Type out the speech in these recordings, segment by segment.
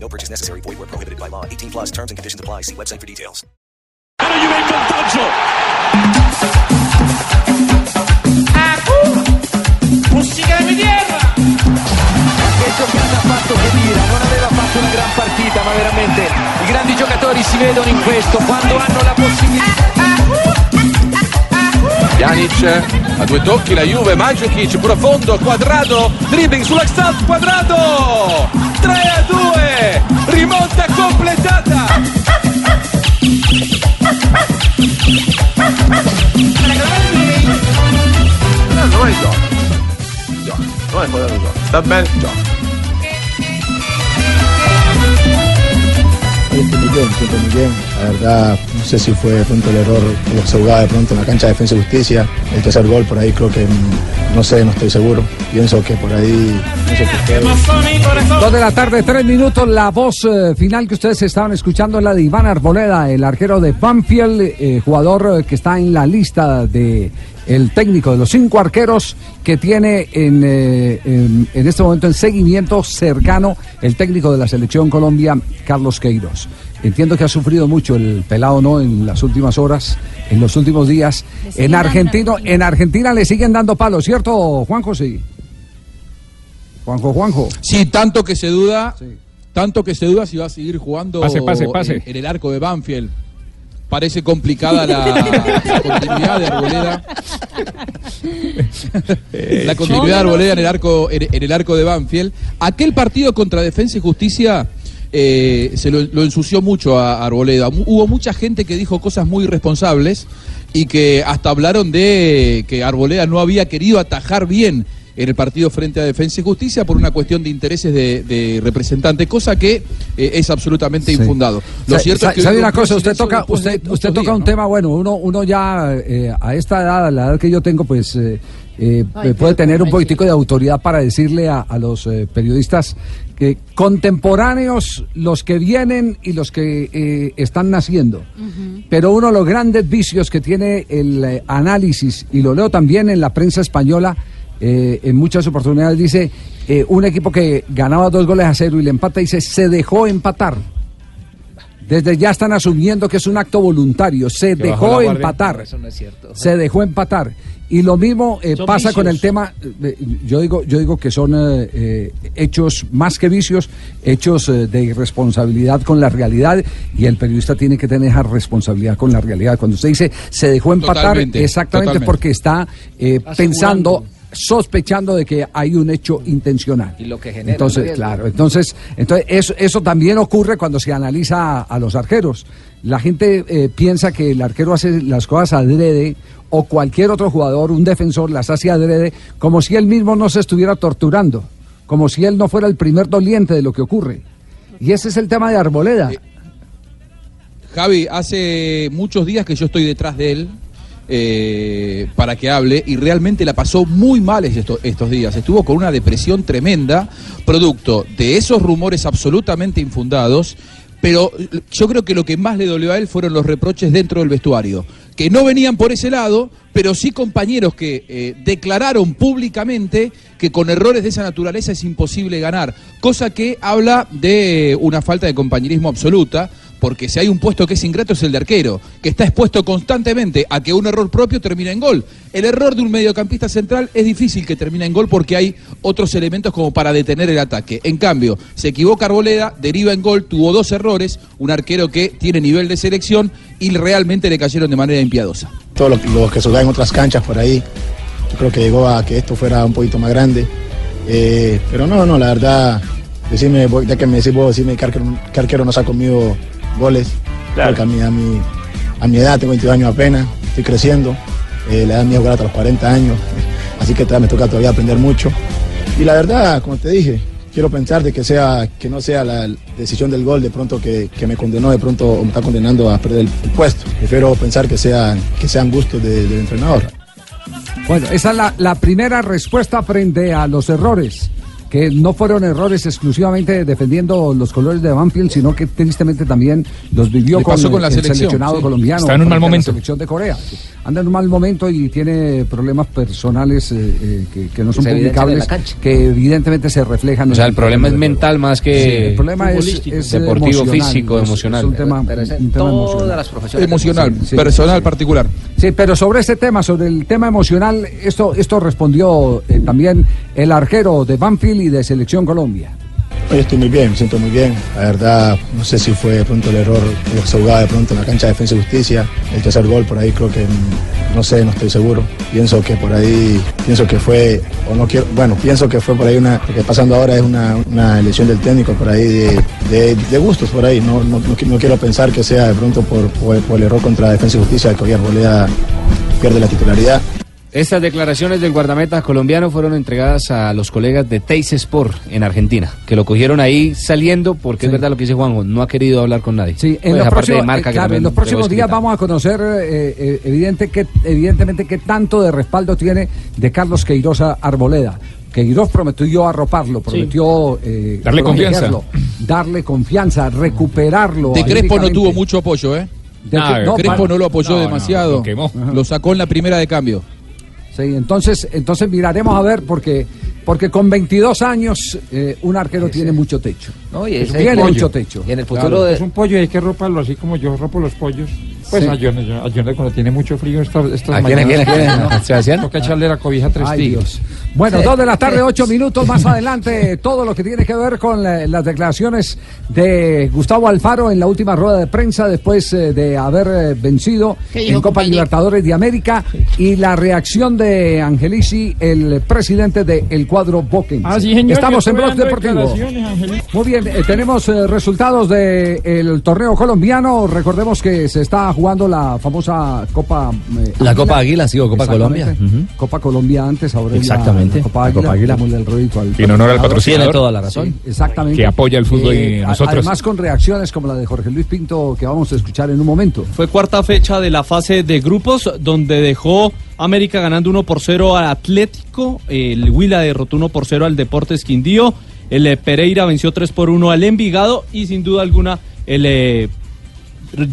No purchase necessary. Void where prohibited by law. 18 plus terms and conditions apply. See website for details. Gli va in vantaggio. Musica di tierra! Che giocata ha fatto Khedira, non aveva fatto una gran partita, ma veramente i grandi giocatori si vedono in questo quando hanno la possibilità. Pjanic a due tocchi la Juve, Mandzukic profondo, quadrato, dribbling sull'Axalt, quadrato! 3 a 2, rimonta completata! No, è gioco. Gioco, non è dal gioco. Sta bene, gioco. Miguel, siempre Miguel. La verdad, no sé si fue de pronto el error se de pronto en la cancha de defensa y justicia. El tercer gol por ahí creo que, mm, no sé, no estoy seguro. Pienso que por ahí. Dos de la tarde, tres minutos. La voz eh, final que ustedes estaban escuchando es la de Iván Arboleda, el arquero de Banfield, eh, jugador eh, que está en la lista de el técnico de los cinco arqueros que tiene en, en, en este momento en seguimiento cercano el técnico de la selección Colombia, Carlos Queiroz. Entiendo que ha sufrido mucho el pelado, ¿no? En las últimas horas, en los últimos días. En Argentino, en Argentina le siguen dando palos, ¿cierto, Juanjo? Sí. Juanjo, Juanjo. Sí, tanto que se duda, tanto que se duda si va a seguir jugando Pase, pase, pase. En, en el arco de Banfield. Parece complicada la, la continuidad de Arboleda. la continuidad de Arboleda en el arco, en, en el arco de Banfield. Aquel partido contra Defensa y Justicia eh, se lo, lo ensució mucho a Arboleda. Hubo mucha gente que dijo cosas muy irresponsables y que hasta hablaron de que Arboleda no había querido atajar bien en el partido frente a Defensa y Justicia por una cuestión de intereses de, de representante, cosa que eh, es absolutamente infundado. Lo Sa- cierto sa- es que ¿Sabe una cosa? Usted toca, de usted, toca días, un ¿no? tema, bueno, uno, uno ya eh, a esta edad, a la edad que yo tengo, pues eh, eh, Ay, puede tener un ¿cómo poquitico de autoridad para decirle a, a los eh, periodistas contemporáneos, los que vienen y los que eh, están naciendo. Pero uno de los grandes vicios que tiene el eh, análisis, y lo leo también en la prensa española, eh, en muchas oportunidades dice, un equipo que ganaba dos goles a cero y le empata, dice, se dejó empatar. Desde ya están asumiendo que es un acto voluntario, se Que dejó empatar. Eso no es cierto. Se dejó empatar. Y lo mismo eh, pasa con el tema, eh, yo digo, yo digo que son eh, eh, hechos más que vicios, hechos eh, de irresponsabilidad con la realidad y el periodista tiene que tener esa responsabilidad con la realidad. Cuando usted dice se dejó empatar, Totalmente, exactamente totalmente. porque está eh, pensando, sospechando de que hay un hecho intencional. Y lo que genera Entonces, claro, entonces, entonces eso, eso también ocurre cuando se analiza a, a los arqueros. La gente eh, piensa que el arquero hace las cosas adrede o cualquier otro jugador, un defensor, las hace adrede, como si él mismo no se estuviera torturando, como si él no fuera el primer doliente de lo que ocurre. Y ese es el tema de Arboleda. Javi, hace muchos días que yo estoy detrás de él eh, para que hable y realmente la pasó muy mal esto- estos días. Estuvo con una depresión tremenda, producto de esos rumores absolutamente infundados. Pero yo creo que lo que más le dolió a él fueron los reproches dentro del vestuario, que no venían por ese lado, pero sí compañeros que eh, declararon públicamente que con errores de esa naturaleza es imposible ganar, cosa que habla de una falta de compañerismo absoluta, porque si hay un puesto que es ingrato es el de arquero, que está expuesto constantemente a que un error propio termine en gol. El error de un mediocampista central es difícil que termine en gol porque hay otros elementos como para detener el ataque. En cambio, se equivoca Arboleda, deriva en gol, tuvo dos errores, un arquero que tiene nivel de selección y realmente le cayeron de manera impiadosa. Todos los, que juegan en otras canchas por ahí, yo creo que llegó a que esto fuera un poquito más grande. Eh, pero no, no, la verdad, decime, ya que me decís vos, decime que arquero, que arquero nos ha comido goles. Porque a mi, a, mi, a mi edad, tengo 22 años apenas, estoy creciendo, eh, la edad mía es jugar hasta los 40 años, así que todavía me toca todavía aprender mucho. Y la verdad, como te dije, quiero pensar de que sea que no sea la decisión del gol de pronto que, que me condenó de pronto o me está condenando a perder el, el puesto. Prefiero pensar que sea que sean gustos de- del entrenador. Bueno, esa es la, la primera respuesta frente a los errores. Que no fueron errores exclusivamente defendiendo los colores de Banfield, sino que tristemente también los vivió con, pasó con la el selección, seleccionado sí. colombiano. Está en un mal a la momento. selección de Corea. Anda en un mal momento y tiene problemas personales eh, eh, que, que no son publicables, que evidentemente se reflejan. O sea, el problema es mental más Sí, que el problema es, deportivo, emocional, físico, es- emocional. Es un tema, Pero es en un tema todas emocional. las profesiones. Emocional, Sí, personal, sí. particular. Sí, pero sobre este tema, sobre el tema emocional, esto, esto respondió eh, también el arquero de Banfield y de Selección Colombia. Hoy estoy muy bien, me siento muy bien. La verdad, no sé si fue de pronto el error que se jugaba de pronto en la cancha de defensa y justicia. El tercer gol por ahí creo que, mm, no sé, no estoy seguro. Pienso que por ahí, pienso que fue, o no quiero, bueno, pienso que fue por ahí una, lo que pasando ahora es una, elección del técnico por ahí de, de- de gustos por ahí. No, no, no qui- no quiero pensar que sea de pronto por el error contra defensa y justicia que hoy Arboleda pierde la titularidad. Estas declaraciones del guardameta colombiano fueron entregadas a los colegas de Teis Sport en Argentina, que lo cogieron ahí saliendo porque es verdad lo que dice Juanjo, no ha querido hablar con nadie. Sí, en Pues los aparte próximos, de marca eh, que claro, en los próximos días vamos a conocer eh, eh, evidente que, evidentemente qué tanto de respaldo tiene de Carlos Queiroz a Arboleda. Queiroz prometió arroparlo, prometió eh, Darle confianza. darle confianza, recuperarlo. De Crespo no tuvo mucho apoyo, ¿eh? De Ah, que- no, Crespo para- no lo apoyó no, no, demasiado. lo quemó. Lo sacó en la primera de cambio. Sí, entonces, entonces miraremos a ver porque, porque con 22 años eh, un arquero tiene mucho techo. No, y es tiene pollo. mucho techo. Y en el Claro. futuro de- Es un pollo y hay que roparlo así como yo ropo los pollos. Pues Sí. a Johnny cuando tiene mucho frío estas, estas ¿A quién, a quién, a quién? mañanas, ¿Sebastián? Toca echarle la cobija a tres Ay, tigres. Dios. Bueno, dos de la tarde, ocho minutos más adelante, todo lo que tiene que ver con la- las declaraciones de Gustavo Alfaro en la última rueda de prensa después eh, de haber eh, vencido ¿Qué dijo, en Copa? Libertadores de América y la reacción de Angelici, el presidente del cuadro Boquense. Ah, sí, Estamos en Blog Deportivo. Muy bien, eh, tenemos eh, resultados del torneo colombiano. Recordemos que se está jugando la famosa Copa. eh, La Copa Águila, sí, o Copa Exactamente. Colombia. Copa Colombia antes, ahora es la- Exactamente, La, Copa la Águila. Copa Águila. el rédito al Y en honor al patrocinador. Tiene toda la razón. Sí, exactamente. Que apoya el fútbol y a- nosotros. Además, con reacciones como la de Jorge Luis Pinto, que vamos a escuchar en un momento. Fue cuarta fecha de la fase de grupos donde dejó América ganando 1 por 0 al Atlético, el Huila derrotó 1 por 0 al Deportes Quindío, el eh, Pereira venció 3 por 1 al Envigado y sin duda alguna el eh,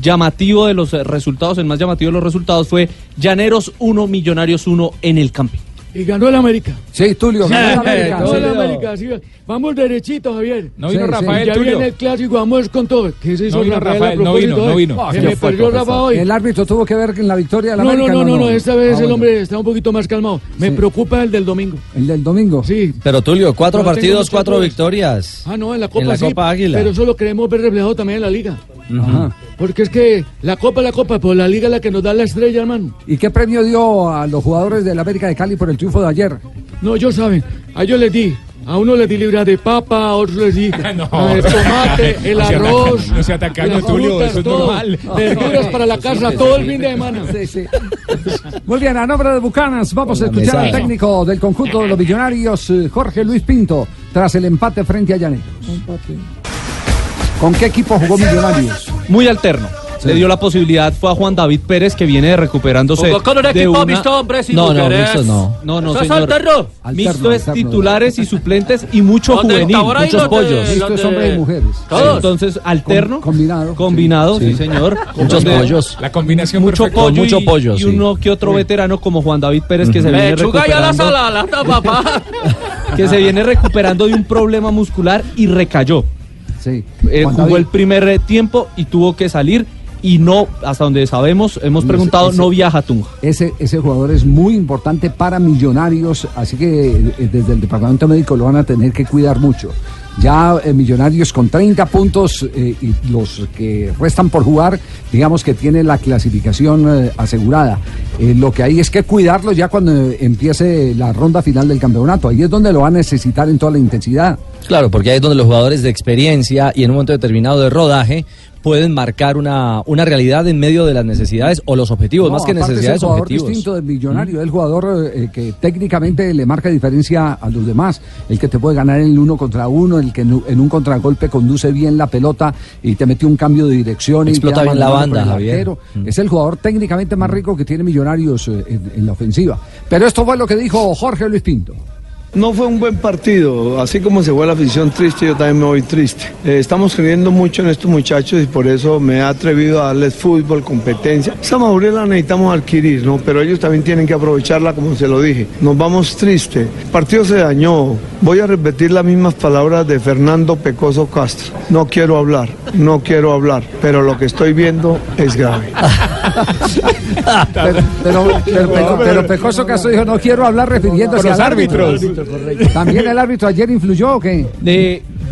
llamativo de los resultados, el más llamativo de los resultados fue Llaneros 1, Millonarios 1 en el camping. Y ganó el América. Sí, Tulio, ganó el América. Ganó el América, sí. Vamos derechito, Javier. No vino Sí. Rafael ya Tulio. viene el clásico, vamos con todo. ¿Qué se hizo No vino Rafael, Rafael, no vino, no vino. Se Ah, me perdió. Rafa hoy. El árbitro tuvo que ver en la victoria del No, no, América. no, no, no, esta vez Ah, el hombre está un poquito más calmado. Me Sí. preocupa el del domingo. El del domingo. Sí. Pero Tulio, cuatro No partidos, cuatro victorias. Ah, no, en la Copa En la sí, Copa Águila. Pero eso lo queremos ver reflejado también en la Liga. Ajá. Porque es que la Copa es la Copa, pero la Liga es la que nos da la estrella, hermano. ¿Y qué premio dio a los jugadores del América de Cali por el triunfo de ayer? No, ellos saben. A ellos les di. A uno les di libra de papa, a otros les di No. el tomate, el arroz, no sea tacaño, las Tulio, eso es todo, normal. verduras para la casa todo el fin de semana. Sí, sí. Muy bien, a nombre de Bucanas, vamos a escuchar al técnico del conjunto de los millonarios, eh, Jorge Luis Pinto, tras el empate frente a Llaneros. ¿Con qué equipo jugó Millonarios? Muy alterno. Le dio la posibilidad, fue a Juan David Pérez que viene recuperándose. Jugó con un equipo una- mixto, hombre, si No, no, mixto no. No, no, ¿Eso es señor. alterno? Alterno, Mixto es alterno. titulares y suplentes y mucho ¿Dónde juvenil. Muchos de- pollos. Esto es de- hombre y mujeres. Todos. Entonces, alterno. Com- combinado. Combinado, sí, Sí. señor. Muchos Donde pollos. La combinación Mucho perfecta. pollo, mucho y, pollo, y sí. uno que otro veterano como Juan David Pérez que se viene Lechuga y a la recuperando, sala, la papá. que se viene recuperando de un problema muscular y recayó. Sí. Eh, jugó David. el primer tiempo y tuvo que salir y no, hasta donde sabemos, hemos preguntado, ese- no viaja a Tunja. Ese, ese jugador es muy importante para Millonarios, así que eh, desde el departamento médico lo van a tener que cuidar mucho. Ya eh, Millonarios con 30 puntos eh, y los que restan por jugar, digamos que tiene la clasificación eh, asegurada. Lo que hay es que cuidarlo ya cuando empiece la ronda final del campeonato. Ahí es donde lo va a necesitar en toda la intensidad. Claro, porque ahí es donde los jugadores de experiencia y en un momento determinado de rodaje pueden marcar una, una realidad en medio de las necesidades o los objetivos, No, más que necesidades, es el jugador objetivos. distinto del millonario, el jugador eh, que técnicamente le marca diferencia a los demás, el que te puede ganar en el uno contra uno, el que en un- en un contragolpe conduce bien la pelota y te mete un cambio de dirección Explota y bien la banda, Javier. Mm. Es el jugador técnicamente más rico que tiene millonarios eh, en, en la ofensiva. Pero esto fue lo que dijo Jorge Luis Pinto. No fue un buen partido, así como se fue la afición triste, yo también me voy triste. Eh, estamos creyendo mucho en estos muchachos y por eso me he atrevido a darles fútbol, competencia. Esa madurez la necesitamos adquirir, ¿no? Pero ellos también tienen que aprovecharla como se lo dije. Nos vamos tristes. El partido se dañó. Voy a repetir las mismas palabras de Fernando Pecoso Castro. No quiero hablar, no quiero hablar, pero lo que estoy viendo es grave. Pero, pero, pero, Peco- pero Pecoso Castro dijo, no quiero hablar refiriéndose Por los al árbitro. Árbitros. ¿También el árbitro ayer influyó o qué?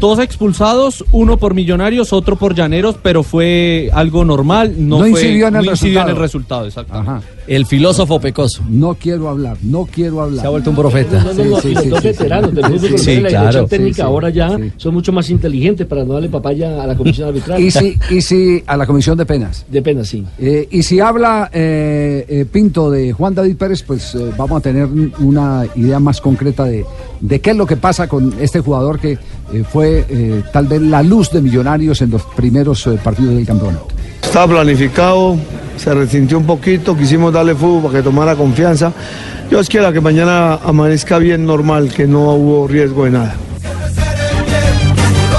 Dos expulsados, uno por Millonarios, otro por Llaneros, pero fue algo normal. No, No fue- incidió en el no incidió en resultado. el resultado, exacto. El filósofo pecoso. No quiero hablar, no quiero hablar. Se ha vuelto un profeta. No, y los dos veteranos del fútbol Sí, la claro. técnica Sí, sí. ahora ya son mucho más inteligentes para no darle papaya a la comisión arbitral. Y si, y si a la comisión de penas. De penas, sí. Eh, y si habla eh, eh, Pinto de Juan David Pérez, pues eh, vamos a tener una idea más concreta de, de qué es lo que pasa con este jugador que eh, fue eh, tal vez la luz de Millonarios en los primeros eh, partidos del campeonato. Estaba planificado, se resintió un poquito, quisimos darle fútbol para que tomara confianza. Yo quiero que mañana amanezca bien normal, que no hubo riesgo de nada.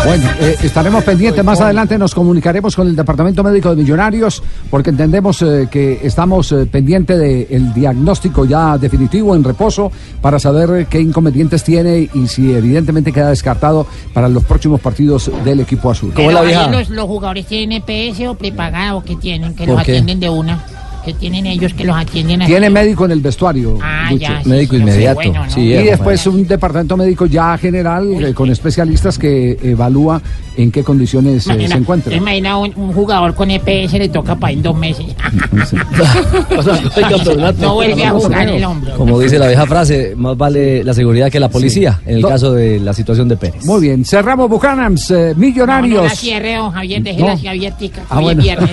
Bueno, eh, estaremos pendientes. Más adelante nos comunicaremos con el Departamento Médico de Millonarios porque entendemos eh, que estamos eh, pendientes del diagnóstico ya definitivo en reposo para saber qué inconvenientes tiene y si evidentemente queda descartado para los próximos partidos del equipo azul. Pero ahí los, los jugadores tienen EPS o prepagado que tienen, que ¿Por los qué? atienden de una, que tienen ellos que los atienden así. Tiene médico en el vestuario. Ah, Lucho. ya, sí, Médico sí, sí, inmediato. bueno, ¿no? y después un departamento médico ya general eh, con especialistas que evalúa en qué condiciones eh, se encuentra. imagina un, un jugador con EPS le toca para en dos meses. no vuelve a jugar el hombre. Como dice la vieja frase, más vale la seguridad que la policía, en el caso de la situación de Pérez. Muy bien, cerramos Buchanans, eh, No, Millonarios. no la cierre, don Javier, No. así abiertica. Ah, viernes.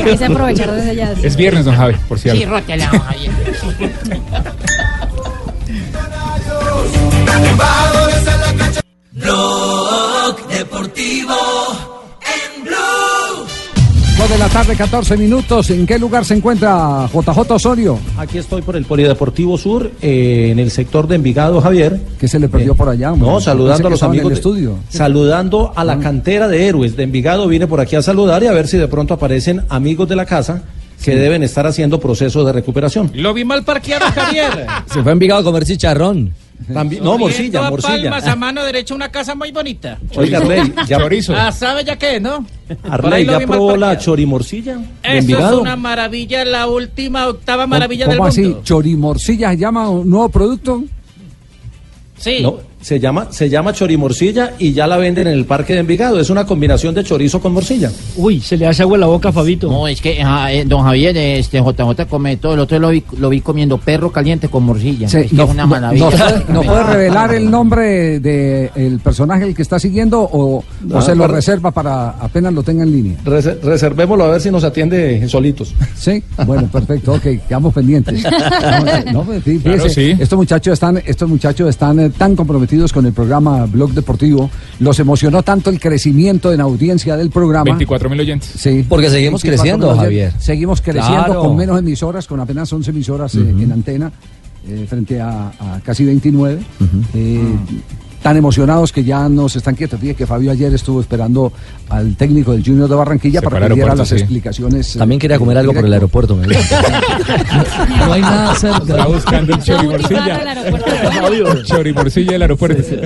A aprovechar desde ya. Es viernes, don Javi, por cierto. Sí, rótela, Javier. Blog Deportivo de la tarde, 14 minutos. ¿En qué lugar se encuentra JJ Osorio? Aquí estoy por el Polideportivo Sur, eh, en el sector de Envigado, Javier. ¿Qué se le perdió eh, por allá? No, saludando a los amigos. Del estudio. Saludando a la ah. cantera de héroes de Envigado. Vine por aquí a saludar y a ver si de pronto aparecen amigos de la casa que deben estar haciendo procesos de recuperación. Lo vi mal parqueado, Javier. se fue a Envigado a comer chicharrón. También, no, morcilla, morcilla. Palmas, a mano derecha, una casa muy bonita. Oiga, Arley, ya, Ah, ¿sabe ya qué, no? Arley, ¿ya probó la chorimorcilla Eso es una maravilla, la última, octava maravilla del ¿Cómo así? mundo. ¿Chorimorcilla se llama un nuevo producto? Sí. No, se llama, se llama chorimorcilla y ya la venden en el parque de Envigado. Es una combinación de chorizo con morcilla. Uy, se le hace agua en la boca a Fabito. No, es que ah, eh, don Javier, este JJ come todo. El otro lo vi, lo vi comiendo perro caliente con morcilla. Sí, es que no, es una no- maravilla. ¿nos puede, revelar el nombre del personaje el que está siguiendo o, o No, se lo reserva para apenas lo tenga en línea? Rese- reservémoslo a ver si nos atiende solitos. Sí, bueno, perfecto, ok, quedamos pendientes. No, no, pues, Claro, sí. Estos muchachos están, estos muchachos están eh, tan comprometidos con el programa Blog Deportivo, los emocionó tanto el crecimiento en audiencia del programa. 24 mil oyentes. Sí. Porque seguimos 24 creciendo, mil Javier. oyentes. Seguimos creciendo Claro. con menos emisoras, con apenas 11 emisoras eh, en antena, eh, frente a, a casi 29. Eh, Tan emocionados que ya no se están quietos. Fíjate que Fabio ayer estuvo esperando al técnico del Junior de Barranquilla Se para que diera las sí. explicaciones. eh, También quería comer algo por el aeropuerto. me dijo. No hay nada cerca. Está buscando el chorimorcilla. Chorimorcilla del aeropuerto.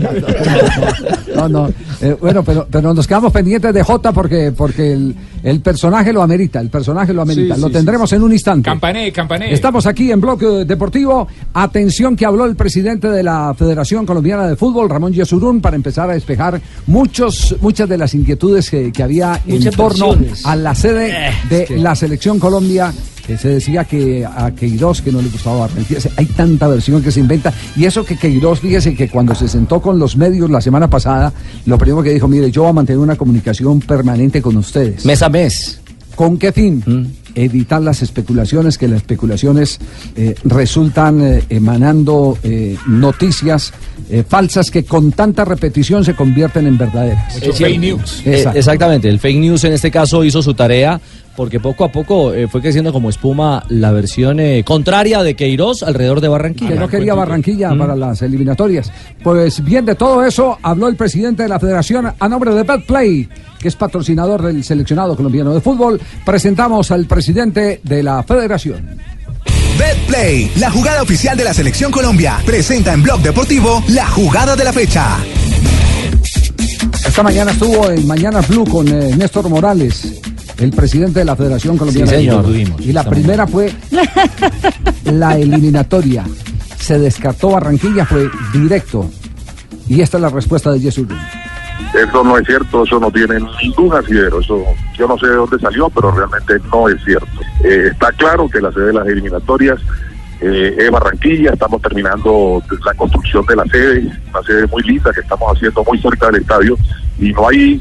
No, no. Eh, bueno, pero, pero nos quedamos pendientes de Jota porque, porque el, el personaje lo amerita. El personaje lo amerita. Sí, lo sí, tendremos en un instante. Campané, campané. Estamos aquí en Bloque Deportivo. Atención que habló el presidente de la Federación Colombiana de Fútbol, Ramón Yesurún, para empezar a despejar muchos, muchas de las inquietudes que, que había en torno versiones. a la sede Eh, de es que- la Selección Colombia que se decía que a Queiroz que no le gustaba Barranquilla. Hay tanta versión que se inventa. Y eso que Queiroz, fíjese que cuando se sentó con los medios la semana pasada, lo primero que dijo, mire, yo voy a mantener una comunicación permanente con ustedes. Mes a mes. ¿Con qué fin? Evitar las especulaciones, que las especulaciones eh, resultan eh, emanando eh, noticias eh, falsas que con tanta repetición se convierten en verdaderas. Eh, eh, exactamente, el fake news en este caso hizo su tarea porque poco a poco eh, fue creciendo como espuma la versión eh, contraria de Queiroz alrededor de Barranquilla. que no quería Barranquilla para las eliminatorias. Pues bien, de todo eso habló el presidente de la federación a nombre de Betplay, que es patrocinador del seleccionado colombiano de fútbol. Presentamos al presidente de la federación. BetPlay, la jugada oficial de la Selección Colombia, presenta en Blog Deportivo la jugada de la fecha. Esta mañana estuvo en Mañana Blue con eh, Néstor Morales, el presidente de la Federación Colombiana Sí, de señor. Tuvimos Y la primera fue la eliminatoria. Se descartó Barranquilla, fue directo. Y esta es la respuesta de Jesús. Eso no es cierto, eso no tiene ningún asidero. Eso, yo no sé de dónde salió, pero realmente no es cierto. Eh, está claro que la sede de las eliminatorias eh, es Barranquilla, estamos terminando la construcción de la sede, una sede muy linda que estamos haciendo muy cerca del estadio y no hay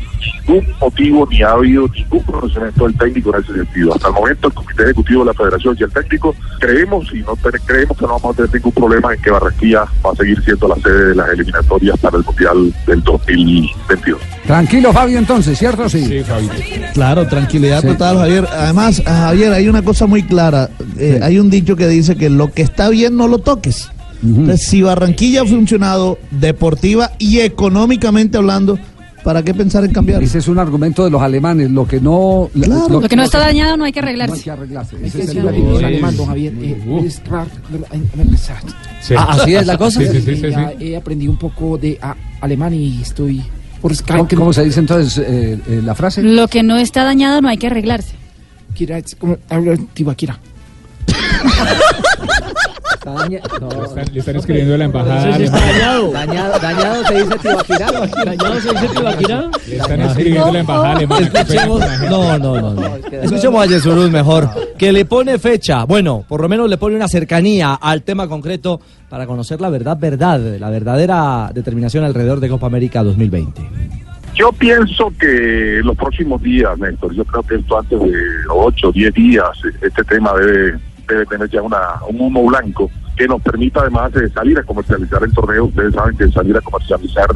ningún motivo ni ha habido ningún conocimiento del técnico en ese sentido. Hasta el momento el Comité Ejecutivo de la Federación y el técnico creemos y no te- creemos que no vamos a tener ningún problema en que Barranquilla va a seguir siendo la sede de las eliminatorias para el Mundial del 2022. Tranquilo, Fabio, entonces, ¿cierto? Sí. Claro, tranquilidad Sí. total, Javier. Además, Javier, hay una cosa muy clara. Eh, Hay un dicho que dice que lo que está bien no lo toques. Entonces, si Barranquilla ha funcionado deportiva y económicamente hablando, ¿para qué pensar en cambiar? Ese es un argumento de los alemanes. Lo que no. Claro. Lo que no está dañado no hay que arreglarse. No hay que arreglarse. Hay Ese que es el decirlo argumento. en alemán, don Javier. Eh, es raro, Sí. Ah, ¿así es la cosa? Sí, Sí, sí, sí, He aprendido un poco de ah, alemán y estoy... Por ¿Cómo, cómo se dice entonces eh, eh, la frase? Lo que no está dañado no hay que arreglarse. Kira, es como Tibaquira. Le están, le están escribiendo de la embajada. Ese sí está dañado. Dañado- dañado se dice Tibaquirá. Dañado se dice Tibaquirá. Le están escribiendo de la embajada alemana. Gente. No, no, no. no. Escuchemos a Yesurún mejor, que le pone fecha, bueno, por lo menos le pone una cercanía al tema concreto para conocer la verdad, verdad, la verdadera determinación alrededor de Copa América 2020. Yo pienso que los próximos días, Néstor, yo creo que esto antes de 8 o 10 días, este tema debe, debe tener ya una, un humo blanco que nos permita además de salir a comercializar el torneo. Ustedes saben que salir a comercializar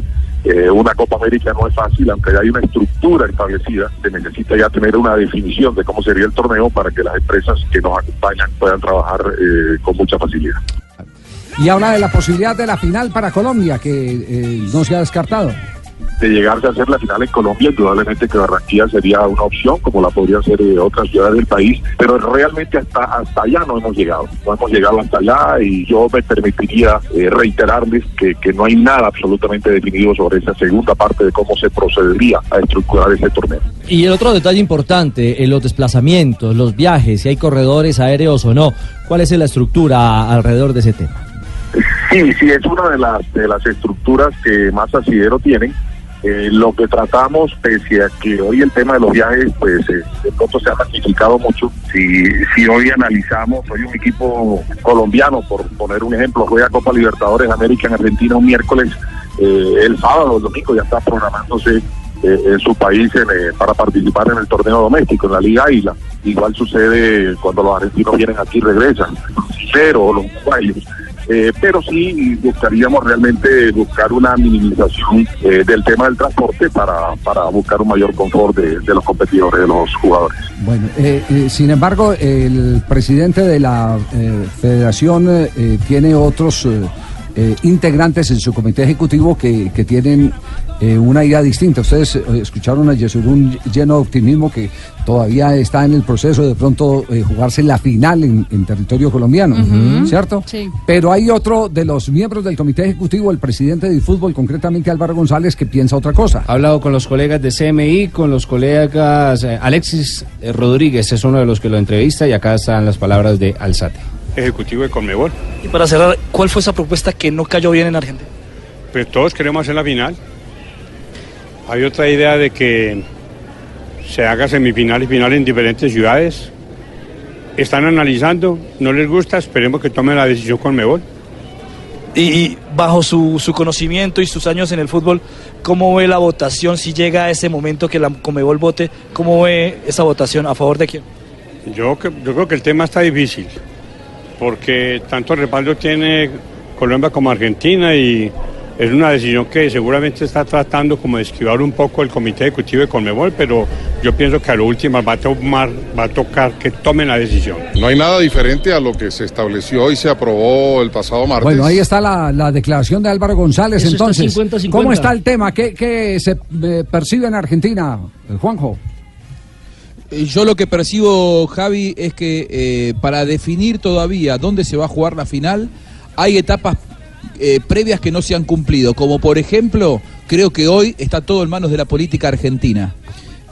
eh, una Copa América no es fácil, aunque ya hay una estructura establecida, se necesita ya tener una definición de cómo sería el torneo para que las empresas que nos acompañan puedan trabajar eh, con mucha facilidad. Y habla de la posibilidad de la final para Colombia, que eh, no se ha descartado. De llegarse a hacer la final en Colombia, indudablemente que Barranquilla sería una opción, como la podrían ser eh, otras ciudades del país, pero realmente hasta hasta allá no hemos llegado, no hemos llegado hasta allá y yo me permitiría eh, reiterarles que, que no hay nada absolutamente definido sobre esa segunda parte de cómo se procedería a estructurar ese torneo. Y el otro detalle importante, en los desplazamientos, los viajes, si hay corredores aéreos o no, ¿cuál es la estructura alrededor de ese tema? Sí, sí, es una de las, de las estructuras que más asidero tienen. Eh, lo que tratamos, pese a que hoy el tema de los viajes, pues eh, de pronto se ha magnificado mucho. Si, si hoy analizamos, hoy un equipo colombiano, por poner un ejemplo, juega Copa Libertadores América en Argentina un miércoles, eh, el sábado el domingo ya está programándose eh, en su país en, eh, para participar en el torneo doméstico, en la Liga Águila. Igual sucede cuando los argentinos vienen aquí y regresan, pero los uruguayos. Eh, pero sí buscaríamos realmente buscar una minimización eh, del tema del transporte para, para buscar un mayor confort de, los competidores, de los jugadores. Bueno, eh, eh, sin embargo, el presidente de la eh, federación eh, tiene otros eh, integrantes en su comité ejecutivo que, que tienen eh, una idea distinta. Ustedes eh, escucharon a Yesurún lleno de optimismo que todavía está en el proceso de pronto eh, jugarse la final en, en territorio colombiano. ¿cierto? Sí. Pero hay otro de los miembros del comité ejecutivo, el presidente de fútbol, concretamente Álvaro González, que piensa otra cosa. Ha hablado con los colegas de CMI, con los colegas eh, Alexis Rodríguez, es uno de los que lo entrevista y acá están las palabras de Alzate. Ejecutivo de Conmebol. Y para cerrar, ¿cuál fue esa propuesta que no cayó bien en Argentina? Pues todos queremos hacer la final. Hay otra idea de que se haga semifinal y final en diferentes ciudades. están analizando, no les gusta, esperemos que tomen la decisión con Mebol. Y, y bajo su, su conocimiento y sus años en el fútbol, ¿cómo ve la votación si llega a ese momento que la Comebol vote? ¿Cómo ve esa votación? ¿A favor de quién? Yo, yo creo que el tema está difícil, porque tanto respaldo tiene Colombia como Argentina y es una decisión que seguramente está tratando como de esquivar un poco el comité ejecutivo de Conmebol, pero yo pienso que a lo último va a, tomar, va a tocar que tomen la decisión. No hay nada diferente a lo que se estableció y se aprobó el pasado martes. Bueno, ahí está la, la declaración de Álvaro González. Eso está Entonces, 50-50. ¿cómo está el tema? ¿Qué, qué se eh, percibe en Argentina, eh, Juanjo? Eh, Yo lo que percibo, Javi, es que eh, para definir todavía dónde se va a jugar la final, hay etapas eh, previas que no se han cumplido. Como por ejemplo, creo que hoy está todo en manos de la política argentina.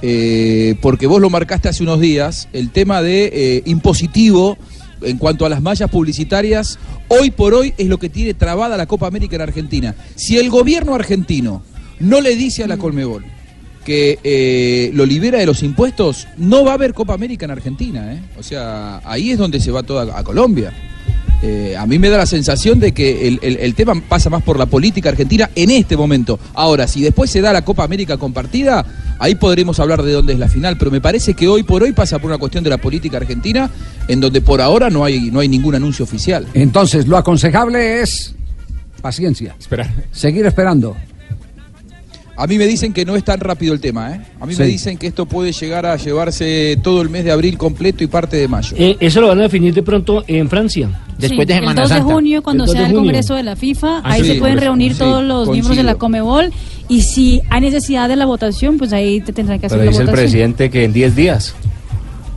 Eh, porque vos lo marcaste hace unos días, el tema de impositivo en cuanto a las mallas publicitarias, hoy por hoy es lo que tiene trabada la Copa América en Argentina. Si el gobierno argentino no le dice a la Colmebol que eh, lo libera de los impuestos, no va a haber Copa América en Argentina. ¿eh? O sea, ahí es donde se va toda a Colombia. Eh, a mí me da la sensación de que el, el- el tema pasa más por la política argentina en este momento. Ahora, si después se da la Copa América compartida, ahí podremos hablar de dónde es la final, pero me parece que hoy por hoy pasa por una cuestión de la política argentina, en donde por ahora no hay, no hay ningún anuncio oficial. Entonces, lo aconsejable es paciencia. Esperar. Seguir esperando. A mí me dicen que no es tan rápido el tema, ¿eh? A mí me Sí. dicen que esto puede llegar a llevarse todo el mes de abril completo y parte de mayo. Eh, eso lo van a definir de pronto en Francia. Sí, el 2 de junio, cuando El 2 sea de el. Congreso de la FIFA, Ah, ahí sí, se pueden reunir Sí, todos los miembros de la coincido. Comebol y si hay necesidad de la votación, pues ahí te tendrán que hacer Pero la dice el votación. presidente que en 10 días.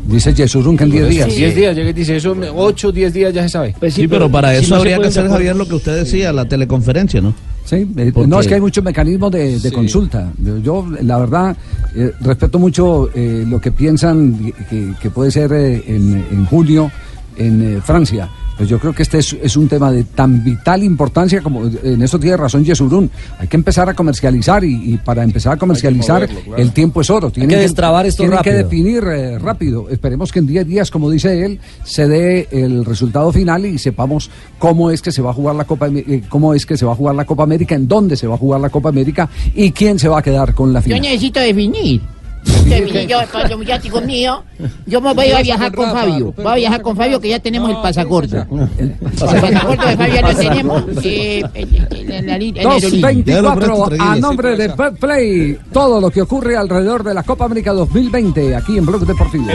Dice Yesurún que en 10 días. 10 días, llega y dice eso, 8, 10 días ya se sabe. Sí, pero para eso habría que hacer, Javier, lo que usted decía, la teleconferencia, ¿no? Sí, eh, Porque- no es que hay muchos mecanismos de, de Sí. consulta. Yo, yo, la verdad, eh, respeto mucho eh, lo que piensan que, que puede ser eh, en, en junio en eh, Francia. Pues yo creo que este es, es un tema de tan vital importancia como en eso tiene razón Yesurún. Hay que empezar a comercializar y, y para empezar a comercializar moverlo, claro. el tiempo es oro. Tienen que destrabar esto tienen que rápido. definir eh, rápido. Esperemos que en 10 días, como dice él, se dé el resultado final y sepamos cómo es que se va a jugar la Copa eh, cómo es que se va a jugar la Copa América, en dónde se va a jugar la Copa América y quién se va a quedar con la Yo final. necesito definir. Yo, cuando ya estoy conmigo, yo me voy a viajar con Fabio. Voy a viajar con Fabio que ya tenemos el pasaporte. El pasaporte de Fabio ya lo tenemos. eh, en- en la li- en la aerolínea. 2.24 a nombre de Betplay. Todo lo que ocurre alrededor de la Copa América 2020 aquí en Blog Deportivo.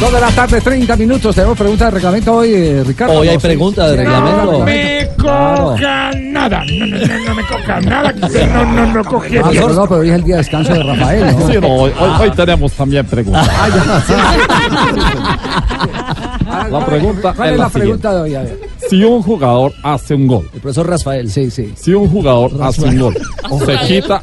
Dos de la tarde, 30 minutos. Tenemos pregunta de reglamento hoy, eh, Ricardo. Hoy hay ¿no? Sí. pregunta de Sí, reglamento. hay Me coja nada. No, no, no, no me coja nada. No, no, no cogí. Ah, no, pero hoy es el día de descanso de Rafael, ¿no? Sí, no, hoy, hoy- hoy tenemos también preguntas. La pregunta ¿Cuál es es la la pregunta de hoy? A ver. Si un jugador hace un gol. El profesor Rafael. Sí, sí. Si un jugador hace un gol, se quita,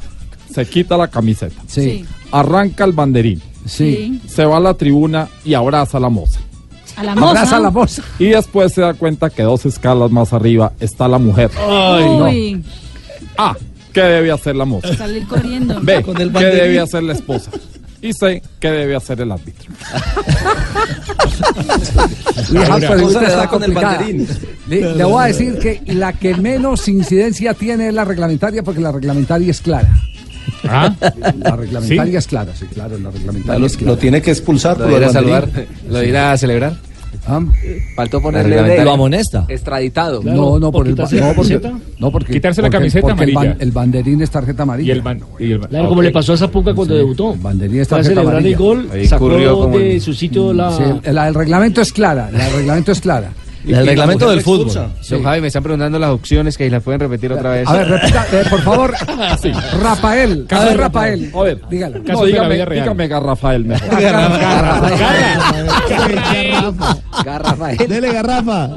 se quita la camiseta. Sí. Arranca el banderín. Sí. Se va a la tribuna y abraza a la moza. A la moza. Abraza a la moza. Y después se da cuenta que dos escalas más arriba está la mujer. Uy, A. ¿Qué debe hacer la moza? salir corriendo. B. Con el ¿Qué debe hacer la esposa? Y C. ¿Qué debe hacer el árbitro? Pregunta está con el banderín. Le voy a decir que la que menos incidencia tiene es la reglamentaria porque la reglamentaria es clara. ¿Ah? La reglamentaria ¿Sí? es clara, sí, claro, la reglamentaria Lo, es clara. lo tiene que expulsar Lo irá a saludar, lo irá a celebrar. Ah, Faltó ponerle de- Lo amonesta. Extraditado. no, no, por el, no, porque, no, porque Quitarse la porque- camiseta porque el, ban- amarilla. el banderín es tarjeta amarilla. Y el ban- y el ban- Claro, como le pasó a Zapuca cuando debutó. El banderín es tarjeta celebrar amarilla. el gol, Ahí sacó de el- su sitio la... Sí, el, el reglamento es clara, el reglamento es clara. El reglamento del fútbol. Don Javi, me están preguntando las opciones que las pueden repetir otra vez. A ver, repita, eh, por favor, Sí. Rafael, Caso a ver, Rafael, A ver, dígalo. No, Caso la dígame, dígame Garrafael mejor. Rafael. Dele garrafa.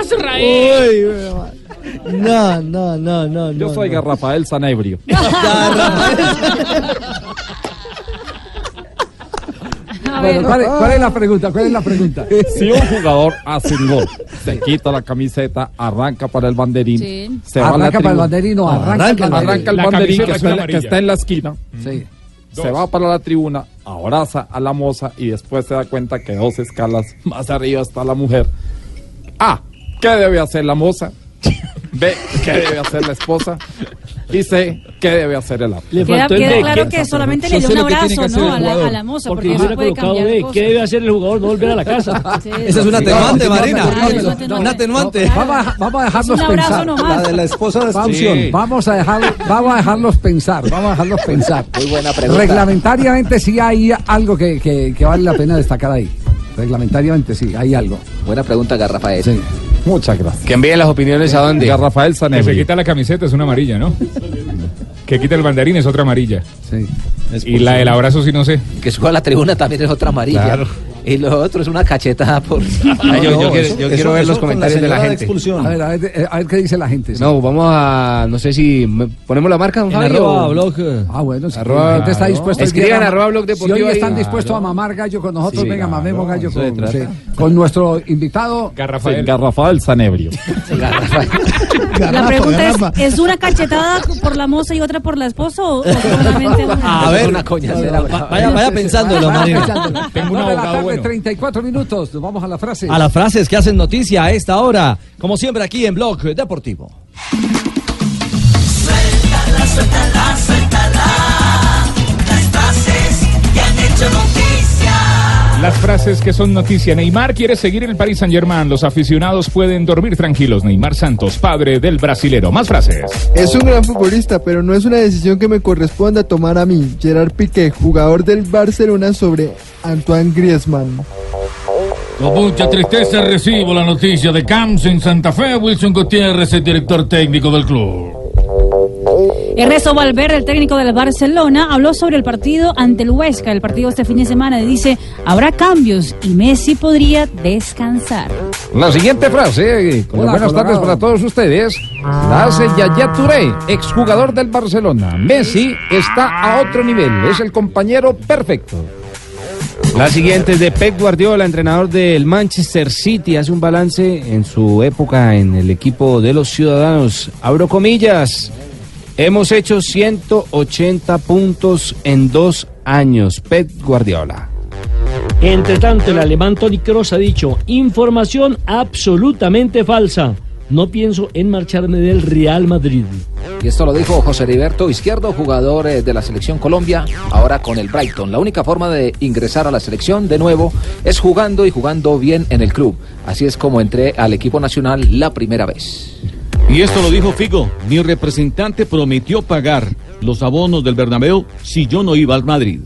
¡Azrael! Uy, no, no, no, no. Yo no, soy no. Garrafael Sanebrio. A bueno, ¿cuál, es, cuál es la pregunta? ¿Cuál es la pregunta? Si un jugador hace un gol, se quita la camiseta, arranca para el banderín, Sí. se va a la Arranca para el banderín o No, arranca el banderín. arranca el banderín que, es está, en la- amarilla. que está en la esquina. Sí. Se va para la tribuna, abraza a la moza y después se da cuenta que dos escalas más arriba está la mujer. A. ¿Qué debe hacer la moza? B. ¿Qué debe hacer la esposa? Y C. ¿Qué debe hacer el árbitro? Queda, queda claro que solamente le dio un abrazo, ¿no? A la, a la moza, porque, Porque eso hubiera puede colocado cambiar de cosas. qué debe hacer el jugador, no volver a la casa. Sí, Esa es una atenuante, Marina. Una atenuante. Vamos a, vamos a Es dejarlos un abrazo pensar. La de la esposa de expulsión. vamos a dejar, vamos a dejarlos pensar, vamos a dejarlos pensar. Muy buena pregunta. Reglamentariamente sí hay algo que, que- que vale la pena destacar ahí. Reglamentariamente sí, hay algo. Buena pregunta, Garrafael. Sí. Muchas gracias. Que envíen las opiniones a dónde. A Rafael Que se quita la camiseta es una amarilla, ¿no? que quita el banderín es otra amarilla. Sí. Y la del abrazo sí no sé. Que suba a la tribuna también es otra amarilla. Claro. Y lo otro es una cachetada por. Yo, quiero, ver los comentarios de la gente. A, ver, a, ver, a ver, qué dice la gente. No, vamos a. No sé si. ¿Ponemos la marca, don Arroba blog. Ah, bueno, si arroba, la gente está dispuesta Escriban a, arroba blog deportivo. Si hoy están dispuestos a mamar gallo con nosotros, sí, venga, mamemos gallo con, nuestro invitado. Garrafael. Garrafael Sanebrio. La pregunta es: ¿es una cachetada por la moza y otra por la esposa? A ver, una coña. Vaya, vaya pensándolo, Mario. Tengo una 34 minutos. Nos vamos a las frases. A las frases que hacen noticia a esta hora. Como siempre, aquí en Blog Deportivo. Suéltala, suéltala, suéltala. Las frases que han hecho noticia. Las frases que son noticia. Neymar quiere seguir en el Paris Saint Germain. Los aficionados pueden dormir tranquilos. Neymar Santos, padre del brasilero. Más frases. Es un gran futbolista, pero no es una decisión que me corresponda tomar a mí. Gerard Piqué, jugador del Barcelona sobre Antoine Griezmann. Con mucha tristeza recibo la noticia de Camps en Santa Fe. Wilson Gutiérrez, el director técnico del club. Ernesto Valverde, el técnico del Barcelona, habló sobre el partido ante el Huesca, el partido este fin de semana, y dice, habrá cambios y Messi podría descansar. La siguiente frase, con Hola, buenas tardes para todos ustedes, la hace Yaya Touré, exjugador del Barcelona. Messi está a otro nivel, es el compañero perfecto. La siguiente es de Pep Guardiola, entrenador del Manchester City. Hace un balance en su época en el equipo de los ciudadanos. Abro comillas. Hemos hecho 180 puntos en dos años. Pep Guardiola. Entre tanto, el alemán Toni Kroos ha dicho, información absolutamente falsa. No pienso en marcharme del Real Madrid. Y esto lo dijo José Heriberto Izquierdo, jugador eh, de la selección Colombia, ahora con el Brighton. La única forma de ingresar a la selección de nuevo es jugando y jugando bien en el club. Así es como entré al equipo nacional la primera vez. Y esto lo dijo Figo. Mi representante prometió pagar los abonos del Bernabéu si yo no iba al Madrid.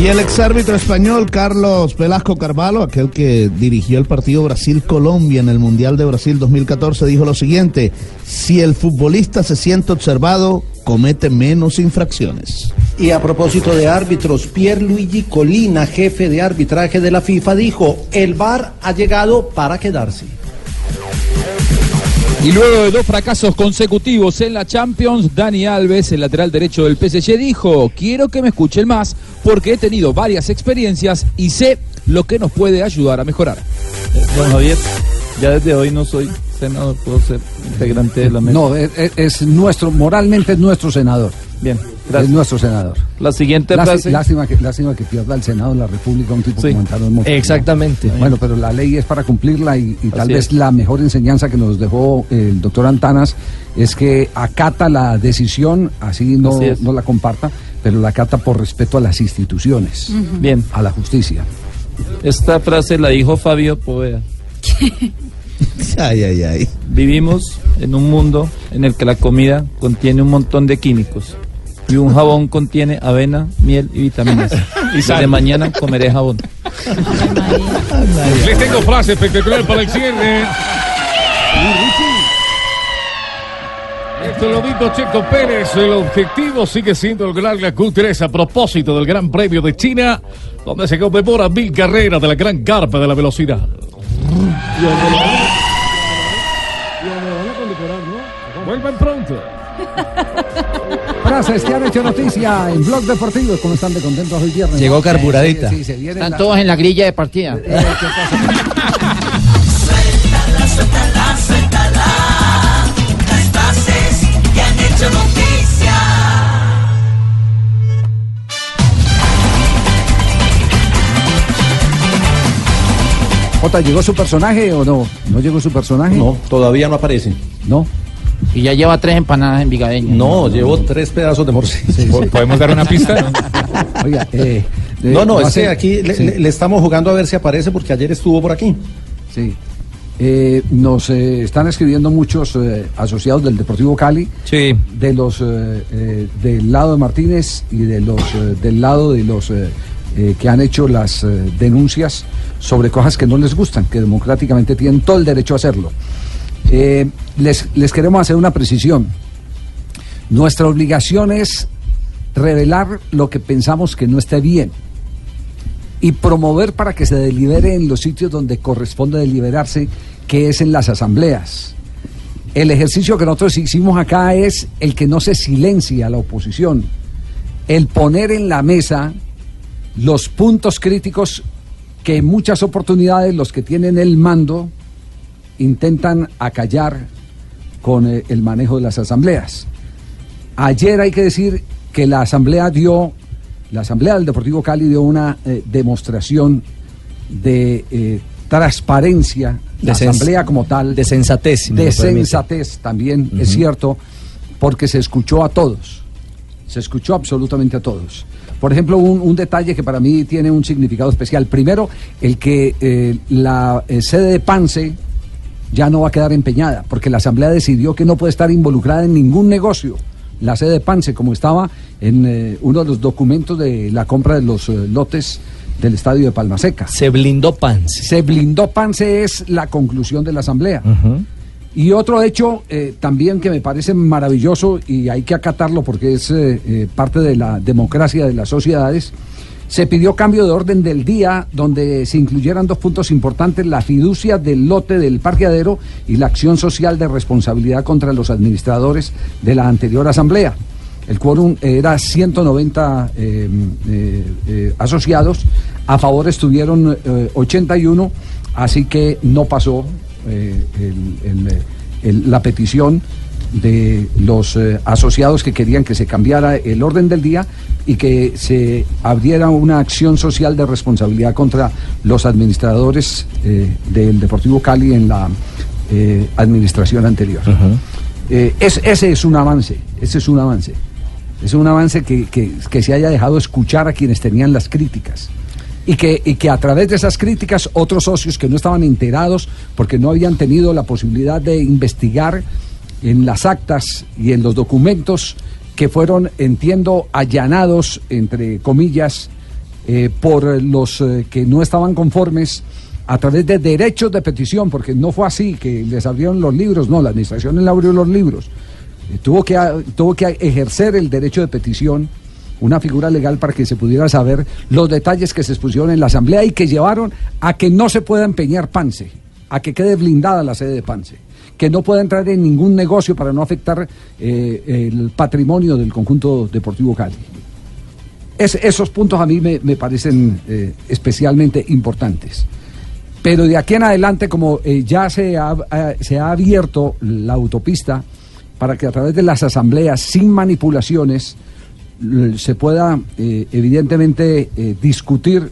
Y el exárbitro español Carlos Velasco Carvalho, aquel que dirigió el partido Brasil-Colombia en el Mundial de Brasil 2014, dijo lo siguiente, si el futbolista se siente observado, comete menos infracciones. Y a propósito de árbitros, Pierluigi Colina, jefe de arbitraje de la FIFA, dijo, el VAR ha llegado para quedarse. Y luego de dos fracasos consecutivos en la Champions, Dani Alves, el lateral derecho del PSG, dijo, quiero que me escuchen más porque he tenido varias experiencias y sé lo que nos puede ayudar a mejorar. Don Javier, ya desde hoy no soy senador, puedo ser integrante de la mesa. No, es, es- es nuestro, moralmente es nuestro senador. Bien, Es nuestro senador. La siguiente frase. Lástima que, lástima que pierda el Senado de la República un tipo Sí. como Antano Mosconi. Exactamente. Bueno, pero la ley es para cumplirla y, y tal Así vez es. la mejor enseñanza que nos dejó el doctor Antanas es que acata la decisión, así no, Así no la comparta, pero la acata por respeto a las instituciones, Bien, a la justicia. esta frase la dijo Fabio Poveda. Ay, ay, ay. Vivimos en un mundo en el que la comida contiene un montón de químicos y un jabón contiene avena, miel y vitaminas. Y sal. de mañana comeré jabón. Les tengo frase espectacular para el cierre. Esto lo dijo Checo Pérez. El objetivo sigue siendo lograr la Q3 a propósito del Gran Premio de China, donde se conmemora mil carreras de la gran carpa de la velocidad. Y donde lo van a condecorar, ¿no? Vuelvan pronto. Frases que han hecho noticia en Blog Deportivo. ¿Cómo están de contentos hoy viernes? Llegó carburadita. Sí, sí, se viene Están la- todos en la grilla de partida. Suéltala, suéltala, suéltala. Las frases que han hecho noticia. Jota, ¿llegó su personaje o no? ¿No llegó su personaje? No, todavía no aparece. No. Y ya lleva tres empanadas en Vigadeña. No, llevo tres pedazos de morcilla. ¿Podemos dar una pista? Oiga, eh, eh, No, no, es que ser- aquí le, sí. le- le estamos jugando a ver si aparece porque ayer estuvo por aquí. Sí. Eh, nos eh, están escribiendo muchos eh, asociados del Deportivo Cali, de los eh, eh, del lado de Martínez y de los eh, del lado de los eh, eh, que han hecho las eh, denuncias sobre cosas que no les gustan, que democráticamente tienen todo el derecho a hacerlo. Eh, les, les queremos hacer una precisión. Nuestra obligación es revelar lo que pensamos que no esté bien y promover para que se delibere en los sitios donde corresponde deliberarse, que es en las asambleas. El ejercicio que nosotros hicimos acá es el que no se silencia a la oposición, el poner en la mesa los puntos críticos que en muchas oportunidades los que tienen el mando intentan acallar con eh, el manejo de las asambleas. Ayer hay que decir que la asamblea dio, la asamblea del Deportivo Cali dio una eh, demostración de eh, transparencia, la De asamblea como tal, de sensatez, si de sensatez también es cierto, porque se escuchó a todos, se escuchó absolutamente a todos. Por ejemplo, un, un detalle que para mí tiene un significado especial. Primero, el que eh, la sede de Pance ya no va a quedar empeñada, porque la Asamblea decidió que no puede estar involucrada en ningún negocio. La sede de Pance, como estaba en eh, uno de los documentos de la compra de los eh, lotes del estadio de Palma Seca. Se blindó Pance. Se blindó Pance es la conclusión de la Asamblea. Y otro hecho eh, también que me parece maravilloso y hay que acatarlo porque es parte de la democracia de las sociedades, se pidió cambio de orden del día donde se incluyeran dos puntos importantes, la fiducia del lote del parqueadero y la acción social de responsabilidad contra los administradores de la anterior asamblea. El quórum era 190 eh, eh, eh, asociados, a favor estuvieron eh, 81, así que no pasó eh, eh, la petición de los eh, asociados que querían que se cambiara el orden del día y que se abriera una acción social de responsabilidad contra los administradores eh, del Deportivo Cali en la eh, administración anterior. Es- ese es un avance, ese es un avance. Es un avance que, que- que se haya dejado escuchar a quienes tenían las críticas. Y que, y que a través de esas críticas otros socios que no estaban enterados porque no habían tenido la posibilidad de investigar en las actas y en los documentos que fueron, entiendo, allanados, entre comillas, eh, por los eh, que no estaban conformes a través de derechos de petición, porque no fue así que les abrieron los libros, no, la administración le abrió los libros. Eh, tuvo, que, tuvo que ejercer el derecho de petición, una figura legal para que se pudiera saber los detalles que se expusieron en la Asamblea y que llevaron a que no se pueda empeñar Pance, a que quede blindada la sede de Pance, que no pueda entrar en ningún negocio para no afectar eh, el patrimonio del conjunto deportivo Cali. Es- esos puntos a mí me, parecen eh, especialmente importantes. Pero de aquí en adelante, como eh, ya se ha, se ha abierto la autopista para que a través de las asambleas, sin manipulaciones, se pueda evidentemente discutir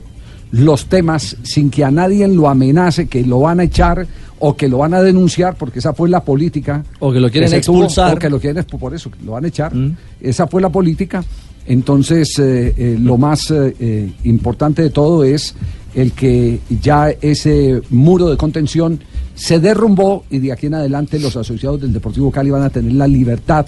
los temas sin que a nadie lo amenace, que lo van a echar o que lo van a denunciar, porque esa fue la política. O que lo quieren expulsar. Mm. o que lo quieren por eso, lo van a echar. Esa fue la política. Entonces, eh, eh, lo más eh, importante de todo es el que ya ese muro de contención se derrumbó y de aquí en adelante los asociados del Deportivo Cali van a tener la libertad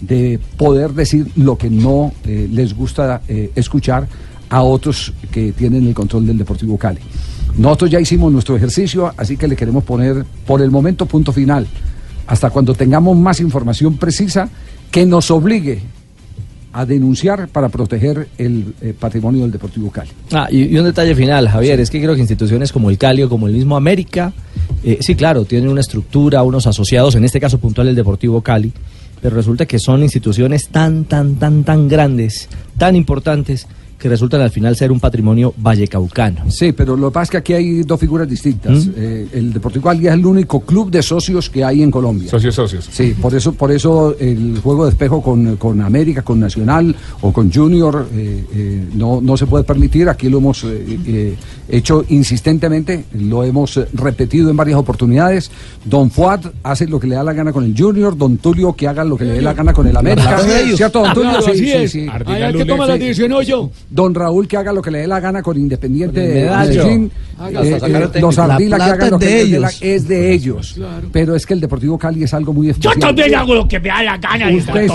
de poder decir lo que no les gusta escuchar a otros que tienen el control del Deportivo Cali. Nosotros ya hicimos nuestro ejercicio, así que le queremos poner por el momento punto final, hasta cuando tengamos más información precisa que nos obligue a denunciar para proteger el eh, patrimonio del Deportivo Cali. Ah, y, y un detalle final, Javier, es que creo que instituciones como el Cali o como el mismo América, eh, sí, claro, tienen una estructura, unos asociados, en este caso puntual el Deportivo Cali, pero resulta que son instituciones tan, tan, tan, tan grandes, tan importantes, que resultan al final ser un patrimonio vallecaucano. Sí, pero lo que pasa es que aquí hay dos figuras distintas. ¿Mm? Eh, el Deportivo Cali es el único club de socios que hay en Colombia. Socios, socios. Sí, por eso, por eso el juego de espejo con, con América, con Nacional o con Junior eh, eh, no, no se puede permitir. Aquí lo hemos eh, eh, hecho insistentemente, lo hemos repetido en varias oportunidades. Don Fuad hace lo que le da la gana con el Junior, Don Tulio que haga lo que le dé la gana con el América. ¿Cierto, Don Tulio? Sí, así sí, es. sí. Ay, el que toma la decisión soy yo. Don Raúl que haga lo que le dé la gana con Independiente de Medellín. Eh, eh, los Ardila que hagan lo que de ellos. es de ellos. Pero es que el Deportivo Cali es algo muy especial. Yo también hago lo que me da la gana. Usted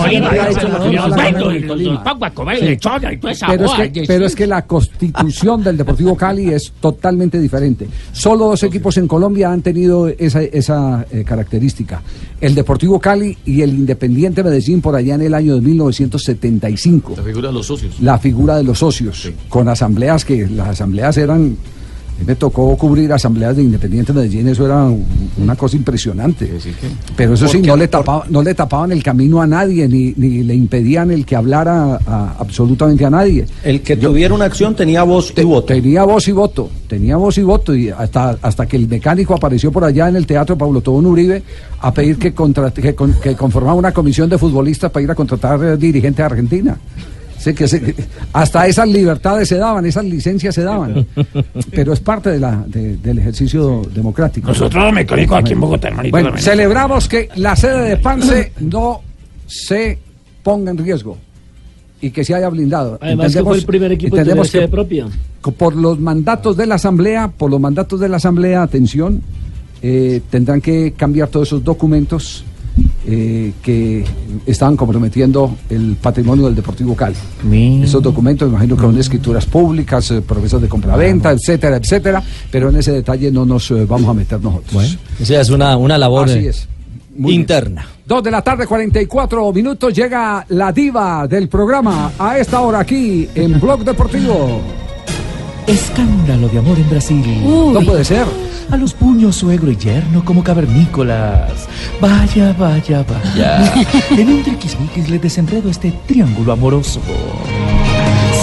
Pero es que la constitución del Deportivo Cali es totalmente diferente. Solo dos equipos en Colombia han tenido esa, esa eh, característica. El Deportivo Cali y el Independiente Medellín por allá en el año de 1975. La figura de los socios. La figura de los socios, con asambleas que las asambleas eran... a Me tocó cubrir asambleas de Independiente Medellín, eso era un- una cosa impresionante. Pero eso sí, no le, tapaba- no le tapaban el camino a nadie, ni, ni le impedían el que hablara a- absolutamente a nadie. El que tuviera una acción tenía voz y voto. Tenía voz y voto, tenía voz y voto, y hasta, hasta que el mecánico apareció por allá en el Teatro Pablo Tobón Uribe a pedir que, contra- que, con- que conformara una comisión de futbolistas para ir a contratar eh, dirigentes de Argentina. Sí, que se- hasta esas libertades se daban, esas licencias se daban. Pero es parte de la, de- del ejercicio democrático. Nosotros los mecánicos aquí en Bogotá, hermanito. Bueno, celebramos que la sede de Pance no se ponga en riesgo y que se haya blindado. Además que fue el primer equipo entendemos sede que propia. por los mandatos de la Asamblea, por los mandatos de la Asamblea, atención, eh, tendrán que cambiar todos esos documentos eh, que estaban comprometiendo el patrimonio del Deportivo Cali. Esos documentos, me imagino que son escrituras públicas, eh, promesas de compraventa, etcétera, etcétera, pero en ese detalle no nos eh, vamos a meter nosotros. Esa es una, una labor Así eh, es. Muy bien. interna. Dos de la tarde, 44 minutos, llega la diva del programa a esta hora aquí en Blog Deportivo. Escándalo de amor en Brasil. No puede ser. A los puños suegro y yerno como cavernícolas. Vaya, vaya, vaya. en un triquismiquis le desenredo este triángulo amoroso.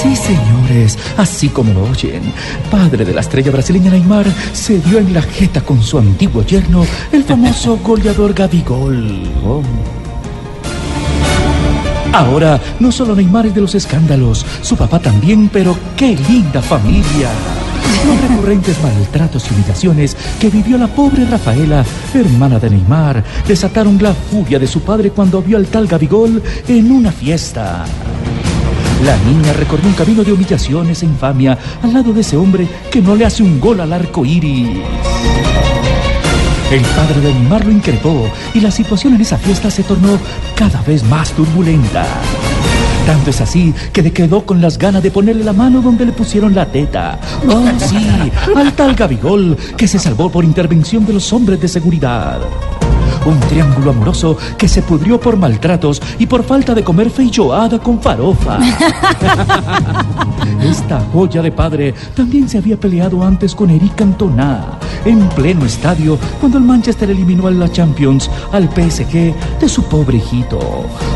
Sí, señores, así como lo oyen, padre de la estrella brasileña Neymar se dio en la jeta con su antiguo yerno, el famoso goleador Gabigol. Ahora, no solo Neymar es de los escándalos, su papá también, pero qué linda familia. Los recurrentes maltratos y humillaciones que vivió la pobre Rafaela, hermana de Neymar, desataron la furia de su padre cuando vio al tal Gabigol en una fiesta. La niña recorrió un camino de humillaciones e infamia al lado de ese hombre que no le hace un gol al arco iris. El padre de Neymar lo increpó y la situación en esa fiesta se tornó cada vez más turbulenta. Tanto es así que le quedó con las ganas de ponerle la mano donde le pusieron la teta. Oh, sí, al tal Gabigol que se salvó por intervención de los hombres de seguridad. Un triángulo amoroso que se pudrió por maltratos y por falta de comer feijoada con farofa. Esta joya de padre también se había peleado antes con Eric Cantona en pleno estadio cuando el Manchester eliminó a la Champions al PSG de su pobre hijito.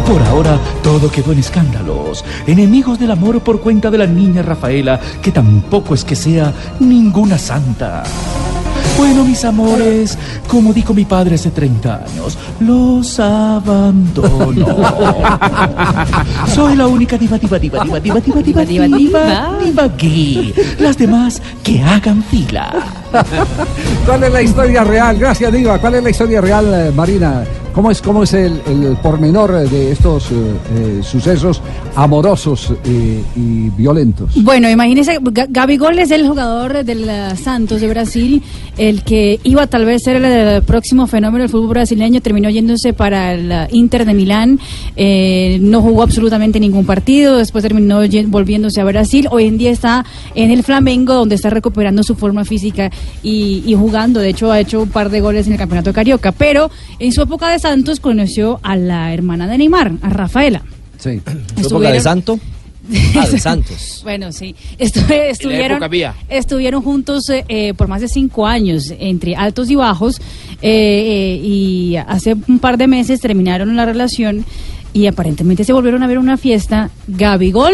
Por ahora todo quedó en escándalos. Enemigos del amor por cuenta de la niña Rafaela, que tampoco es que sea ninguna santa. Bueno, mis amores, como dijo mi padre hace 30 años, los abandono. Soy la única diva, diva, diva, diva, diva, diva, diva, diva, diva, diva gay. Las demás que hagan fila. ¿Cuál es la historia real? Gracias, Diva. ¿Cuál es la historia real, eh, Marina? ¿Cómo es, cómo es el, el pormenor de estos eh, eh, sucesos amorosos eh, y violentos? Bueno, imagínese, Ga- Gabigol es el jugador del Santos de Brasil, el que iba tal vez ser el, próximo fenómeno del fútbol brasileño, terminó yéndose para el Inter de Milán, no jugó absolutamente ningún partido, después terminó volviéndose a Brasil, hoy en día está en el Flamengo, donde está recuperando su forma física y, y jugando, de hecho ha hecho un par de goles en el Campeonato Carioca, pero en su época de Santos conoció a la hermana de Neymar, a Rafaela. Sí. ¿Su época de santo? Ah, de Santos. Bueno, sí. Estu- estuvieron, estuvieron juntos eh, por más de cinco años, entre altos y bajos. Eh, eh, y hace un par de meses terminaron la relación y aparentemente se volvieron a ver en una fiesta Gabigol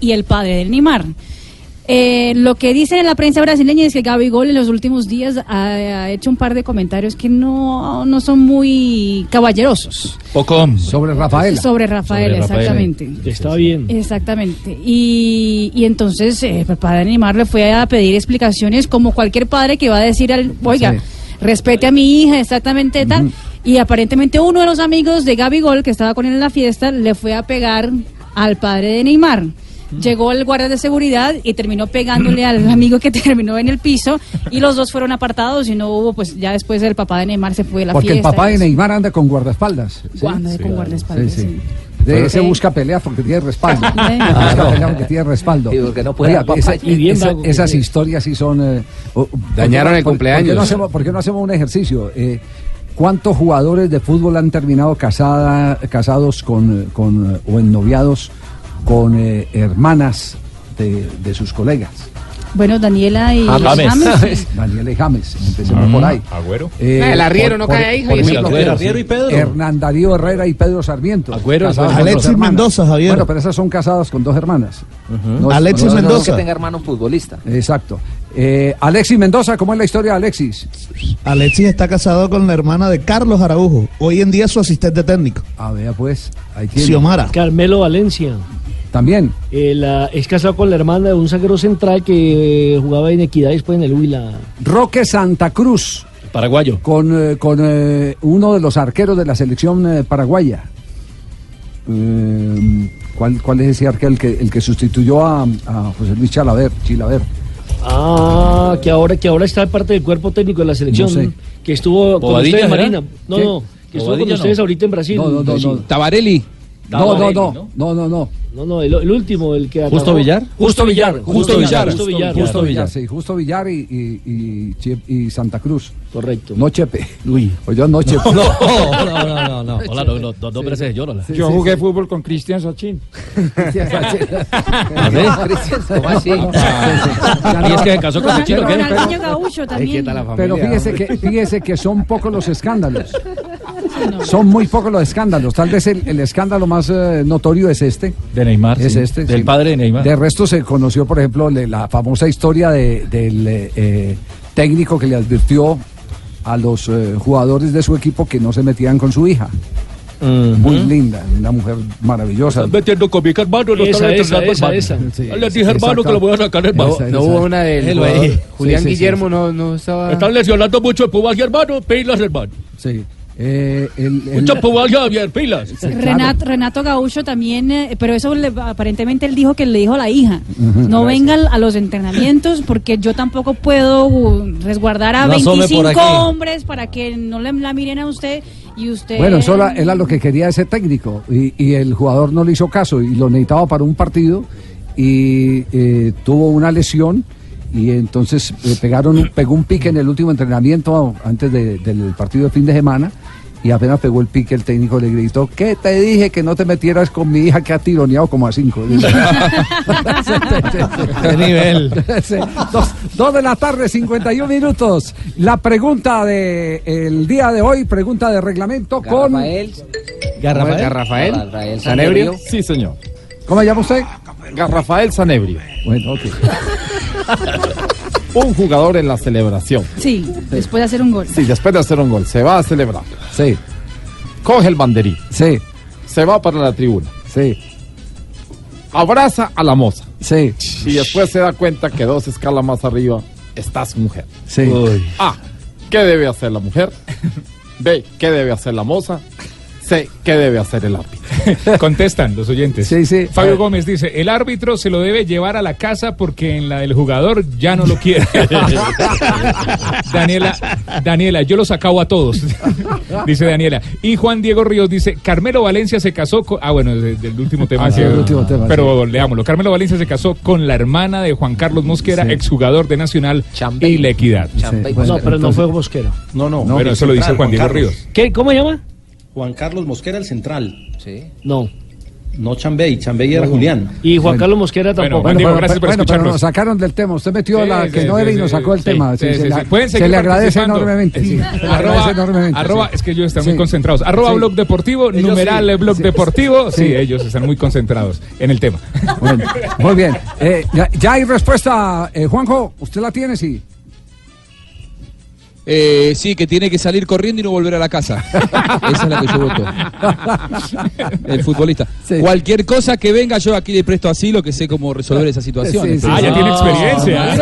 y el padre del Neymar. Eh, lo que dice en la prensa brasileña es que Gabigol en los últimos días ha, ha hecho un par de comentarios que no, no son muy caballerosos. Poco. Sobre Rafael. Sobre Rafael, Sobre Rafael. exactamente. Está bien. Exactamente. Y, y entonces eh, el padre de Neymar le fue a pedir explicaciones como cualquier padre que va a decir al, oiga, Sí. respete a mi hija, exactamente tal. Y aparentemente uno de los amigos de Gabigol que estaba con él en la fiesta le fue a pegar al padre de Neymar. Llegó el guardia de seguridad y terminó pegándole al amigo que terminó en el piso y los dos fueron apartados y no hubo, pues ya después el papá de Neymar se fue de la Porque el fiesta. papá y de eso. Neymar anda con guardaespaldas. ¿sí? Anda con guardaespaldas, Sí, sí. sí. De ese busca pelea porque tiene respaldo. Sí. Busca pelea porque tiene respaldo. Sí, porque no puede Oiga, esa- bien esa- esas historias sí son. eh, o- ¿por qué Dañaron no- el por- cumpleaños. ¿Por qué no hacemos, por qué no hacemos un ejercicio? Eh, ¿Cuántos jugadores de fútbol han terminado casada, casados con, eh, con, eh, o ennoviados con eh, hermanas de, de sus colegas? Bueno, Daniela y James. Daniela y James, empecemos Mm, por ahí. Agüero. Eh, El arriero no cae ahí, por Javier. ejemplo, Agüero, Agüero y Pedro. Hernán Darío Herrera y Pedro Sarmiento. Agüero, Alexis. Mendoza, Javier. Bueno, pero esas son casadas con dos hermanas. No Alexis no no es- Mendoza. que tenga hermano futbolista. Exacto. Eh, Alexis Mendoza, ¿cómo es la historia de Alexis? Alexis está casado con la hermana de Carlos Araujo, hoy en día su asistente técnico. A ver, pues, ahí tiene. Xiomara. Carmelo Valencia. También. Eh, la- es casado con la hermana de un zaguero central que eh, jugaba en Equidad y después en el Huila. Roque Santa Cruz. Paraguayo. Con, eh, con eh, uno de los arqueros de la selección eh, paraguaya. Eh, ¿cuál, ¿Cuál es ese arquero? El que, el que sustituyó a, a José Luis Chalaver, Chilaver. Ah, que ahora, que ahora está parte del cuerpo técnico de la selección. No sé. Que estuvo con ¿Bobadilla ustedes, será? Marina. No, ¿Qué? no. Que estuvo con ustedes no. ahorita en Brasil. No, no, no, no. Tabarelli. No, no, no, no, no, no. No, no, el, el último, el que ¿Justo. Villar? Justo Villar. Justo Villar. Justo Villar. Justo Villar, sí, Justo Villar y, y, y y Santa Cruz. Correcto. No Chepe. Uy. O yo no Chepe. No, no, no, no, no. Hola, no, no, no, no, pero ese es Llorola. Sí, Yo sí, jugué sí. fútbol con Cristian Sachin. A ver. ¿Cómo así? Y es que se casó con su chino, ¿qué? Ronaldinho Gaucho también. Pero fíjese que, fíjese que son pocos los escándalos. Son muy pocos los escándalos. Tal vez el, el escándalo más eh, notorio es este. De Neymar. Es sí. este. Del sí. padre de Neymar. De resto se conoció, por ejemplo, le- la famosa historia de- del eh, eh, técnico que le advirtió a los eh, jugadores de su equipo que no se metían con su hija. Muy linda, una mujer maravillosa. metiendo con mi hermano, no Esa, esa, esa, esa. Sí, Le dije, hermano, que lo voy a sacar, hermano. Esa, No esa. hubo una ahí. jugador Julián Sí, sí, Guillermo, sí. no, no estaba. Están lesionando mucho el Pubal, hermano. Pilas, hermano. Sí. Eh, el- el- Javier, pilas. Renato, Renato Gaucho también, eh, pero eso le- aparentemente él dijo que le dijo a la hija, no vengan a los entrenamientos porque yo tampoco puedo uh, resguardar a No asome por 25 aquí. hombres para que no le, la miren a usted y usted... Bueno, eso era, era lo que quería ese técnico y, y el jugador no le hizo caso y lo necesitaba para un partido y eh, tuvo una lesión y entonces eh, pegaron un- pegó un pique en el último entrenamiento antes de- del partido de fin de semana y apenas pegó el pique el técnico le gritó ¿qué te dije que no te metieras con mi hija que ha tironeado como a cinco? ¿Qué nivel? Dos, dos de la tarde, 51 minutos. La pregunta de el día de hoy, pregunta de reglamento con... Rafael. Garrafael. Garrafael. Rafael Sanebrio. Sí, señor. ¿Cómo se llama usted? Rafael Sanebrio. Bueno, ok. Un jugador en la celebración. Sí, después de hacer un gol. Sí, después de hacer un gol, se va a celebrar. Sí, Coge el banderín. sí, Se va para la tribuna. sí, Abraza a la moza. sí, Y después se da cuenta que dos escalas más arriba está su mujer. sí. A. ¿Qué debe hacer la mujer? B. ¿Qué debe hacer la moza? C. ¿Qué debe hacer el árbitro? Contestan los oyentes. Sí, sí. Fabio. Gómez dice, el árbitro se lo debe llevar a la casa porque en la del jugador ya no lo quiere. Daniela, Daniela, yo los acabo a todos, dice Daniela. Y Juan Diego Ríos dice, Carmelo Valencia se casó con... Ah, bueno, de- del último tema. Ah, sí, que- el último tema, Pero leámoslo. Carmelo Valencia se casó con la hermana de Juan Carlos Mosquera, Sí. exjugador de Nacional y La Equidad. Champey. bueno, no, pero no fue Bosquera. No, no. Bueno, eso lo dice Juan Diego Carlos. Ríos. ¿Qué? ¿Cómo se llama? Juan Carlos Mosquera, el central. Sí. No. No Chambey, Chambey era Julián. Y Juan Carlos Mosquera tampoco. Bueno, pero, bueno, pero nos sacaron del tema. Usted metió Sí, la que sí, no sí, era y sí, nos sacó el sí, tema. sí, Sí, sí, se, se le agradece enormemente. sí, se le Arroba, agradece enormemente. arroba- sí. es que ellos están Sí. muy concentrados. Arroba Sí. blog deportivo, Ellos numeral sí. blog Sí. deportivo. Sí. Sí. ellos están muy concentrados en el tema. Bueno, muy bien. Eh, ya, ya hay respuesta, eh, Juanjo. ¿Usted la tiene? Sí. Eh, sí, que tiene que salir corriendo y no volver a la casa. Esa es la que yo voto. El futbolista. Cualquier cosa que venga, yo aquí le presto asilo, que sé cómo resolver esa situación. Sí, sí, Ah, sí. ya tiene experiencia.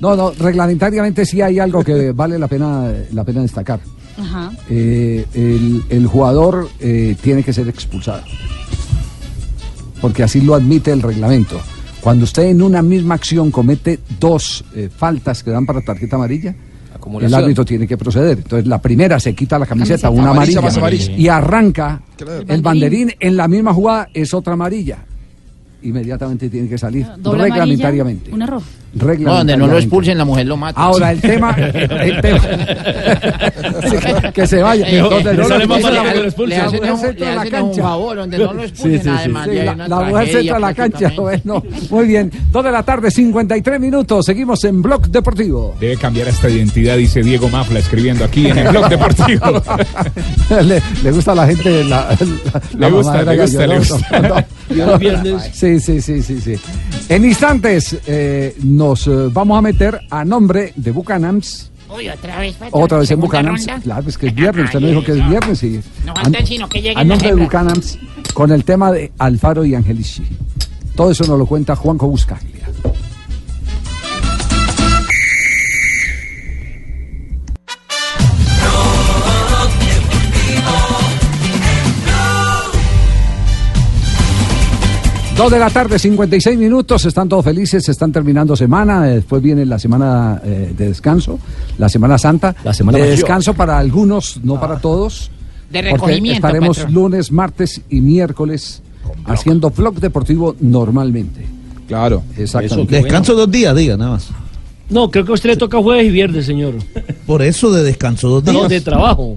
No, no, reglamentariamente sí hay algo que vale la pena, la pena destacar. Ajá. Eh, el, el jugador eh, tiene que ser expulsado. Porque así lo admite el reglamento. Cuando usted en una misma acción comete dos eh, faltas que dan para tarjeta amarilla, el árbitro tiene que proceder. Entonces la primera se quita la camiseta, Camiseta. una Amarilla amarilla, más amarilla. y arranca Claro. el banderín en la misma jugada es otra amarilla. Inmediatamente tiene que salir amarilla, reglamentariamente. un error. No, donde no lo expulsen, la mujer lo mata. Ahora el tema, el tema que, se vaya. Eh, Donde eh, no lo expulsen, lo la expulsen. mujer Le hacen un- se entra le a la hacen un cancha. favor, donde no lo expulsen, además, Sí, la, mujer se entra a la cancha. Bueno, muy bien. Dos de la tarde, 53 minutos. Seguimos en Blog Deportivo. Debe cambiar esta identidad, dice Diego Mafla escribiendo aquí en el blog deportivo. le, le gusta a la gente la, la, Le gusta, le gusta, le ¿no? gusta. No, no. Y los viernes. Sí, sí, sí, sí, sí. En instantes eh, nos eh, vamos a meter a nombre de Bucanams. Uy, otra vez. Otra vez en Bucanams. ronda. Claro, que es viernes. Usted no dijo que es viernes. Sí. No A- falta sino que lleguen a nombre de. Bucanams con el tema de Alfaro y Angelici. Todo eso nos lo cuenta Juanjo Buscaglia. Dos de la tarde, 56 minutos, están todos felices, están terminando semana, después viene la semana eh, de descanso, la Semana Santa, La semana de mayor. descanso para algunos, no para todos. De porque recogimiento, Estaremos lunes, martes y miércoles haciendo blog deportivo normalmente. Claro. Exactamente. Descanso dos días, diga, nada más. No, creo que a usted le toca jueves y viernes, señor. Por eso de descanso dos días. No, de trabajo.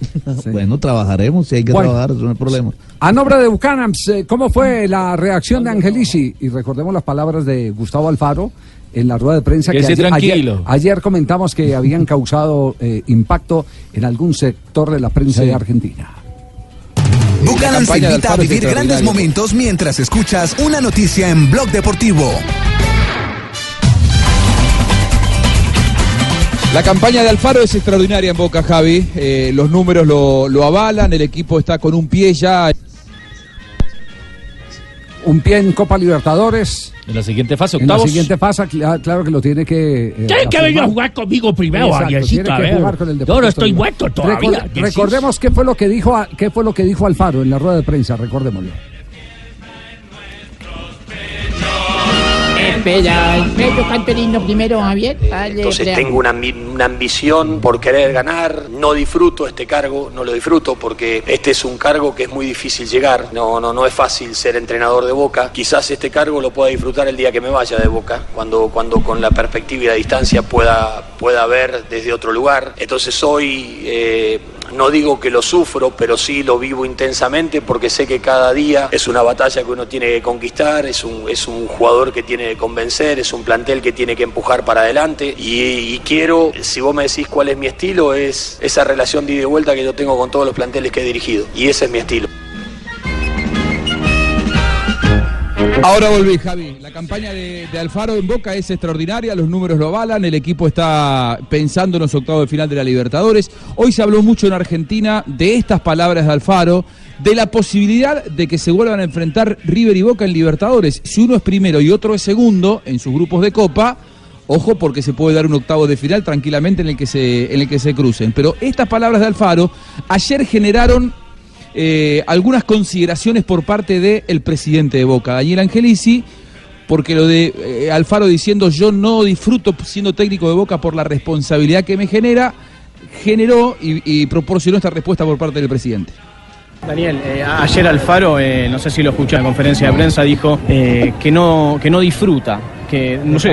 Bueno, trabajaremos si hay que Bueno. trabajar, eso no hay problema. A nombre de Bucanams, eh, ¿cómo fue la reacción de Angelici? Y recordemos las palabras de Gustavo Alfaro en la rueda de prensa Quédese ayer, tranquilo. ayer- ayer comentamos que habían causado eh, impacto en algún sector de la prensa de Argentina. Bucanams invita a es vivir grandes momentos mientras escuchas una noticia en Blog Deportivo. La campaña de Alfaro es extraordinaria en Boca, Javi. Eh, los números lo, lo avalan, el equipo está con un pie ya. Un pie en Copa Libertadores. En la siguiente fase, En la octavos. siguiente fase, cla- claro que lo tiene que. eh, Tiene que venir a jugar conmigo primero, Exacto, que jugar con el Yo no estoy muerto todavía. Recor- decís. recordemos qué fue lo que dijo a- qué fue lo que dijo Alfaro en la rueda de prensa, recordémoslo. Espera, el pecho canterino primero, Javier. Dale, Entonces tengo una ambición por querer ganar, no disfruto este cargo, no lo disfruto porque este es un cargo que es muy difícil llegar, no, no, no es fácil ser entrenador de Boca, quizás este cargo lo pueda disfrutar el día que me vaya de Boca, cuando, cuando con la perspectiva y la distancia pueda, pueda ver desde otro lugar, entonces hoy eh, no digo que lo sufro, pero sí lo vivo intensamente porque sé que cada día es una batalla que uno tiene que conquistar, es un, es un jugador que tiene que convencer, es un plantel que tiene que empujar para adelante y, y quiero, si vos me decís cuál es mi estilo, es esa relación de ida y vuelta que yo tengo con todos los planteles que he dirigido y ese es mi estilo. Ahora volví, Javi. La campaña de, Alfaro en Boca es extraordinaria, los números lo avalan, el equipo está pensando en los octavos de final de la Libertadores. Hoy se habló mucho en Argentina de estas palabras de Alfaro, de la posibilidad de que se vuelvan a enfrentar River y Boca en Libertadores. Si uno es primero y otro es segundo en sus grupos de Copa, ojo porque se puede dar un octavo de final tranquilamente en el que se, en el que se crucen. Pero estas palabras de Alfaro ayer generaron eh, algunas consideraciones por parte del presidente de Boca, Daniel Angelici, porque lo de eh, Alfaro diciendo yo no disfruto siendo técnico de Boca por la responsabilidad que me genera, generó y proporcionó esta respuesta por parte del presidente. Daniel, eh, ayer Alfaro, eh, no sé si lo escuché en la conferencia de prensa, dijo eh, que, no, que no disfruta, que, no sé,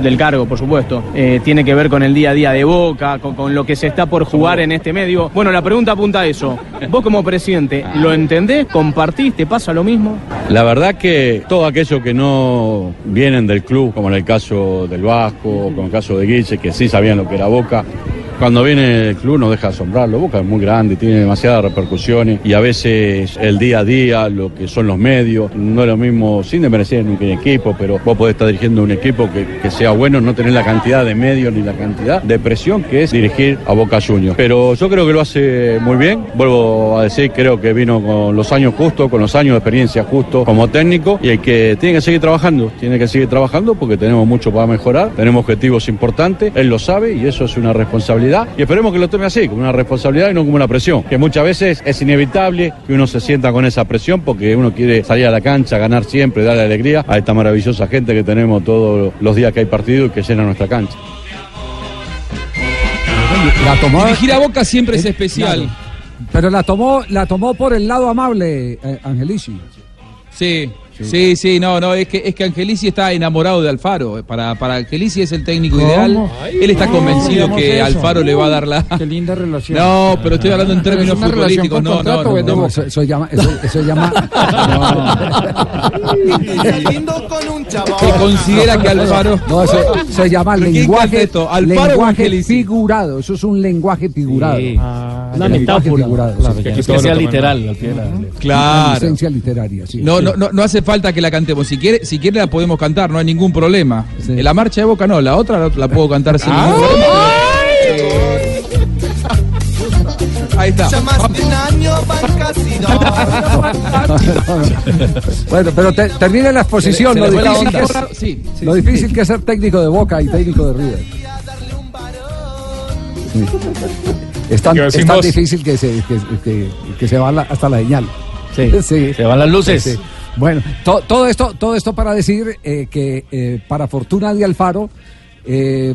del cargo, por supuesto, tiene que ver con el día a día de Boca, con, lo que se está por jugar en este medio. Bueno, la pregunta apunta a eso. Vos como presidente, ¿lo entendés? ¿Compartís? ¿Te pasa lo mismo? La verdad que todos aquellos que no vienen del club, como en el caso del Vasco, como en el caso de Guille, que sí sabían lo que era Boca, cuando viene el club nos deja asombrarlo. Boca es muy grande, tiene demasiadas repercusiones y a veces el día a día, lo que son los medios, no es lo mismo, sin desmerecer ningún equipo, pero vos podés estar dirigiendo un equipo que, que sea bueno, no tener la cantidad de medios ni la cantidad de presión que es dirigir a Boca Juniors. Pero yo creo que lo hace muy bien. Vuelvo a decir, creo que vino con los años justos, con los años de experiencia justos como técnico y el que tiene que seguir trabajando, tiene que seguir trabajando porque tenemos mucho para mejorar, tenemos objetivos importantes, él lo sabe y eso es una responsabilidad y esperemos que lo tome así, como una responsabilidad y no como una presión, que muchas veces es inevitable que uno se sienta con esa presión porque uno quiere salir a la cancha, ganar siempre, darle alegría a esta maravillosa gente que tenemos todos los días que hay partido y que llena nuestra cancha. La tomó, Dirigir a Boca siempre es especial. Claro. Pero la tomó, la tomó por el lado amable, eh, Angelici. Sí, sí, sí, no, no, es que, es que Angelici está enamorado de Alfaro. Para, para Angelici es el técnico ¿Cómo? ideal. Él está no, convencido que eso. Alfaro le va a dar la. Qué linda relación. No, pero estoy hablando en términos futbolísticos. con No, no, no, ¿o es de no. No, eso, eso llama, eso, eso llama. Que considera que Alfaro. No, eso se llama ¿Pero quién canta lenguaje, esto? ¿Alfaro o lenguaje figurado. Eso es un lenguaje figurado. Ah, Una Lenguaje metáfora. figurado, Claro, sí. que sea literal, la letra. Una Claro. licencia literaria, sí. No, no, no, no hace falta que la cantemos. Si quiere, si quiere la podemos cantar, no hay ningún problema. En la marcha de Boca no, la otra la, la puedo cantar sin ningún problema. Ahí está. bueno, pero te- termine la exposición. Se lo, le difícil que es, Sí, sí, lo sí. difícil que es ser técnico de Boca y técnico de River. Sí. Es tan, ¿Qué es tan difícil que se, que, que- que se va la- hasta la señal. Sí, se van las luces. Sí, sí. Bueno, to- todo esto, todo esto para decir eh, que eh, para fortuna de Alfaro, eh,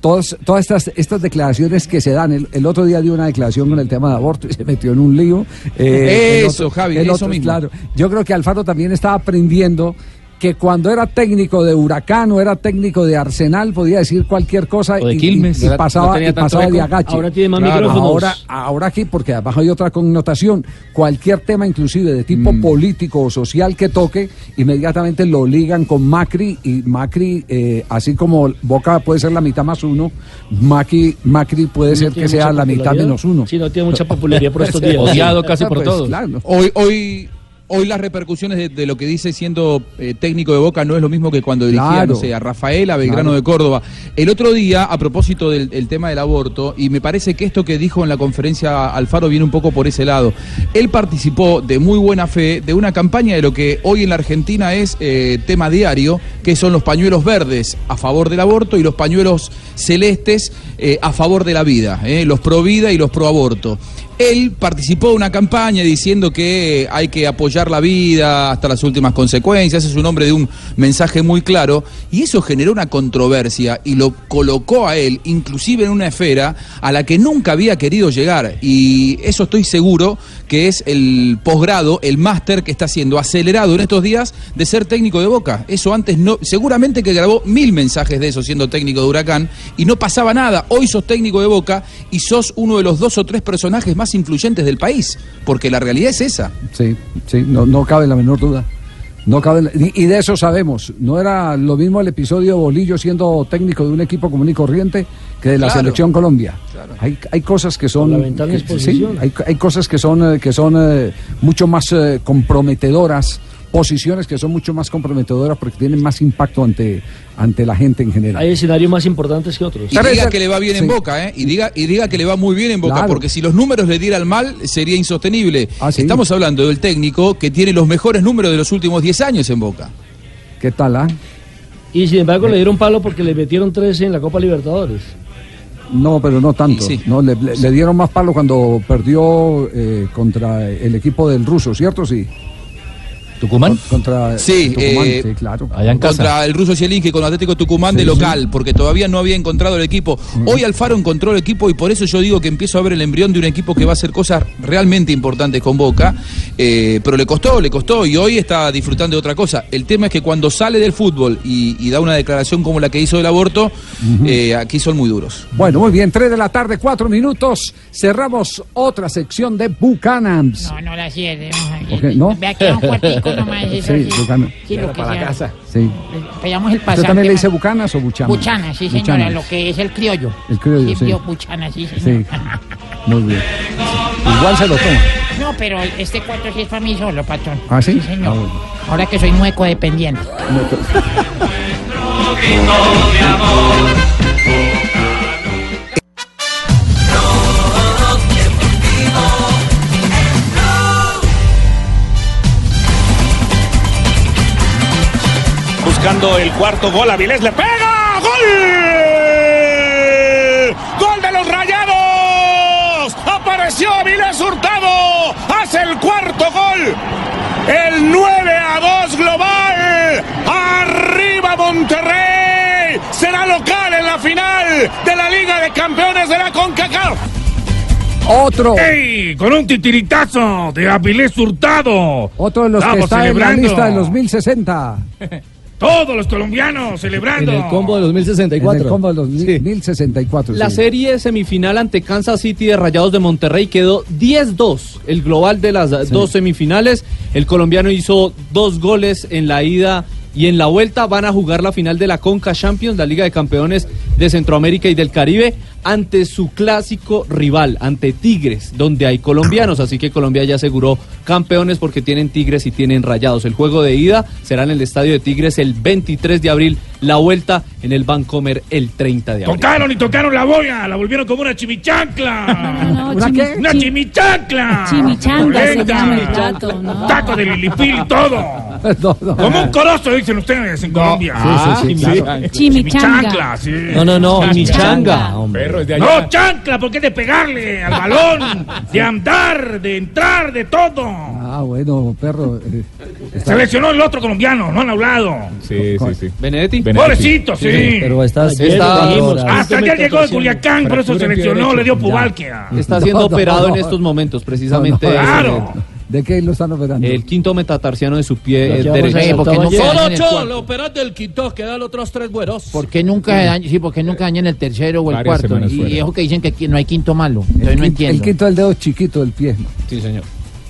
todos- todas estas, estas declaraciones que se dan, el, el otro día dio una declaración con el tema de aborto y se metió en un lío. eh, Eso, Javi, el eso mismo. Claro, yo creo que Alfaro también estaba aprendiendo que cuando era técnico de Huracán o era técnico de Arsenal podía decir cualquier cosa O de y, Quilmes. y- y No pasaba, y pasaba de agache. Ahora tiene más Claro, micrófonos. Ahora, ahora aquí, porque abajo hay otra connotación, cualquier tema inclusive de tipo Mm. político o social que toque, inmediatamente lo ligan con Macri y Macri, eh, así como Boca puede ser la mitad más uno, Macri, Macri puede ser que sea la mitad menos uno. Sí, no tiene mucha popularidad por estos días. Odiado casi por todos. claro. Hoy, hoy, hoy las repercusiones de, de lo que dice siendo eh, técnico de Boca no es lo mismo que cuando dirigía, Claro. no sé, a Rafael, a Belgrano Claro. de Córdoba. El otro día, a propósito del, tema del aborto, y me parece que esto que dijo en la conferencia Alfaro viene un poco por ese lado. Él participó de muy buena fe de una campaña de lo que hoy en la Argentina es eh, tema diario, que son los pañuelos verdes a favor del aborto y los pañuelos celestes eh, a favor de la vida, los pro vida y los pro aborto. Él participó de una campaña diciendo que hay que apoyar la vida hasta las últimas consecuencias, es un hombre de un mensaje muy claro, y eso generó una controversia y lo colocó a él, inclusive en una esfera a la que nunca había querido llegar, y eso estoy seguro que es el posgrado, el máster que está siendo acelerado en estos días de ser técnico de Boca. Eso antes no, seguramente que grabó mil mensajes de eso siendo técnico de Huracán y no pasaba nada. Hoy sos técnico de Boca y sos uno de los dos o tres personajes más influyentes del país, porque la realidad es esa. Sí, sí, no, no cabe la menor duda. No cabe, la- y, de eso sabemos. No era lo mismo el episodio Bolillo siendo técnico de un equipo común y corriente que de la Claro. selección Colombia. Hay, hay cosas que son. Que- sí, hay, hay cosas que son, eh, que son eh, mucho más eh, comprometedoras, posiciones que son mucho más comprometedoras porque tienen más impacto ante, ante la gente en general. Hay escenarios más importantes que otros. Y diga que le va bien en. Boca, ¿eh? Y diga, y diga que le va muy bien en Boca, Claro. porque si los números le dieran mal, sería insostenible. Ah, sí. Estamos hablando del técnico que tiene los mejores números de los últimos 10 años en Boca. ¿Qué tal, ah? Y sin embargo le dieron palo porque le metieron 13 en la Copa Libertadores. No, pero no tanto. Sí. No, le, le- le dieron más palo cuando perdió eh, contra el equipo del ruso, ¿cierto? Sí. ¿Tucumán? Contra Sí, Tucumán, eh, sí, claro. contra el ruso Zielinski con Atlético Tucumán de Sí, local, porque todavía no había encontrado el equipo. Hoy Alfaro encontró el equipo y por eso yo digo que empiezo a ver el embrión de un equipo que va a hacer cosas realmente importantes con Boca, eh, pero le costó, le costó y hoy está disfrutando de otra cosa. El tema es que cuando sale del fútbol y, y da una declaración como la que hizo del aborto, eh, aquí son muy duros. Bueno, muy bien, 3 de la tarde, 4 minutos. Cerramos otra sección de Buchanans. No, no la cierre. Ok, ¿no? Vea que un cuartico nomás. Eso Sí, sí, Buchanan. Sí, lo que sea. Sí. Pegamos el ¿Usted también le dice Bucanas o Buchanas? Buchana, sí, señora, Buchanas. lo que es el criollo. El criollo, sí. yo, Buchana, sí, Sí, muy bien. Igual se lo toma. No, pero este cuarto sí es para mí solo, patrón. ¿Ah, sí? señor. Ah, bueno. Ahora que soy mueco dependiente. Buscando el cuarto gol, Avilés le pega. ¡Gol! ¡Gol de los rayados! Apareció Avilés Hurtado. Hace el cuarto gol. El 9 a 2 global. Arriba Monterrey. Será local en la final de la Liga de Campeones de la CONCACAF. Otro. ¡Ey! Con un titiritazo de Avilés Hurtado. Otro de los que Estamos está en la celebrando. lista de los 1060. Todos los colombianos celebrando. En el combo de los En 1064. el combo de los 1064. La sí. serie semifinal ante Kansas City de Rayados de Monterrey quedó 10-2. El global de las dos semifinales. El colombiano hizo dos goles en la ida y en la vuelta. Van a jugar la final de la Conca Champions, la Liga de Campeones de Centroamérica y del Caribe, ante su clásico rival, ante Tigres, donde hay colombianos. Así que Colombia ya aseguró campeones porque tienen Tigres y tienen Rayados. El juego de ida será en el Estadio de Tigres el 23 de abril. La vuelta en el Vancomer el 30 de abril. Tocaron y tocaron la boya, la volvieron como una chimichancla. ¿Una qué? Una chimichancla. Chimichanga se Correcta. llama el plato, ¿no? Taco de lilipil y todo. No, no. Como un corozo, dicen ustedes en Colombia. Ah, sí, sí, sí, claro. Chimichanga. Chimichancla, sí. No, no, no, Chimichanga. hombre. Allá. No, chancla, porque es de pegarle al balón, de andar, de entrar, de todo. Ah, bueno, perro. eh, está- Se lesionó el otro colombiano, no han hablado. Sí, sí, sí. Benedetti. Pobrecito, sí. Pero. Está- ahora- Hasta ayer llegó de Culiacán, por eso se lesionó, le dio pubalquia. Está siendo No, no, operado no. en estos momentos, precisamente. No, no, Claro. ¿De qué lo están operando? El quinto metatarsiano de su pie derecho. vamos a- porque nunca el Solo cuarto. le operaste el quinto, quedan los otros tres güeros. ¿Por qué nunca dañan, sí, porque nunca dañan el tercero o el Varias cuarto? Y eso que dicen que aquí no hay quinto malo. el, Entonces no quin- entiendo. el quinto del dedo chiquito del pie. Sí, señor.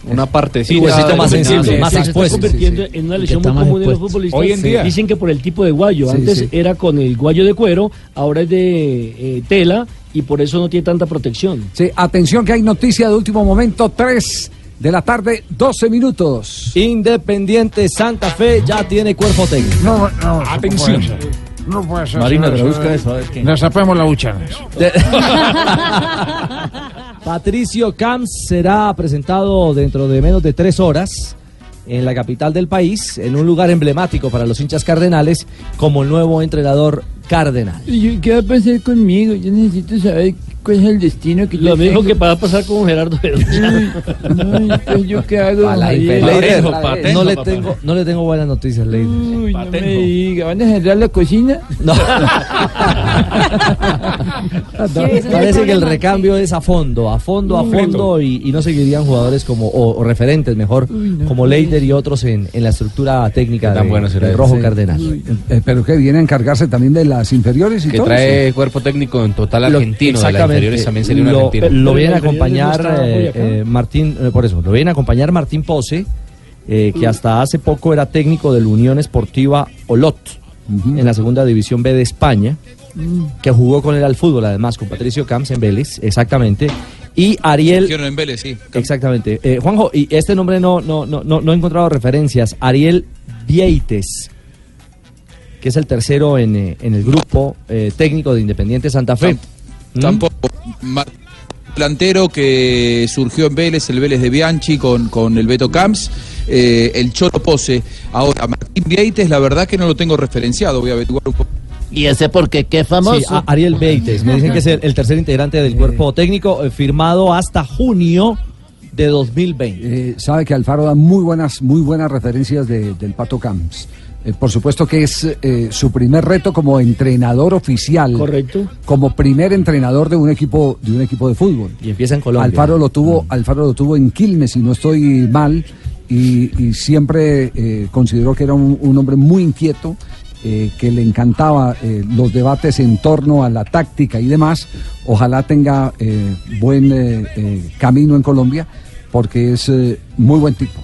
Una parte Sí, huesito más sensible, más se está expuesto. convirtiendo en una lesión muy más común de los futbolistas. Hoy en día. Dicen que por el tipo de guayo. Sí, Antes sí. era con el guayo de cuero, ahora es de eh, tela y por eso no tiene tanta protección. Sí, atención que hay noticia de último momento, 3 de la tarde, 12 minutos. Independiente Santa Fe ya tiene cuerpo técnico. No, no, Atención. No puede ser. Marina, traduzca eso, a ver qué. Destapemos la buchana. Patricio Camps será presentado dentro de menos de tres horas en la capital del país, en un lugar emblemático para los hinchas cardenales, como el nuevo entrenador cardenal. ¿Qué va a pasar conmigo? Yo necesito saber cuál es el destino que Lo yo mismo tengo. que va a pasar con Gerardo. Ay, pues, ¿Yo qué hago? La? Leider, no, le papá. tengo, no le tengo buenas noticias, Leider. Uy, no me diga, ¿van a cerrar la cocina? No. Parece que el recambio es a fondo, a fondo, a fondo y, y no seguirían jugadores como, o, o referentes mejor, como Leider y otros en, en la estructura técnica Tan de- bueno será del. Rojo Sí. Cardenal. Eh, pero que viene a encargarse también de las inferiores y Que todo. trae cuerpo técnico en total Lo- argentino. De las inferiores también sería un lo, argentino. lo viene a no acompañar eh, eh, Martín, eh, por eso, lo viene a acompañar Martín Pose, eh, que hasta hace poco era técnico de la Unión Esportiva Olot, en la segunda división B de España, que jugó con él al fútbol, además, con Patricio Camps en Vélez, exactamente. Y Ariel. Hicieron en Vélez, sí. Exactamente. Eh, Juanjo, y este nombre no, no, no, no, no he encontrado referencias. Ariel Vieites, que es el tercero en, eh, en el grupo eh, técnico de Independiente Santa Fe. ¿Mm? Tampoco. Mar- delantero que surgió en Vélez, el Vélez de Bianchi con, con el Beto Camps, eh, el Cholo Pose. Ahora, Martín Vieites, la verdad que no lo tengo referenciado, voy a averiguar un poco. ¿Y ese por qué? ¿Qué famoso? Sí, Ariel Beites, me dicen que es el, el tercer integrante del cuerpo técnico, eh, firmado hasta junio de 2020. Eh, sabe que Alfaro da muy buenas, muy buenas referencias de- del Pato Camps. Eh, por supuesto que es eh, su primer reto como entrenador oficial. Correcto. Como primer entrenador de un equipo, de un equipo de fútbol. Y empieza en Colombia. Alfaro lo tuvo, Alfaro lo tuvo en Quilmes, si no estoy mal, y, y siempre eh, consideró que era un, un hombre muy inquieto, eh, que le encantaba los debates en torno a la táctica y demás. Ojalá tenga buen camino en Colombia, porque es muy buen tipo.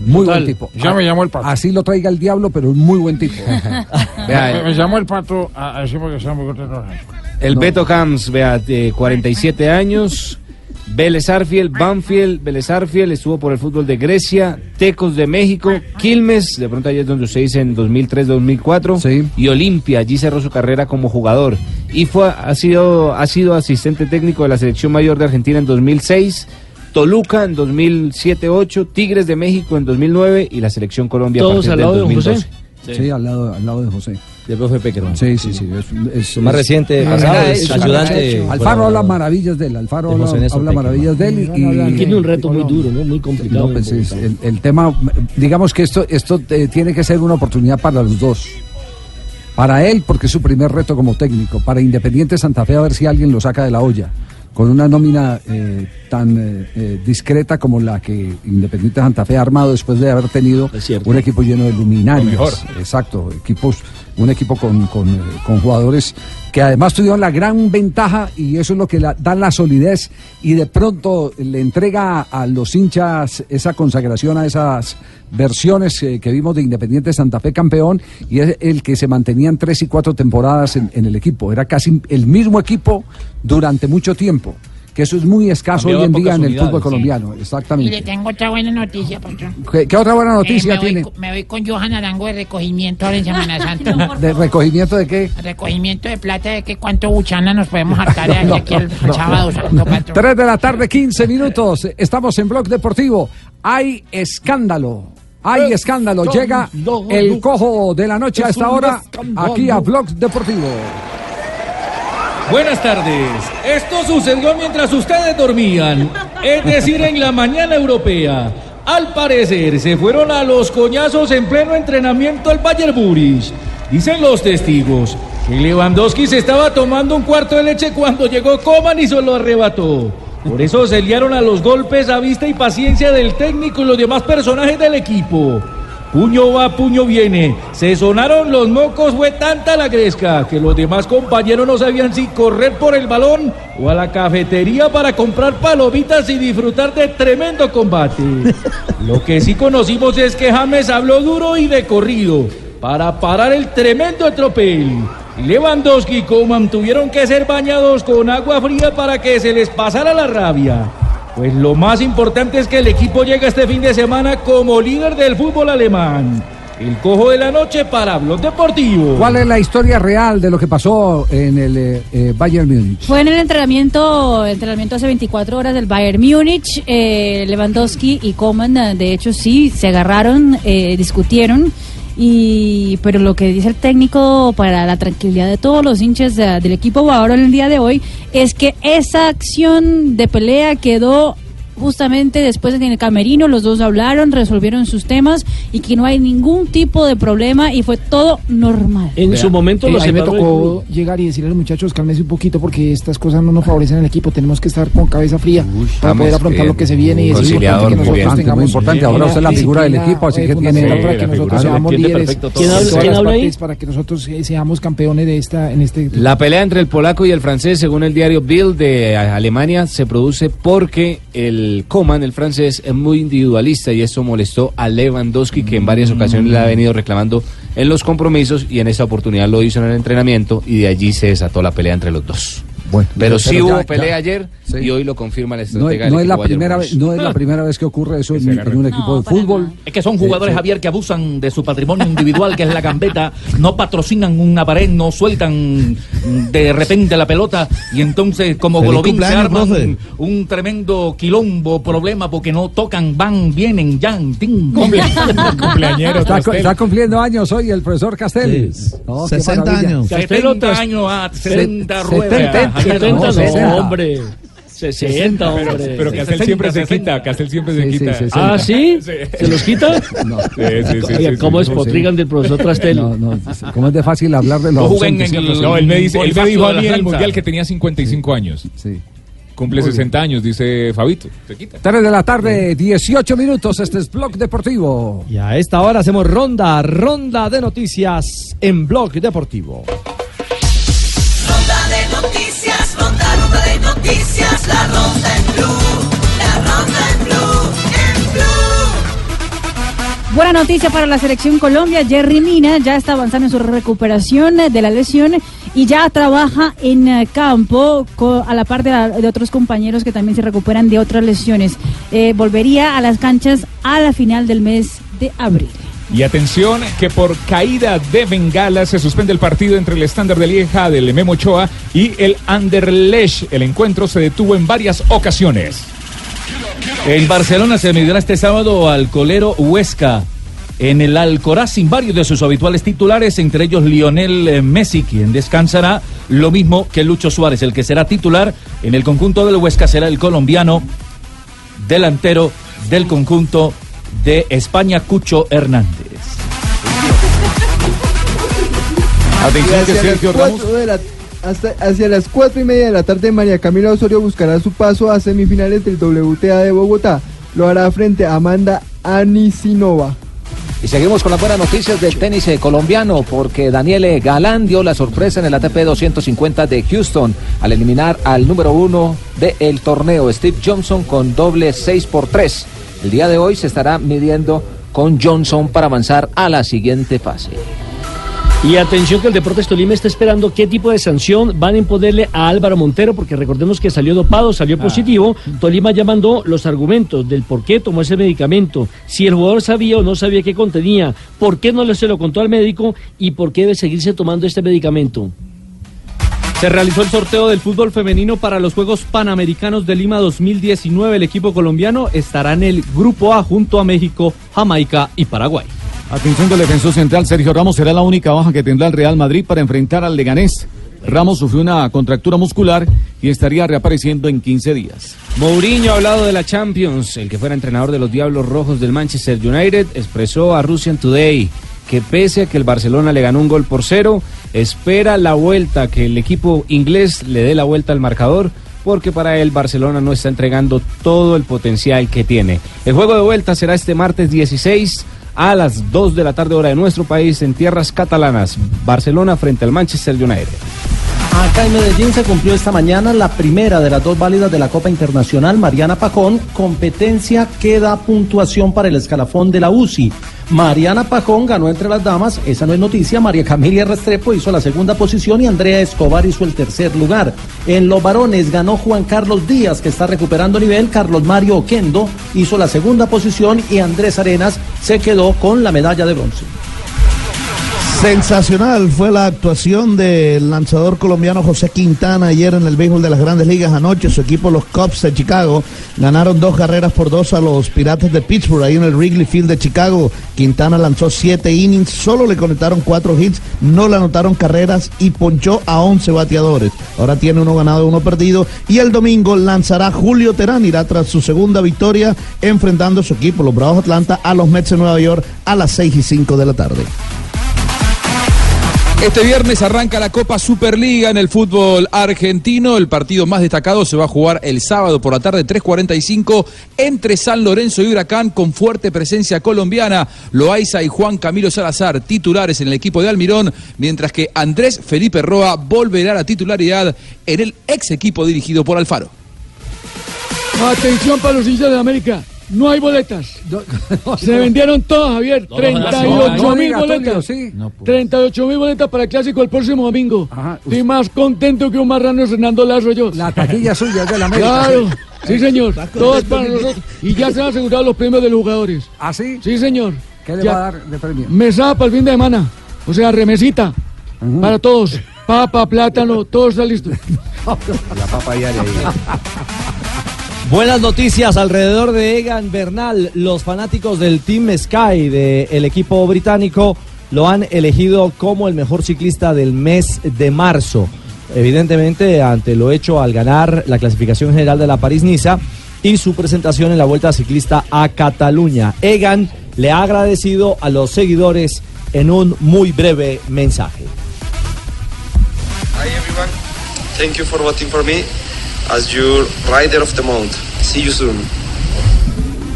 Muy Total. buen tipo. Ya me llamó el pato. Así lo traiga el diablo, pero es muy buen tipo. Vea, Me, me llamó el pato a, a decir porque sea muy contento. El Beto Camps, vea, de 47 años. Vélez Arfiel, Banfield, Vélez Arfiel, estuvo por el fútbol de Grecia, Tecos de México, Quilmes, de pronto allí es donde usted dice en 2003-2004, y Olimpia, allí cerró su carrera como jugador. Y fue, ha, sido, ha sido asistente técnico de la selección mayor de Argentina en 2006, Toluca en 2007-8, Tigres de México en 2009 y la selección Colombia a Todos partir al del lado de 2012. Sí, al, lado, al lado de José. Del profe Peckerman. Sí, sí, sí. Es, más reciente es- pasado es- ayudante Alfaro habla maravillas de él. Alfaro De habla, José habla maravillas de él. Y, y- Tiene un reto muy duro, ¿no? Muy complicado. No, pues es el, el tema, digamos que esto, esto eh, tiene que ser una oportunidad para los dos. Para él, porque es su primer reto como técnico. Para Independiente Santa Fe, a ver si alguien lo saca de la olla. Con una nómina eh, tan eh, eh, discreta como la que Independiente Santa Fe ha armado después de haber tenido un equipo lleno de mejor. Exacto, equipos, un equipo con, con, eh, con jugadores que además tuvieron la gran ventaja y eso es lo que la- da la solidez y de pronto le entrega a los hinchas esa consagración a esas versiones eh, que vimos de Independiente Santa Fe campeón y es el que se mantenían tres y cuatro temporadas en, en el equipo. Era casi el mismo equipo durante mucho tiempo. Que eso es muy escaso hoy en día en el fútbol sí. colombiano, Y le exactamente. tengo otra buena noticia, patrón. ¿Qué, qué otra buena noticia Eh, me voy tiene? con- me voy con Johan Arango de recogimiento ahora en Semana Santa. ¿De recogimiento de qué? recogimiento de plata de que cuánto buchana nos podemos hartar No, aquí al no, sábado santo, patrón. 3 de la tarde, 15 minutos. Estamos en Blog Deportivo. Hay escándalo. Hay escándalo. Llega el cojo de la noche a Es esta hora aquí a Blog Deportivo. Buenas tardes. Esto sucedió mientras ustedes dormían, es decir, en la mañana europea. Al parecer, se fueron a los coñazos en pleno entrenamiento al Bayern Múnich. Dicen los testigos que Lewandowski se estaba tomando un cuarto de leche cuando llegó Coman y se lo arrebató. Por eso se liaron a los golpes a vista y paciencia del técnico y los demás personajes del equipo. Puño va, puño viene. Se sonaron los mocos, fue tanta la gresca que los demás compañeros no sabían si correr por el balón o a la cafetería para comprar palomitas y disfrutar de tremendo combate. Lo que sí conocimos es que James habló duro y de corrido para parar el tremendo tropel. Lewandowski y Coman tuvieron que ser bañados con agua fría para que se les pasara la rabia. Pues lo más importante es que el equipo llega este fin de semana como líder del fútbol alemán. El cojo de la noche para Blog Deportivo. ¿Cuál es la historia real de lo que pasó en el eh, eh, Bayern Múnich? Fue en el entrenamiento, entrenamiento hace 24 horas del Bayern Múnich, eh, Lewandowski y Coman, de hecho sí, se agarraron, eh, discutieron, y pero lo que dice el técnico para la tranquilidad de todos los hinchas de- del equipo bávaro en el día de hoy es que esa acción de pelea quedó justamente después en el camerino, los dos hablaron, resolvieron sus temas y que no hay ningún tipo de problema y fue todo normal. En su momento Eh, lo a mí me tocó llegar y decirle a los muchachos, cálmese un poquito porque estas cosas no nos favorecen al equipo. Tenemos que estar con cabeza fría para poder afrontar bien. lo que se viene y es importante que muy nosotros bien. tengamos Muy importante, ahora usted es la figura del equipo, así eh, que tiene- fundamental para que nosotros seamos líderes para que nosotros eh, seamos campeones de esta en este La pelea entre el polaco y el francés, según el diario Bild de Alemania, se produce porque el Coman, el francés, es muy individualista y eso molestó a Lewandowski, que en varias ocasiones le ha venido reclamando en los compromisos y en esta oportunidad lo hizo en el entrenamiento y de allí se desató la pelea entre los dos. Bueno, pero sí pero ya- hubo ya- pelea ayer sí. y hoy lo confirma la No, estratega es- no del es la primera vez, no es la primera vez que ocurre eso en, en un equipo de fútbol. Es que son jugadores, Eh, sí. Javier, que abusan de su patrimonio individual, que es la gambeta, no patrocinan una pared, no sueltan de repente la pelota y entonces como Golovin se profe. un, un tremendo quilombo, problema, porque no tocan, van, vienen, yan, tin. Está, cu- está cumpliendo años hoy el profesor Castel. No, qué 60 maravilla. años. 70 años, 70 Se- ruedas. 70, Javier, no, no, 60. hombre. 60, hombre. Pero, pero Castel siempre se quita, Castel siempre se quita. 60. ¿Ah, sí? ¿Se los quita? No. Sí, sí, sí, Oiga, sí, ¿cómo sí. despotrigan del profesor Trastel? No, no, ¿cómo es de fácil hablar de los No jueguen ausentes? en el- No, él me, dice, él me dijo a mí en el. Mundial que tenía 55 años. Sí. Cumple Muy bien. 60 años, dice Fabito. Se quita. 3 de la tarde, 18 minutos. Este es Blog Deportivo. Y a esta hora hacemos ronda, ronda de noticias en Blog Deportivo. Buena noticia para la selección Colombia. Jerry Mina ya está avanzando en su recuperación de la lesión y ya trabaja en eh, campo a la par de otros compañeros que también se recuperan de otras lesiones. Eh, volvería a las canchas a la final del mes de abril. Y atención que por caída de bengala se suspende el partido entre el estándar de Lieja del Memo y el Anderlecht. El encuentro se detuvo en varias ocasiones. En Barcelona se medirá este sábado al colero Huesca. En el Alcoraz sin varios de sus habituales titulares, entre ellos Lionel eh, Messi, quien descansará, lo mismo que Lucho Suárez, el que será titular en el conjunto del Huesca será el colombiano delantero del conjunto de España, Cucho Hernández. Atención que Sergio Ramos. la- hasta hacia las cuatro y media de la tarde, María Camila Osorio buscará su paso a semifinales del WTA de Bogotá. Lo hará frente a Amanda Anisinova. Y seguimos con las buenas noticias del tenis eh, colombiano porque Daniele Galán dio la sorpresa en el ATP 250 de Houston al eliminar al número uno del torneo, Steve Johnson, con doble 6 por 3. El día de hoy se estará midiendo con Johnson para avanzar a la siguiente fase. Y atención que el Deportes Tolima está esperando qué tipo de sanción van a imponerle a Álvaro Montero, porque recordemos que salió dopado, salió positivo. Tolima ya mandó los argumentos del por qué tomó ese medicamento, si el jugador sabía o no sabía qué contenía, por qué no se lo contó al médico y por qué debe seguirse tomando este medicamento. Se realizó el sorteo del fútbol femenino para los Juegos Panamericanos de Lima 2019. El equipo colombiano estará en el Grupo A junto a México, Jamaica y Paraguay. Atención del defensor central Sergio Ramos será la única baja que tendrá el Real Madrid para enfrentar al Leganés. Ramos sufrió una contractura muscular y estaría reapareciendo en 15 días. Mourinho ha hablado de la Champions. El que fuera entrenador de los Diablos Rojos del Manchester United expresó a Russian Today que pese a que el Barcelona le ganó un gol por cero, espera la vuelta, que el equipo inglés le dé la vuelta al marcador, porque para él Barcelona no está entregando todo el potencial que tiene. El juego de vuelta será este martes 16 a las 2 de la tarde hora de nuestro país en tierras catalanas. Barcelona frente al Manchester United. Acá en Medellín se cumplió esta mañana la primera de las dos válidas de la Copa Internacional, Mariana Pajón. Competencia que da puntuación para el escalafón de la UCI. Mariana Pajón ganó entre las damas, esa no es noticia. María Camilia Restrepo hizo la segunda posición y Andrea Escobar hizo el tercer lugar. En los varones ganó Juan Carlos Díaz, que está recuperando nivel. Carlos Mario Oquendo hizo la segunda posición y Andrés Arenas se quedó con la medalla de bronce. Sensacional fue la actuación del lanzador colombiano José Quintana ayer en el béisbol de las grandes ligas anoche. Su equipo, los Cubs de Chicago, ganaron dos carreras por dos a los Piratas de Pittsburgh ahí en el Wrigley Field de Chicago. Quintana lanzó siete innings, solo le conectaron cuatro hits, no le anotaron carreras y ponchó a 11 bateadores. Ahora tiene uno ganado uno perdido. Y el domingo lanzará Julio Terán, irá tras su segunda victoria enfrentando a su equipo, los Bravos Atlanta, a los Mets de Nueva York a las 6 y 5 de la tarde. Este viernes arranca la Copa Superliga en el fútbol argentino. El partido más destacado se va a jugar el sábado por la tarde 3.45 entre San Lorenzo y Huracán con fuerte presencia colombiana. Loaiza y Juan Camilo Salazar titulares en el equipo de Almirón, mientras que Andrés Felipe Roa volverá a la titularidad en el ex equipo dirigido por Alfaro. Atención para los hinchas de América. No hay boletas. Se vendieron todas, Javier. No, 38 no mil boletas. sí. 38 mil boletas para el clásico el próximo domingo. Estoy más contento que un marrano Fernando Lazo yo. La taquilla suya es de la América. Claro. sí. Señor. Todas para nosotros. Y ya se han asegurado los premios de los jugadores. ¿Ah, sí? Sí, señor. ¿Qué le va a dar de premio? Mesada para el fin de semana. O sea, remesita. Para todos. Papa, plátano, todo está listo. La papa ya Buenas noticias alrededor de Egan Bernal. Los fanáticos del Team Sky del equipo británico lo han elegido como el mejor ciclista del mes de marzo. evidentemente ante lo hecho al ganar la clasificación general de la París-Niza y su presentación en la Vuelta Ciclista a Cataluña. Egan le ha agradecido a los seguidores en un muy breve mensaje. Hi everyone, thank you for voting for me as your rider of the month. See you soon.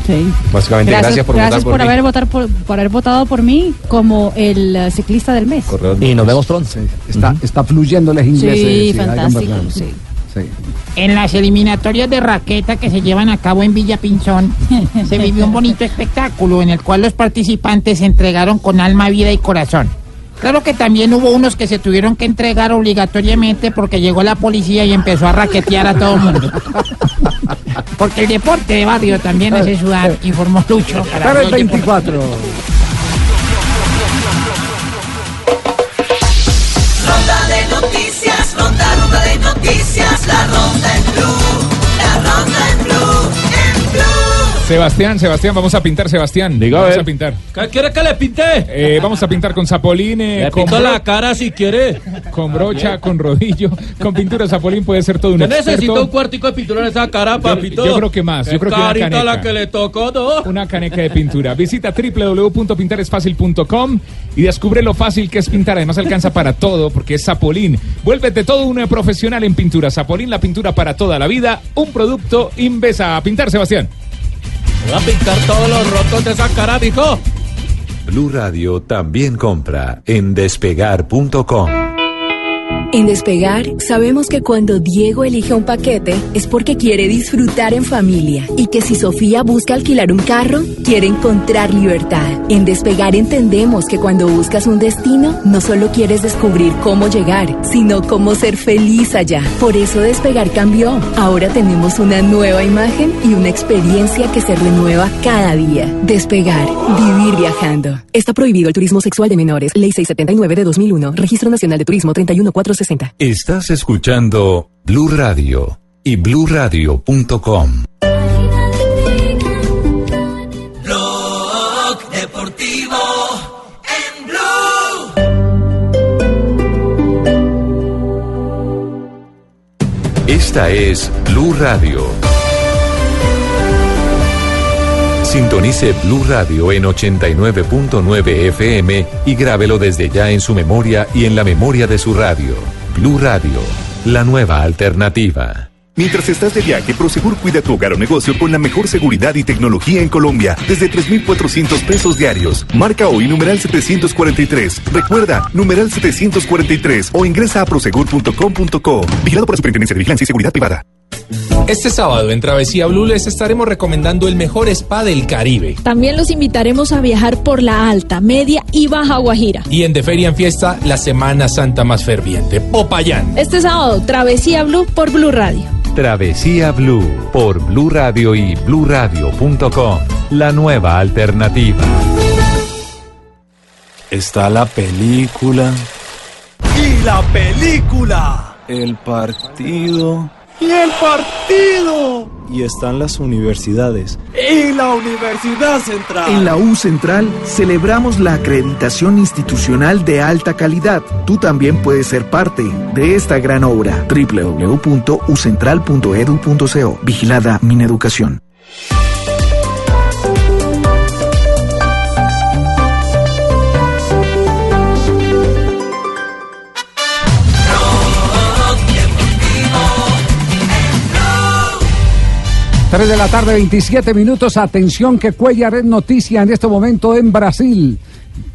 Sí. Básicamente, gracias, por votar por, mí. haber votar por, por haber votado por mí como el eh, ciclista del mes. Y nos vemos pronto. Está, está fluyendo el inglés. Sí, eh, fantástico, sí. Sí. En las eliminatorias de raqueta que se llevan a cabo en Villa Pinzón, se vivió un bonito espectáculo en el cual los participantes se entregaron con alma, vida y corazón. Claro que también hubo unos que se tuvieron que entregar obligatoriamente porque llegó la policía y empezó a raquetear a todo el mundo. Porque el deporte de barrio también hace sudar, informó Lucho. para Para el Blog Deportivo. 24. Ronda de noticias, ronda, ronda de noticias, la ronda en Sebastián, Sebastián, vamos a pintar, Sebastián. Diga, a vamos ver. a pintar. ¿Qué quiere que le pinte? Eh, vamos a pintar con Zapolín, eh, Le con, pinto la cara si quiere. con brocha, con rodillo, con pintura Zapolín puede ser todo un Yo experto. necesito un cuartico de pintura en esa cara, papito. yo creo que más, yo creo que una carita caneca. la que le tocó, ¿no? Una caneca de pintura. Visita www.pintaresfacil.com y descubre lo fácil que es pintar. Además alcanza para todo porque es Zapolín. Vuélvete todo un profesional en pintura. Zapolín, la pintura para toda la vida. Un producto Invesa. A pintar, Sebastián. Voy a pintar todos los rotos de esa cara. Blue Radio también compra en despegar.com. En Despegar, sabemos que cuando Diego elige un paquete es porque quiere disfrutar en familia y que si Sofía busca alquilar un carro, quiere encontrar libertad. En Despegar entendemos que cuando buscas un destino, no solo quieres descubrir cómo llegar, sino cómo ser feliz allá. Por eso Despegar cambió. Ahora tenemos una nueva imagen y una experiencia que se renueva cada día. Despegar, vivir viajando. Está prohibido el turismo sexual de menores. Ley 679 de 2001. Registro Nacional de Turismo 31460. Estás escuchando Blue Radio y bluradio.com. Blog deportivo en blue. Esta es Blue Radio. Sintonice Blue Radio en 89.9 FM y grábelo desde ya en su memoria y en la memoria de su radio. Blue Radio, la nueva alternativa. Mientras estás de viaje, Prosegur cuida tu hogar o negocio con la mejor seguridad y tecnología en Colombia, desde 3,400 pesos diarios. Marca hoy numeral 743. Recuerda, numeral 743 o ingresa a prosegur.com.co. Vigilado por la Superintendencia de Vigilancia y Seguridad Privada. Este sábado en Travesía Blue les estaremos recomendando el mejor spa del Caribe. También los invitaremos a viajar por la alta, media y baja Guajira. Y en De Feria en Fiesta, la Semana Santa más ferviente, Popayán. Este sábado, Travesía Blue por Blue Radio. Travesía Blue por Blue Radio y bluradio.com. La nueva alternativa. Está la película, Y la película. el partido Y el partido. y están las universidades. Y la Universidad Central. En la U Central celebramos la acreditación institucional de alta calidad. Tú también puedes ser parte de esta gran obra. www.ucentral.edu.co. Vigilada Mineducación. Tres de la tarde, 27 minutos. Atención que Cuellar es noticia en este momento en Brasil.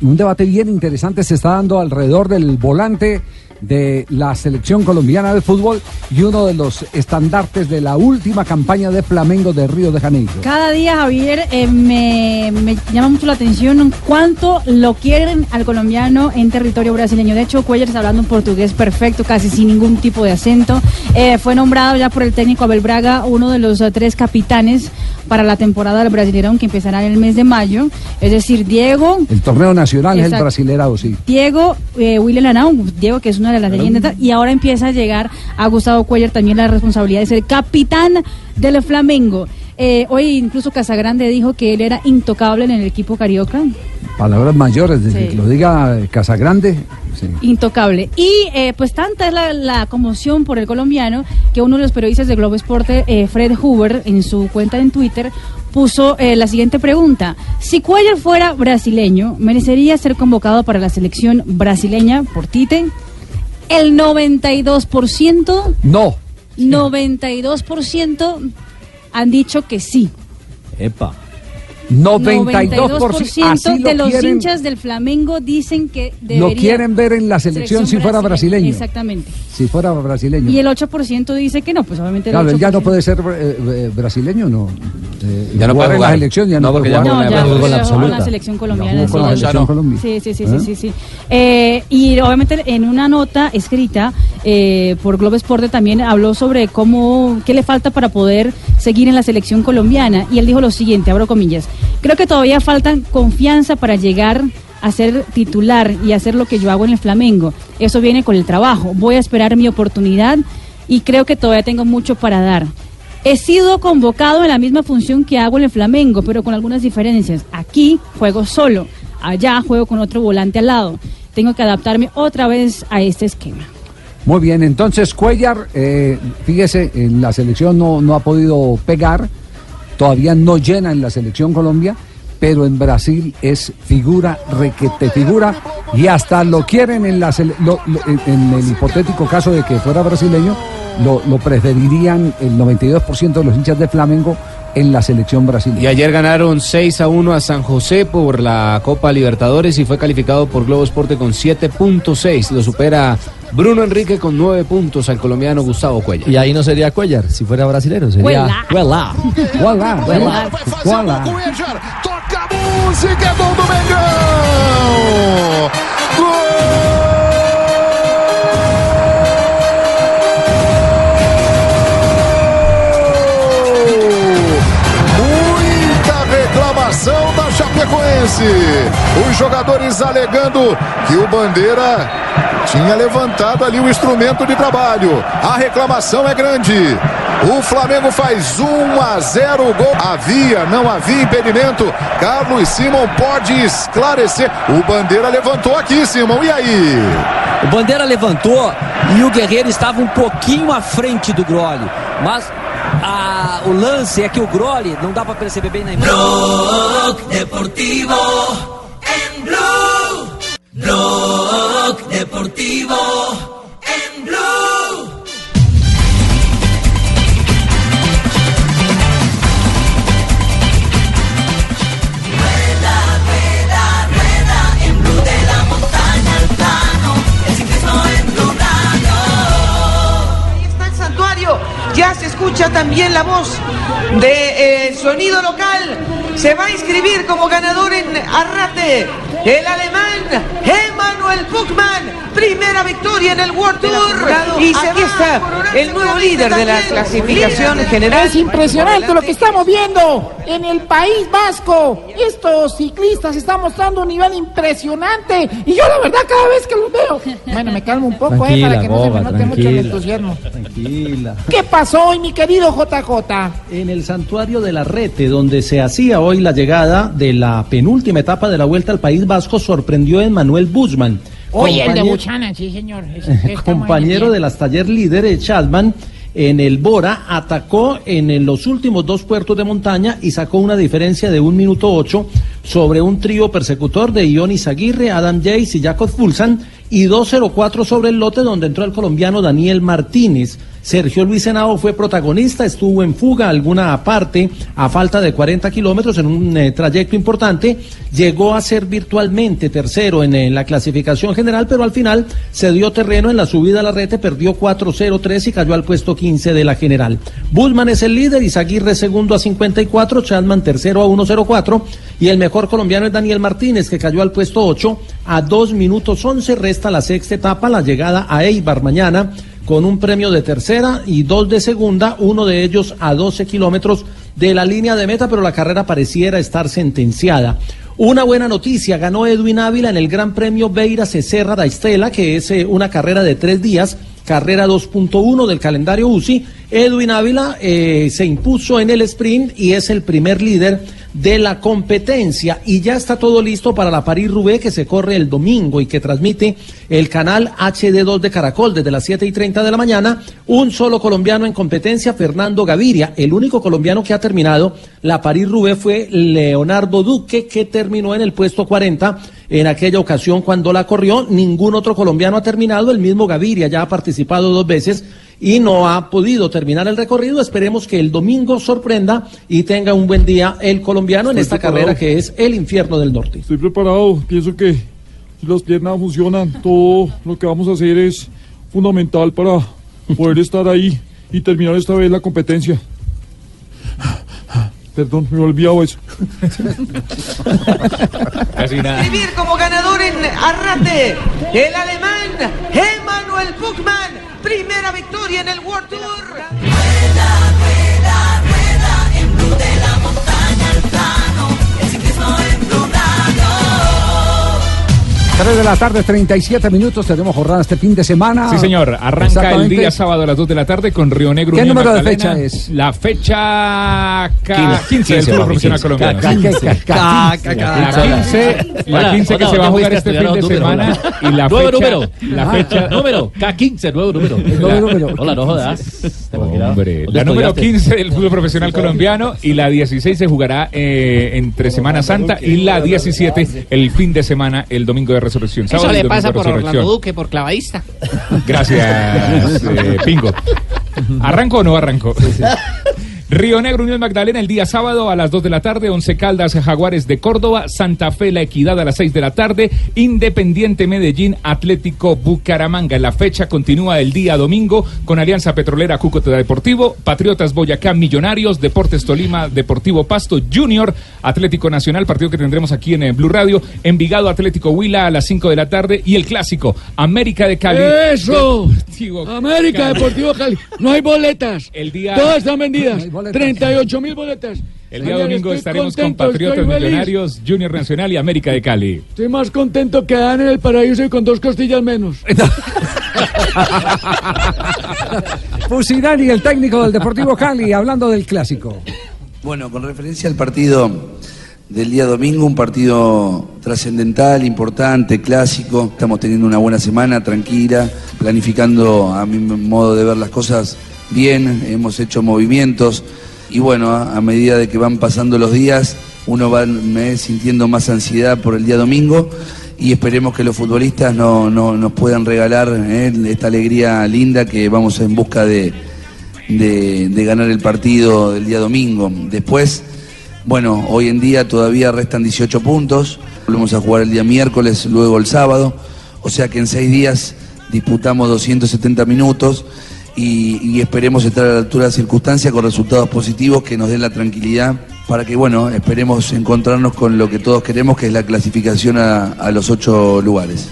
Un debate bien interesante se está dando alrededor del volante de la selección colombiana de fútbol y uno de los estandartes de la última campaña de Flamengo de Río de Janeiro. Cada día, Javier, eh, me, me llama mucho la atención cuánto lo quieren al colombiano en territorio brasileño. De hecho, Cuellar está hablando un portugués perfecto, casi sin ningún tipo de acento. Eh, fue nombrado ya por el técnico Abel Braga uno de los eh, tres capitanes para la temporada del Brasileirão que empezará en el mes de mayo. Es decir, Diego, El torneo nacional es el Exacto. Brasilerao, sí. Diego, eh, William Lanao, Diego que es una de las leyendas, y ahora empieza a llegar a Gustavo Cuellar también la responsabilidad de ser capitán del Flamengo. Eh, hoy incluso Casagrande dijo que él era intocable en el equipo carioca. Palabras mayores, desde Sí. que lo diga eh, Casagrande, Intocable. Y eh, pues tanta es la, la conmoción por el colombiano que uno de los periodistas de Globo Esporte, eh, Fred Huber, en su cuenta en Twitter, puso la siguiente pregunta. Si Cuellar fuera brasileño, ¿merecería ser convocado para la selección brasileña por Tite? El 92%... No. 92% han dicho que sí. Epa. 92%, así lo de los quieren- hinchas del Flamengo dicen que debería... Lo quieren ver en la selección, si fuera brasileño. Exactamente. Si fuera brasileño. Y el 8% dice que no, pues obviamente el Claro, él ya no 8%. puede ser eh, eh, brasileño, ¿no. Eh, Ya no puede en la jugar. selección, ya no, No, porque puede ya jugar. No, ya, la ya en la selección colombiana. con la sí. selección Colombia. Sí, sí, sí, ¿Eh? sí, sí, sí. Eh, y obviamente en una nota escrita eh, por Globo Esporte también habló sobre cómo, qué le falta para poder seguir en la selección colombiana. Y él dijo lo siguiente, abro comillas, creo que todavía falta confianza para llegar a ser titular y hacer lo que yo hago en el Flamengo. Eso viene con el trabajo. Voy a esperar mi oportunidad y creo que todavía tengo mucho para dar. He sido convocado en la misma función que hago en el Flamengo, pero con algunas diferencias. Aquí juego solo, allá juego con otro volante al lado. Tengo que adaptarme otra vez a este esquema. Muy bien, entonces Cuellar, eh, fíjese, en la selección no, no ha podido pegar, todavía no llena en la selección Colombia, pero en Brasil es figura, requete figura, y hasta lo quieren en, la en el hipotético caso de que fuera brasileño, lo, lo preferirían el 92% de los hinchas de Flamengo en la selección brasileña. Y ayer ganaron 6 a 1 a San José por la Copa Libertadores y fue calificado por Globo Esporte con 7.6. Lo supera Bruno Enrique con 9 puntos al colombiano Gustavo Cuellar. Y ahí no sería Cuellar, si fuera brasilero, sería Cuellar. Cuellar. Cuellar. voilà. Toca música, é gol do Mengão! Gol! Chapecoense. Os jogadores alegando que o Bandeira tinha levantado ali o instrumento de trabalho. A reclamação é grande. O Flamengo faz 1 a 0 o gol. Havia, não havia impedimento. Carlos Simon pode esclarecer. O Bandeira levantou aqui, Simon. E aí? O Bandeira levantou e o Guerreiro estava um pouquinho à frente do Groli. Mas a- o lance é que o Groli não dá para perceber bem na imagem. Blog Deportivo en Blue. Blog Deportivo también la voz de eh, sonido local. Se va a inscribir como ganador en Arrate el alemán Emanuel Buchmann. Primera victoria en el World Tour. Y aquí está el nuevo líder de la clasificación general. Es impresionante lo que estamos viendo en el País Vasco. Estos ciclistas están mostrando un nivel impresionante. Y yo la verdad cada vez que los veo... Bueno, me calmo un poco, eh, para que no se me note mucho el entusiasmo. Tranquila. ¿Qué pasó hoy, mi querido JJ? En el santuario de la Rete, donde se hacía hoy la llegada de la penúltima etapa de la Vuelta al País Vasco, sorprendió a Manuel Busman. Oye, el de Buchanan, sí, señor. Es- compañero de las taller líderes, Chadman, en el Bora, atacó en, los últimos dos puertos de montaña y sacó una diferencia de un minuto ocho sobre un trío persecutor de Ionis Aguirre, Adam Yates y Jacob Fulsan y 2.04 sobre el lote donde entró el colombiano Daniel Martínez. Sergio Luis Henao fue protagonista, estuvo en fuga alguna parte a falta de 40 kilómetros en un eh, trayecto importante, llegó a ser virtualmente tercero en, eh, la clasificación general, pero al final se dio terreno en la subida a la rete, perdió 4-0-3 y cayó al puesto 15 de la general. Bullman es el líder, Izaguirre segundo a 54, Chadman tercero a 1-0-4 y el mejor colombiano es Daniel Martínez que cayó al puesto 8 a 2 minutos 11, resta la sexta etapa, la llegada a Eibar mañana con un premio de tercera y dos de segunda, uno de ellos a 12 kilómetros de la línea de meta, pero la carrera pareciera estar sentenciada. Una buena noticia, ganó Edwin Ávila en el Gran Premio Beira Cecerra da Estela, que es eh, una carrera de tres días, carrera 2.1 del calendario UCI. Edwin Ávila eh, se impuso en el sprint y es el primer líder de la competencia y ya está todo listo para la París-Roubaix que se corre el domingo y que transmite el canal HD2 de Caracol desde las 7 y 30 de la mañana. Un solo colombiano en competencia, Fernando Gaviria. El único colombiano que ha terminado la París-Roubaix fue Leonardo Duque, que terminó en el puesto 40 en aquella ocasión cuando la corrió. Ningún otro colombiano ha terminado. El mismo Gaviria ya ha participado dos veces y no ha podido terminar el recorrido. Esperemos que el domingo sorprenda y tenga un buen día el colombiano en esta preparado. carrera que es el infierno del norte. Estoy preparado, pienso que si las piernas funcionan, todo lo que vamos a hacer es fundamental para poder estar ahí y terminar esta vez la competencia. Perdón, me he olvidado eso. Casi nada. Escribir como ganador en Arrate, el alemán Emanuel Buchmann, primera victoria en el World Tour. 3 de la tarde, 37 minutos. Tenemos jornada este fin de semana. Sí, señor. Arranca el día sábado a las 2 de la tarde con Río Negro. ¿Qué Unión número de Magdalena. fecha es? La fecha K- 15 del 15, fútbol papi, profesional 15. colombiano. K- 15. La 15, la Hola, 15 que se va a jugar este fin de semana y la Nuevo fecha, número. la Ah, fecha número. K15, nuevo número. nuevo número. Hola, no jodas. Hombre, ¿Dónde la número estudiaste? 15 del fútbol profesional colombiano y la 16 se jugará eh, entre Semana Santa y la 17 el fin de semana, el domingo de resurrección. Eso le pasa por. Orlando Duque, por clavadista. Gracias, eh, Pingo. ¿Arranco o no arranco? Río Negro, Unión Magdalena, el día sábado a las 2 de la tarde, Once Caldas, Jaguares de Córdoba, Santa Fe, La Equidad a las 6 de la tarde, Independiente Medellín, Atlético Bucaramanga. La fecha continúa el día domingo con Alianza Petrolera, Cúcuta Deportivo, Patriotas Boyacá, Millonarios, Deportes Tolima, Deportivo Pasto, Junior, Atlético Nacional, partido que tendremos aquí en eh, Blue Radio, Envigado Atlético Huila a las 5 de la tarde y el clásico, América de Cali. ¡Eso! Deportivo América Cali. Deportivo Cali. No hay boletas. El día- Todas están vendidas. No boletas. 38 mil boletas. El día domingo estaremos contento, con Patriotas feliz. Millonarios, Junior Nacional y América de Cali. Estoy más contento que Dan en el paraíso y con dos costillas menos. Fusinari, el técnico del Deportivo Cali, hablando del clásico. Bueno, con referencia al partido del día domingo, un partido trascendental, importante, clásico. Estamos teniendo una buena semana, tranquila, planificando a mi modo de ver las cosas bien, hemos hecho movimientos y bueno, a, medida de que van pasando los días, uno va me sintiendo más ansiedad por el día domingo y esperemos que los futbolistas no, no- nos puedan regalar eh, esta alegría linda que vamos en busca de, de, de ganar el partido del día domingo. Después, bueno, hoy en día todavía restan 18 puntos, volvemos a jugar el día miércoles, luego el sábado, o sea que en seis días disputamos 270 minutos y, y esperemos estar a la altura de las circunstancias con resultados positivos que nos den la tranquilidad para que, bueno, esperemos encontrarnos con lo que todos queremos, que es la clasificación a, a los ocho lugares.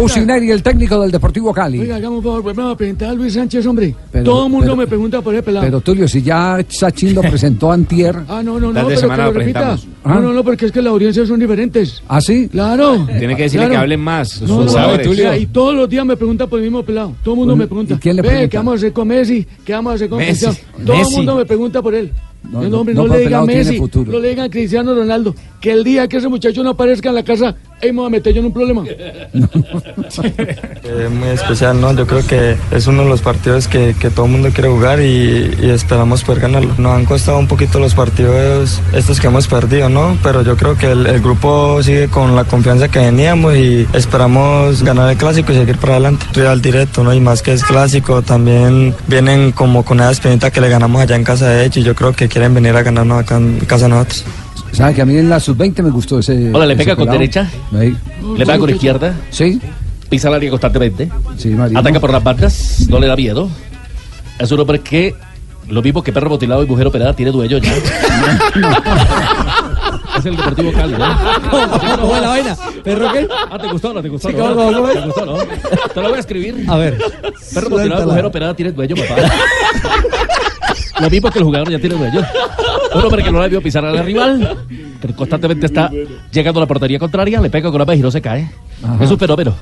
Fusinari, el técnico del Deportivo Cali. Oiga, hagamos un favor, volvemos a presentar a Luis Sánchez, hombre. Pero- Todo el mundo pero- me pregunta por ese pelado. Pero Tulio, si ya Sachin lo presentó antier. Ah, no, no, no, pero que semana lo lo repita. presentamos. No, Ah. no, no, porque es que las audiencias son diferentes. ¿Ah, sí? Claro. Tiene que decirle claro. que hablen más. No, no, no, Tulio. y todos los días me preguntan por el mismo pelado. Todo el mundo me pregunta. ¿y quién le Ve, pregunta? ¿qué vamos a hacer con Messi? ¿Qué vamos a hacer con Messi. Cristiano? Todo el mundo me pregunta por él. No, No, no, hombre, no, no, le digan Messi, futuro. no le digan Cristiano Ronaldo. Que el día que ese muchacho no aparezca en la casa, ahí me voy a meter yo en un problema. Eh, muy especial, ¿no? Yo creo que es uno de los partidos que, que todo el mundo quiere jugar y, esperamos poder ganarlo. Nos han costado un poquito los partidos estos que hemos perdido, ¿no? Pero yo creo que el, grupo sigue con la confianza que veníamos y esperamos ganar el clásico y seguir para adelante. Rival directo, ¿no? Y más que es clásico, también vienen como con esa espinita que le ganamos allá en casa de ellos y yo creo que quieren venir a ganarnos acá en casa de nosotros. ¿Sabe que a mí en la sub-20 me gustó ese. Hola, ¿le ese pega con pelado? derecha? Ahí. Le pega con izquierda. Sí. Pisa la área constantemente. Sí, Marino. Ataca por las bandas. No le da miedo. Es un hombre que, lo mismo que perro mutilado y mujer operada, tiene dueño ya. es el Deportivo Cali, ¿no? ¿Cómo fue la vaina? ¿Perro qué? Ah, ¿te gustó o no? ¿Te gustó Sí, no? ¿cómo, cómo, cómo? ¿Te gustó no? Te lo voy a escribir. A ver. Perro mutilado y mujer operada tiene dueño, papá. Lo mismo que el jugador ya tiene dueño. Un hombre que no le vio pisar al rival, que constantemente está llegando a la portería contraria, le pega con la vez y no se cae. Ajá. Es un fenómeno.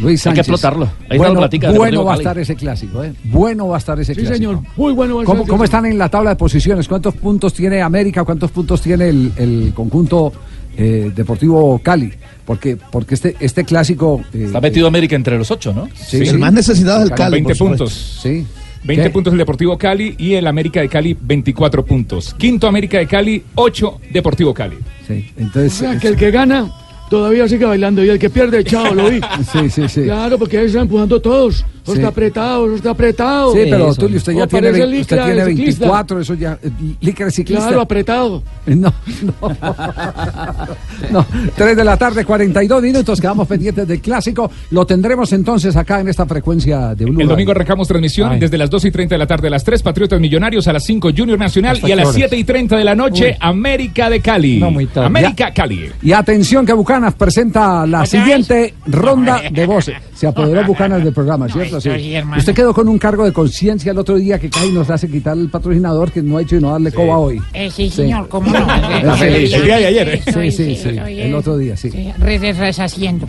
Luis Hay que Sánchez. explotarlo. Ahí está bueno la platica bueno va a estar ese clásico, ¿eh? Bueno va a estar ese Sí, clásico. señor. Muy bueno. va a ¿Cómo, ser, cómo están en la tabla de posiciones? ¿Cuántos puntos tiene América? ¿Cuántos puntos tiene el, el conjunto eh, Deportivo Cali? Porque, porque este, este clásico... eh, Está metido América entre los ocho, ¿no? Sí, El sí. más necesitado es el Cali, 20 por supuesto. puntos. Sí. 20 ¿Qué? puntos el Deportivo Cali y el América de Cali 24 puntos. Quinto América de Cali, 8 Deportivo Cali. Sí, O entonces... sea, que el que gana todavía sigue bailando y el que pierde, chao, lo vi. Sí, sí, sí. Claro, porque ahí están empujando todos. Eso Sí. está apretado, eso está apretado. Sí, pero Tulio, usted ya tiene, ve- usted tiene de ciclista. 24, eso ya... eh, Licra de ciclista. Claro, apretado. No, no. no. 3 de la tarde, 42 minutos. Quedamos pendientes del clásico. Lo tendremos entonces acá en esta frecuencia de Blue El domingo arrancamos transmisión Ay. desde las 2 y 30 de la tarde a las 3, Patriotas Millonarios, a las 5, Junior Nacional ¿Hasta y a las horas? 7 y 30 de la noche, Uy. América de Cali. No, muy tarde. América Cali. Y atención que Bucanas presenta la siguiente ronda de voces. Se apoderó Bucanas del programa, ¿cierto? Sí. Usted quedó con un cargo de conciencia el otro día que cae y nos hace quitar el patrocinador que no ha hecho y no darle coba hoy. Eh, sí, señor, cómo no. El día de ayer, sí, ¿eh? Sí, sí, sí. El otro día, sí. Reshaciendo.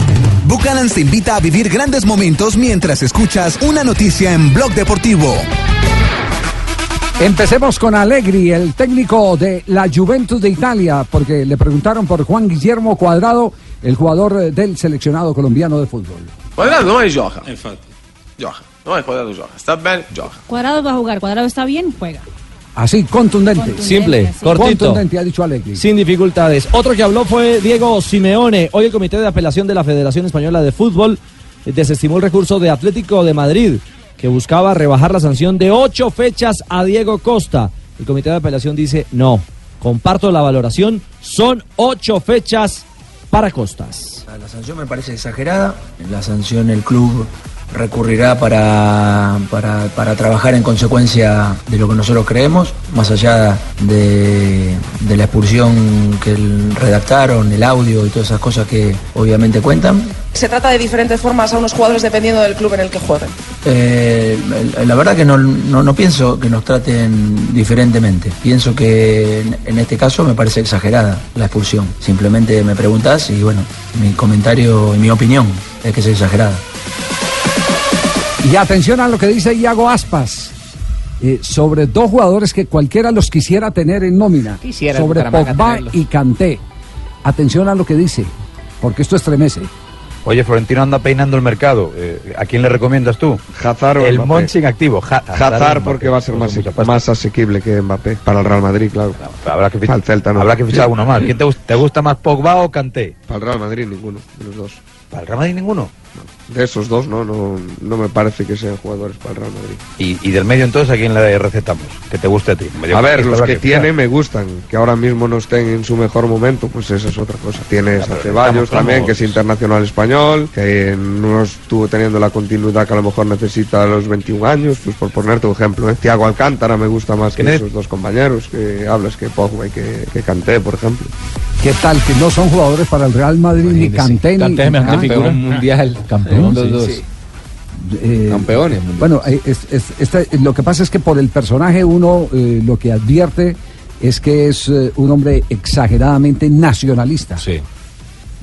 Bucanans te invita a vivir grandes momentos mientras escuchas una noticia en Blog Deportivo. Empecemos con Allegri, el técnico de la Juventus de Italia, porque le preguntaron por Juan Guillermo Cuadrado, el jugador eh, del seleccionado colombiano de fútbol. Quadrado non è gioca. Infatti. Gioca. Non è quadrado gioca. Sta bene, gioca. Cuadrado va a jugar, Cuadrado está bien, juega. Así, contundente. Simple, cortito. Contundente, ha dicho Allegri. Sin dificultades. Otro que habló fue Diego Simeone. Hoy el Comité de Apelación de la Federación Española de Fútbol desestimó el recurso de Atlético de Madrid, que buscaba rebajar la sanción de ocho fechas a Diego Costa. El Comité de Apelación dice no. Comparto la valoración. Son ocho fechas para Costas. La sanción me parece exagerada. La sanción el club recurrirá para, para, para trabajar en consecuencia de lo que nosotros creemos, más allá de, de la expulsión que el- redactaron, el audio y todas esas cosas que obviamente cuentan. Se trata de diferentes formas a unos jugadores dependiendo del club en el que jueguen. Eh, la verdad que no, no, no pienso que nos traten diferentemente. Pienso que en, en este caso me parece exagerada la expulsión. Simplemente me preguntas y bueno, mi comentario y mi opinión es que es exagerada. Y atención a lo que dice Iago Aspas. eh, sobre dos jugadores que cualquiera los quisiera tener en nómina. Quisiera sobre Pogba y Kanté. Atención a lo que dice, porque esto estremece. Oye, Florentino anda peinando el mercado. Eh, ¿A quién le recomiendas tú? Hazard o El Mbappé. Monchi en activo. Ja- Hazard, porque va a ser por más, más asequible que Mbappé para el Real Madrid, claro. Habrá que, el Celta, no. habrá que fichar uno más. ¿Quién te, te gusta más, Pogba o Kanté? Para el Real Madrid ninguno, de los dos. ¿Para el Real Madrid ninguno? De esos dos, no, no, no me parece que sean jugadores para el Real Madrid. Y, y del medio entonces, ¿a quién le recetamos? Que te guste a ti. A ver, los que tiene me gustan, que ahora mismo no estén en su mejor momento, pues esa es otra cosa. Tienes a Ceballos estamos- también, que es internacional español, que no estuvo teniendo la continuidad que a lo mejor necesita a los 21 años, pues por ponerte un ejemplo. ¿eh? Thiago Alcántara me gusta más que esos dos compañeros que hablas, que Pogba y que, que Kanté, por ejemplo. ¿Qué tal? Que no son jugadores para el Real Madrid ni Kanté ni Ah, figura mundial. Campeón, los sí, dos. sí. Eh, Campeones. Bueno, eh, es- es- este- lo que pasa es que por el personaje uno eh, lo que advierte es que es eh, un hombre exageradamente nacionalista. Sí.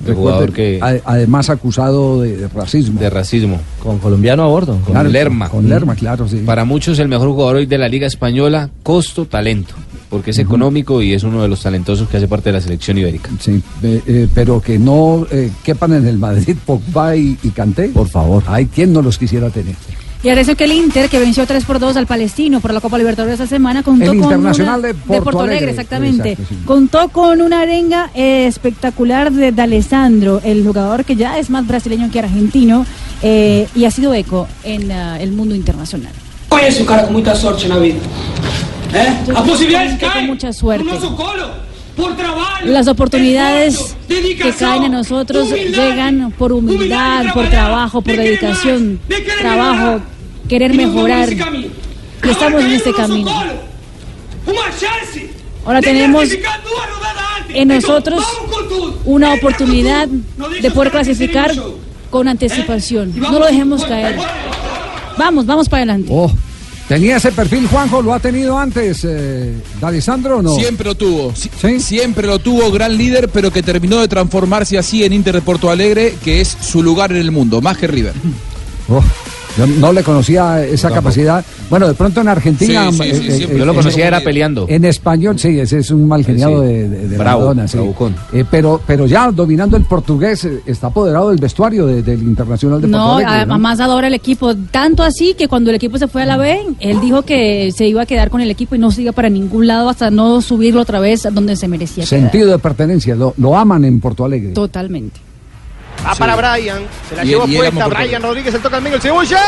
Recuerde, jugador que- a- además acusado de, de racismo. De racismo. Con colombiano a bordo. Con Claro, Lerma. con Lerma, claro, sí. Para muchos el mejor jugador hoy de la Liga Española, costo, talento. Porque es económico y es uno de los talentosos que hace parte de la selección ibérica. Sí, eh, eh, pero que no eh, quepan en el Madrid Pogba y, y Kanté. Por favor. Hay quien no los quisiera tener. Y atención que el Inter, que venció 3 por 2 al Palestino por la Copa Libertadores esta semana, contó El con Internacional una- de Porto Alegre. exactamente. Exacto, sí. Contó con una arenga eh, espectacular de D'Alessandro, el jugador que ya es más brasileño que argentino eh, y ha sido eco en el mundo internacional. Conheço um cara muita sorte na vida. A possibilidade tengo cai mucha suerte. por trabalho. Las oportunidades que caen a nosotros llegan por humildad, por trabajo, por de dedicación, más, de querer trabajo, mejorar. querer mejorar. Y estamos en este camino. Ahora tenemos en nosotros una oportunidad de poder clasificar con anticipación. No lo dejemos caer. Vamos, vamos para adelante. ¿Tenía ese perfil, Juanjo? ¿Lo ha tenido antes, eh, D'Alessandro o no? Siempre lo tuvo, si- siempre lo tuvo, gran líder, pero que terminó de transformarse así en Inter de Porto Alegre, que es su lugar en el mundo, más que River. Oh, yo no le conocía esa capacidad. Bueno, de pronto en Argentina. Sí, sí, sí, eh, siempre eh, lo eh, conocía, eh, era peleando. En español, sí, ese es un mal geniado Sí. de, de, de Bravo, Maradona, sí. bravucón. Eh, pero, pero ya dominando el portugués, eh, está apoderado del vestuario de- del Internacional de No, ¿no? además adora el equipo. Tanto así que cuando el equipo se fue a la B, él dijo que se iba a quedar con el equipo y no se iba para ningún lado hasta no subirlo otra vez a donde se merecía. quedar. Sentido de pertenencia, lo, lo aman en Porto Alegre. Totalmente. Va para Brian. Se la Y- llevó y puesta. Brian Rodríguez, el toca al medio, el cebolla.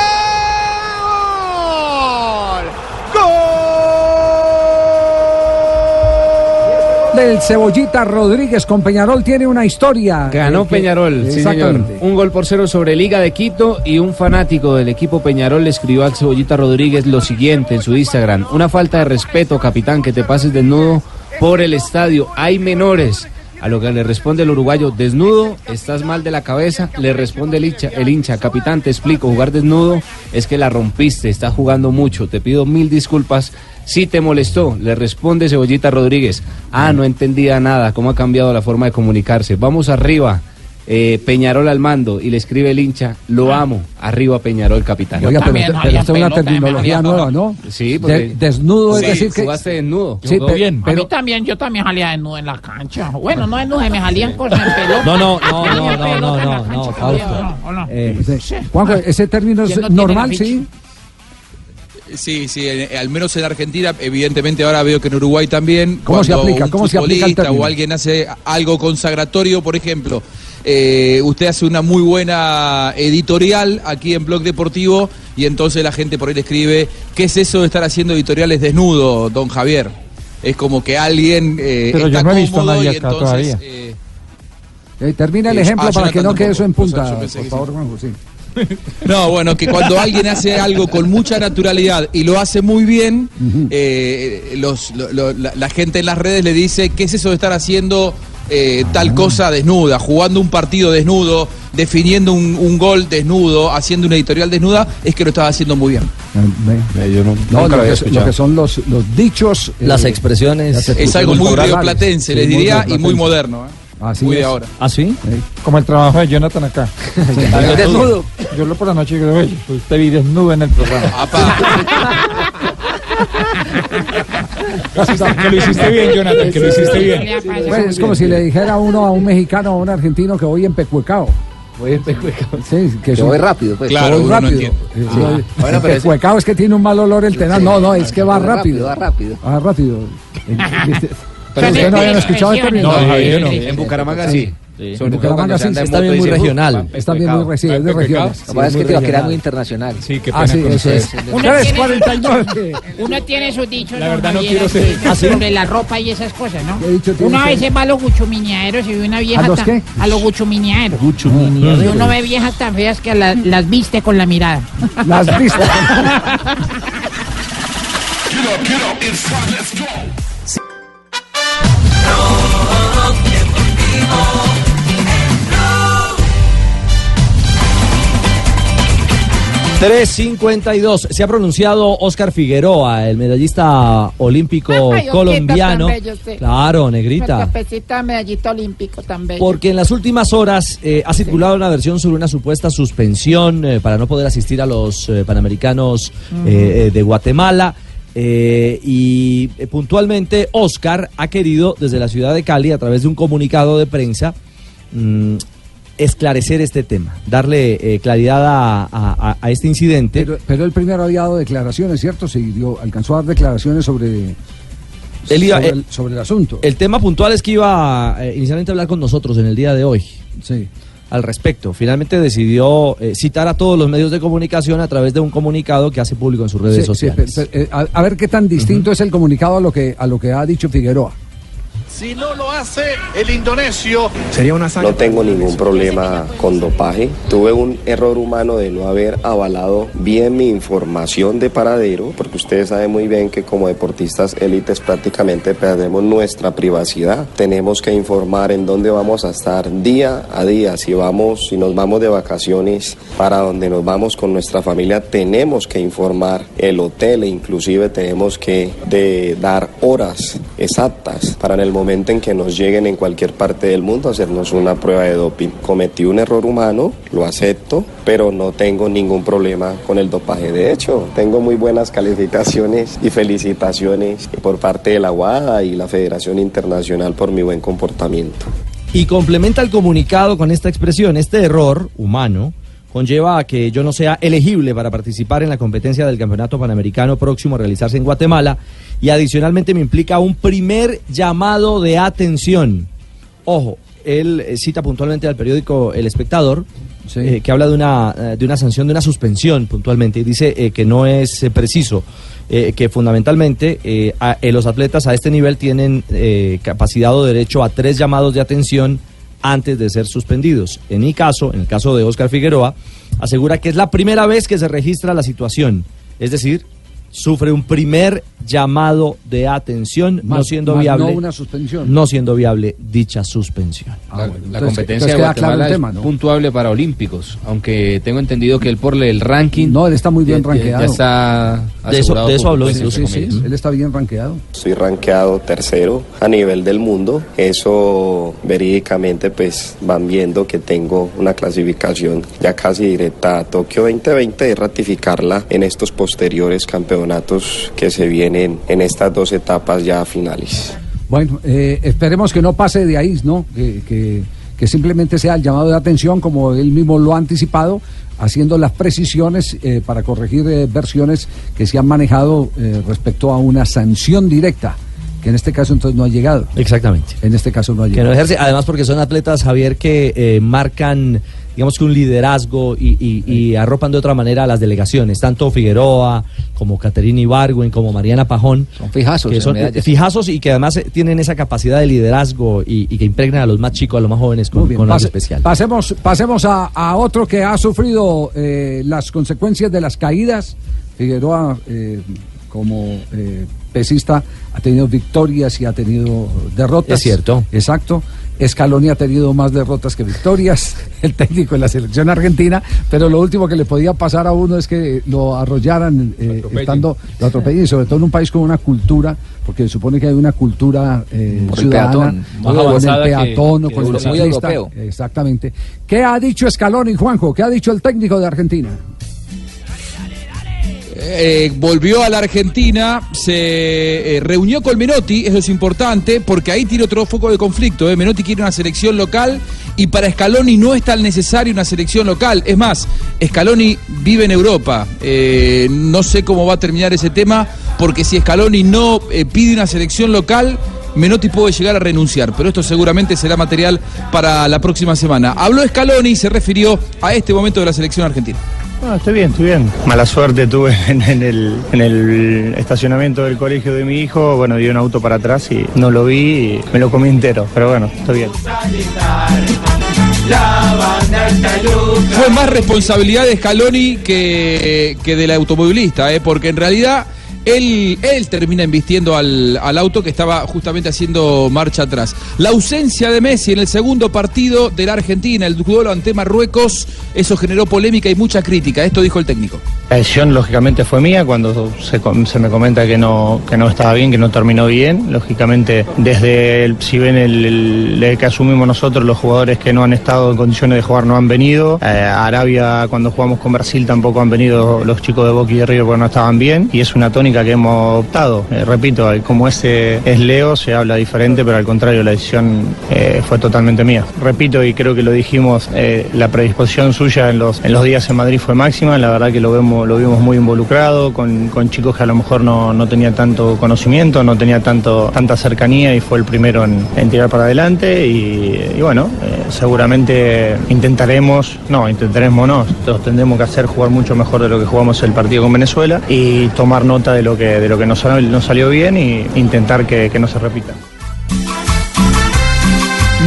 ¡Gol! Del Cebollita Rodríguez con Peñarol tiene una historia. Ganó Eh, que- Peñarol, sí señor. Exactamente. Un gol por cero sobre Liga de Quito y un fanático del equipo Peñarol le escribió al Cebollita Rodríguez lo siguiente en su Instagram. Una falta de respeto, capitán, que te pases desnudo por el estadio. Hay menores. A lo que le responde el uruguayo, desnudo, estás mal de la cabeza. Le responde el hincha, el hincha, capitán, te explico, jugar desnudo es que la rompiste, estás jugando mucho. Te pido mil disculpas si te molestó. Le responde Cebollita Rodríguez, ah, no entendía nada, cómo ha cambiado la forma de comunicarse. Vamos arriba. Eh, Peñarol al mando y le escribe el hincha, lo amo, arriba Peñarol capitán. Oiga, pero, pero esta es una terminología nueva, ¿no? Sí, De- porque desnudo Sí, es decir que jugaste desnudo. Sí, Jugó pe- bien. A pero mí también, yo también salía desnudo en la cancha. Bueno, no desnudo, me salían cosas en pelota. No, no, no, no, no, no, no, cancha no, también, Fausto. ¿o no? ¿O no? Eh, Juanjo, ese término ¿Quién es no normal, sí. Sí, sí, eh, al menos en Argentina, evidentemente ahora veo que en Uruguay también. ¿Cómo se aplica? un ¿Cómo se aplica el? O alguien hace algo consagratorio, por ejemplo, eh, usted hace una muy buena editorial aquí en Blog Deportivo y entonces la gente por ahí le escribe, ¿qué es eso de estar haciendo editoriales desnudo, don Javier? Es como que alguien eh, Pero yo está no he visto a nadie acá entonces, todavía. eh, Eh, termina el Eh, ejemplo ah, para que no quede eso en tampoco. O sea, punta, yo por que favor, sí. Juanjo, sí. No, bueno, que cuando alguien hace algo con mucha naturalidad y lo hace muy bien, eh, los, lo- lo- la, la gente en las redes le dice, ¿qué es eso de estar haciendo eh, tal cosa desnuda, jugando un partido desnudo, definiendo un, un gol desnudo, haciendo una editorial desnuda? Es que lo estaba haciendo muy bien. Eh, No, lo que, lo que son los, los dichos. Las expresiones. las Es algo muy rioplatense, Sí, les muy diría, y muy moderno. ¿eh? Así muy de ahora. ¿Ah, sí? Como el trabajo de Jonathan acá. Desnudo. Yo lo por la noche creo, "Oye, pues te vi desnudo en el programa. Que lo hiciste bien, Jonathan, que lo hiciste bien. Pues es como si le dijera uno a un mexicano o a un argentino que voy en pecuecao. Voy en pecuecao. Sí, que, Que voy rápido, pues. Claro, voy no rápido. entiende. Eh, Ah. sí, Bueno, pero pecuecao es que tiene un mal olor el tenaz. No, no, es que va Va rápido. rápido, va rápido. Va rápido. Pero ustedes no habían escuchado el término. No, no. En Bucaramanga sí. En Sobre todo Bucaramanga cuando se sí, anda en moto muy regional. "Upa, Está bien muy regional, es de regiones. Capaz es que te va quedando internacional. Sí, qué Ah, sí, eso es. Nueve. Uno tiene sus dichos La verdad no quiero ser-. ¿Ah, sí? sobre la ropa y esas cosas, ¿no? ¿Qué dicho tiene Uno a usted? veces va a los guchumineaderos y ve una vieja ¿A los qué? a los. Guchumineaderos. Y uno ve viejas tan feas que la- las viste con la mirada. Las viste. y 352. Se ha pronunciado Oscar Figueroa, el medallista olímpico Ay, colombiano. bello usted. Claro, negrita. medallista olímpico también. Porque en las últimas horas eh, ha circulado una versión sobre una supuesta suspensión eh, para no poder asistir a los eh, Panamericanos de Guatemala. y puntualmente Oscar ha querido desde la ciudad de Cali, a través de un comunicado de prensa, mm, esclarecer este tema, darle eh, claridad a, a- a este incidente. Pero, pero él primero había dado declaraciones, ¿cierto? Se dio, alcanzó a dar declaraciones sobre, Él iba- sobre, eh, el, sobre el asunto. El tema puntual es que iba eh, inicialmente a hablar con nosotros en el día de hoy. Sí. Al respecto, finalmente decidió eh, citar a todos los medios de comunicación a través de un comunicado que hace público en sus redes Sí, sí, sociales. pero- pero, a, a ver qué tan distinto es el comunicado a lo que a lo que ha dicho Figueroa. Si no lo hace el indonesio. Sería una No tengo ningún problema con dopaje. Tuve un error humano de no haber avalado bien mi información de paradero, porque ustedes saben muy bien que como deportistas élites prácticamente perdemos nuestra privacidad. Tenemos que informar en dónde vamos a estar día a día. Si vamos, si nos vamos de vacaciones para donde nos vamos con nuestra familia, tenemos que informar el hotel e inclusive tenemos que de dar horas exactas para en el momento en que nos lleguen en cualquier parte del mundo a hacernos una prueba de doping. Cometí un error humano, lo acepto, pero no tengo ningún problema con el dopaje. De hecho, tengo muy buenas calificaciones y felicitaciones por parte de la UADA y la Federación Internacional por mi buen comportamiento. Y complementa el comunicado con esta expresión, este error humano conlleva a que yo no sea elegible para participar en la competencia del Campeonato Panamericano próximo a realizarse en Guatemala y adicionalmente me implica un primer llamado de atención. Ojo, él eh, cita puntualmente al periódico El Espectador, eh, que habla de una, eh, de una sanción, de una suspensión puntualmente, y dice eh, que no es eh, preciso, eh, que fundamentalmente a- los atletas a este nivel tienen eh, capacidad o derecho a tres llamados de atención antes de ser suspendidos. En mi caso, en el caso de Oscar Figueroa, asegura que es la primera vez que se registra la situación, es decir, sufre un primer llamado de atención, no siendo viable, no una suspensión. no siendo viable dicha suspensión. La, la entonces- competencia entonces de claro el tema, es ¿no? puntuable para Olímpicos, aunque tengo entendido que él por el ranking... No, él está muy bien ya- ya- rankeado. Ya está De eso- de eso habló sí, sí, comillas. Él está bien rankeado. Soy rankeado tercero a nivel del mundo. Eso verídicamente pues van viendo que tengo una clasificación ya casi directa a Tokio 2020 y ratificarla en estos posteriores campeonatos que se vienen en estas dos etapas ya finales. Bueno, eh, esperemos que no pase de ahí, ¿no? Que, que- que simplemente sea el llamado de atención, como él mismo lo ha anticipado, haciendo las precisiones eh, para corregir eh, versiones que se han manejado eh, respecto a una sanción directa, que en este caso entonces no ha llegado. Exactamente. En este caso no ha Que llegado. no ejerce, además porque son atletas, Javier, que eh, marcan, digamos que un liderazgo y, y- y arropan de otra manera a las delegaciones, tanto Figueroa como Caterina Ibargüen, como Mariana Pajón. Son fijazos Que son fijazos y que además eh, tienen esa capacidad de liderazgo y, y que impregnan a los más chicos, a los más jóvenes con, bien, con algo pase- especial. Pasemos, pasemos a, a otro que ha sufrido eh, las consecuencias de las caídas. Figueroa, eh, como eh, pesista, ha tenido victorias y ha tenido derrotas. Es cierto. Exacto. Scaloni ha tenido más derrotas que victorias, el técnico de la selección argentina, pero lo último que le podía pasar a uno es que lo arrollaran eh, estando, lo atropellen, y sobre todo en un país con una cultura, porque se supone que hay una cultura eh, el ciudadana peatón, más con el que- peatón o que con el Europa. Muy ciclista. europeo. Exactamente. ¿Qué ha dicho Scaloni, Juanjo? ¿Qué ha dicho el técnico de Argentina? Eh, volvió a la Argentina, se eh, reunió con Menotti, eso es importante, porque ahí tiene otro foco de conflicto. eh. Menotti quiere una selección local y para Scaloni no es tan necesaria una selección local. Es más, Scaloni vive en Europa. No sé cómo va a terminar ese tema, porque si Scaloni no pide una selección local, Menotti puede llegar a renunciar, pero esto seguramente será material para la próxima semana. Habló Scaloni y se refirió a este momento de la selección argentina. No, estoy bien, estoy bien. Mala suerte tuve en, en el, en el estacionamiento del colegio de mi hijo. Bueno, dio un auto para atrás y no lo vi y me lo comí entero. Pero bueno, estoy bien. Fue más responsabilidad de Scaloni que, que del automovilista, ¿eh? porque en realidad él, él termina embistiendo al, al auto que estaba justamente haciendo marcha atrás. La ausencia de Messi en el segundo partido de la Argentina, el duelo ante Marruecos, eso generó polémica y mucha crítica. Esto dijo el técnico. La decisión lógicamente fue mía cuando se, me comenta que no, que no estaba bien, que no terminó bien. Lógicamente, desde el- si ven el, que asumimos nosotros, los jugadores que no han estado en condiciones de jugar no han venido. Eh, Arabia, cuando jugamos con Brasil, tampoco han venido los chicos de Boca y de River porque no estaban bien. Y es una tónica que hemos optado. Eh, repito, eh, como ese es Leo, se habla diferente, pero al contrario, la decisión eh, fue totalmente mía. Repito, y creo que lo dijimos, la predisposición suya en los, en los días en Madrid fue máxima. La verdad que lo vemos, lo vimos muy involucrado, con, con chicos que a lo mejor no, no tenía tanto conocimiento, no tenía tanto, tanta cercanía y fue el primero en, tirar para adelante. Y, bueno, seguramente intentaremos, no, intentaremos no, tendremos que hacer jugar mucho mejor de lo que jugamos el partido con Venezuela y tomar nota de lo que, de lo que nos salió bien e intentar que, que no se repita.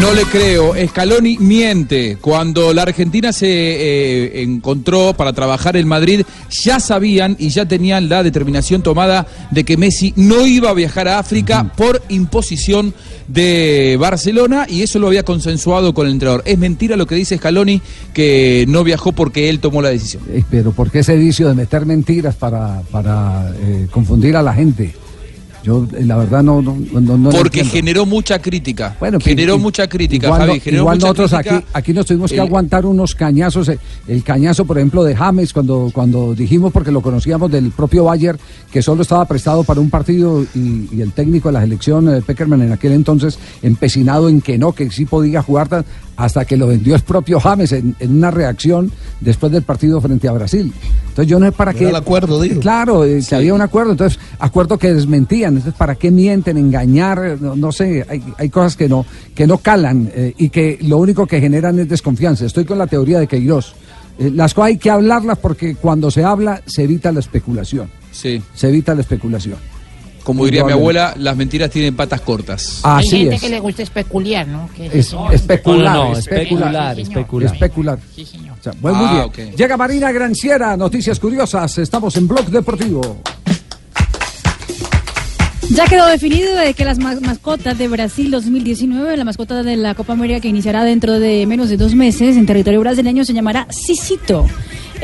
No le creo. Scaloni miente. Cuando la Argentina se eh, encontró para trabajar en Madrid, ya sabían y ya tenían la determinación tomada de que Messi no iba a viajar a África por imposición de Barcelona y eso lo había consensuado con el entrenador. Es mentira lo que dice Scaloni que no viajó porque él tomó la decisión. Eh, Pero ¿por qué ese vicio de meter mentiras para, para eh, confundir a la gente? Yo, eh, la verdad, no. no, no, no lo Porque generó mucha crítica. Bueno, generó que- mucha crítica, igual, Javi. Generó igual mucha nosotros crítica. aquí, aquí nos tuvimos que El- aguantar unos cañazos. eh, El cañazo, por ejemplo, de James, cuando, cuando dijimos, porque lo conocíamos del propio Bayer, que solo estaba prestado para un partido y, y el técnico de la selección, eh, Peckerman, en aquel entonces, empecinado en que no, que sí podía jugar, tan- hasta que lo vendió el propio James en, en una reacción después del partido frente a Brasil. Entonces yo no sé para Era qué... el acuerdo, digo. Claro, eh, que había un acuerdo, entonces acuerdo que desmentían, entonces para qué mienten, engañar, no, no sé, hay, hay cosas que no, que no calan eh, y que lo único que generan es desconfianza. Estoy con la teoría de Queiroz. Eh, las cosas hay que hablarlas porque cuando se habla se evita la especulación. Sí. Se evita la especulación. Como diría mi abuela, las mentiras tienen patas cortas. Hay Así gente es. que le gusta especular, ¿no? Que Es, no, especular, No, no, no, especular, especular, especular. Sí, señor. O sea, bueno, muy Ah, bien. Llega Marina Granciera, noticias curiosas. Estamos en Blog Deportivo. Ya quedó definido de que las ma- mascotas de Brasil 2019, la mascota de la Copa América que iniciará dentro de menos de dos meses en territorio brasileño, se llamará Cicito.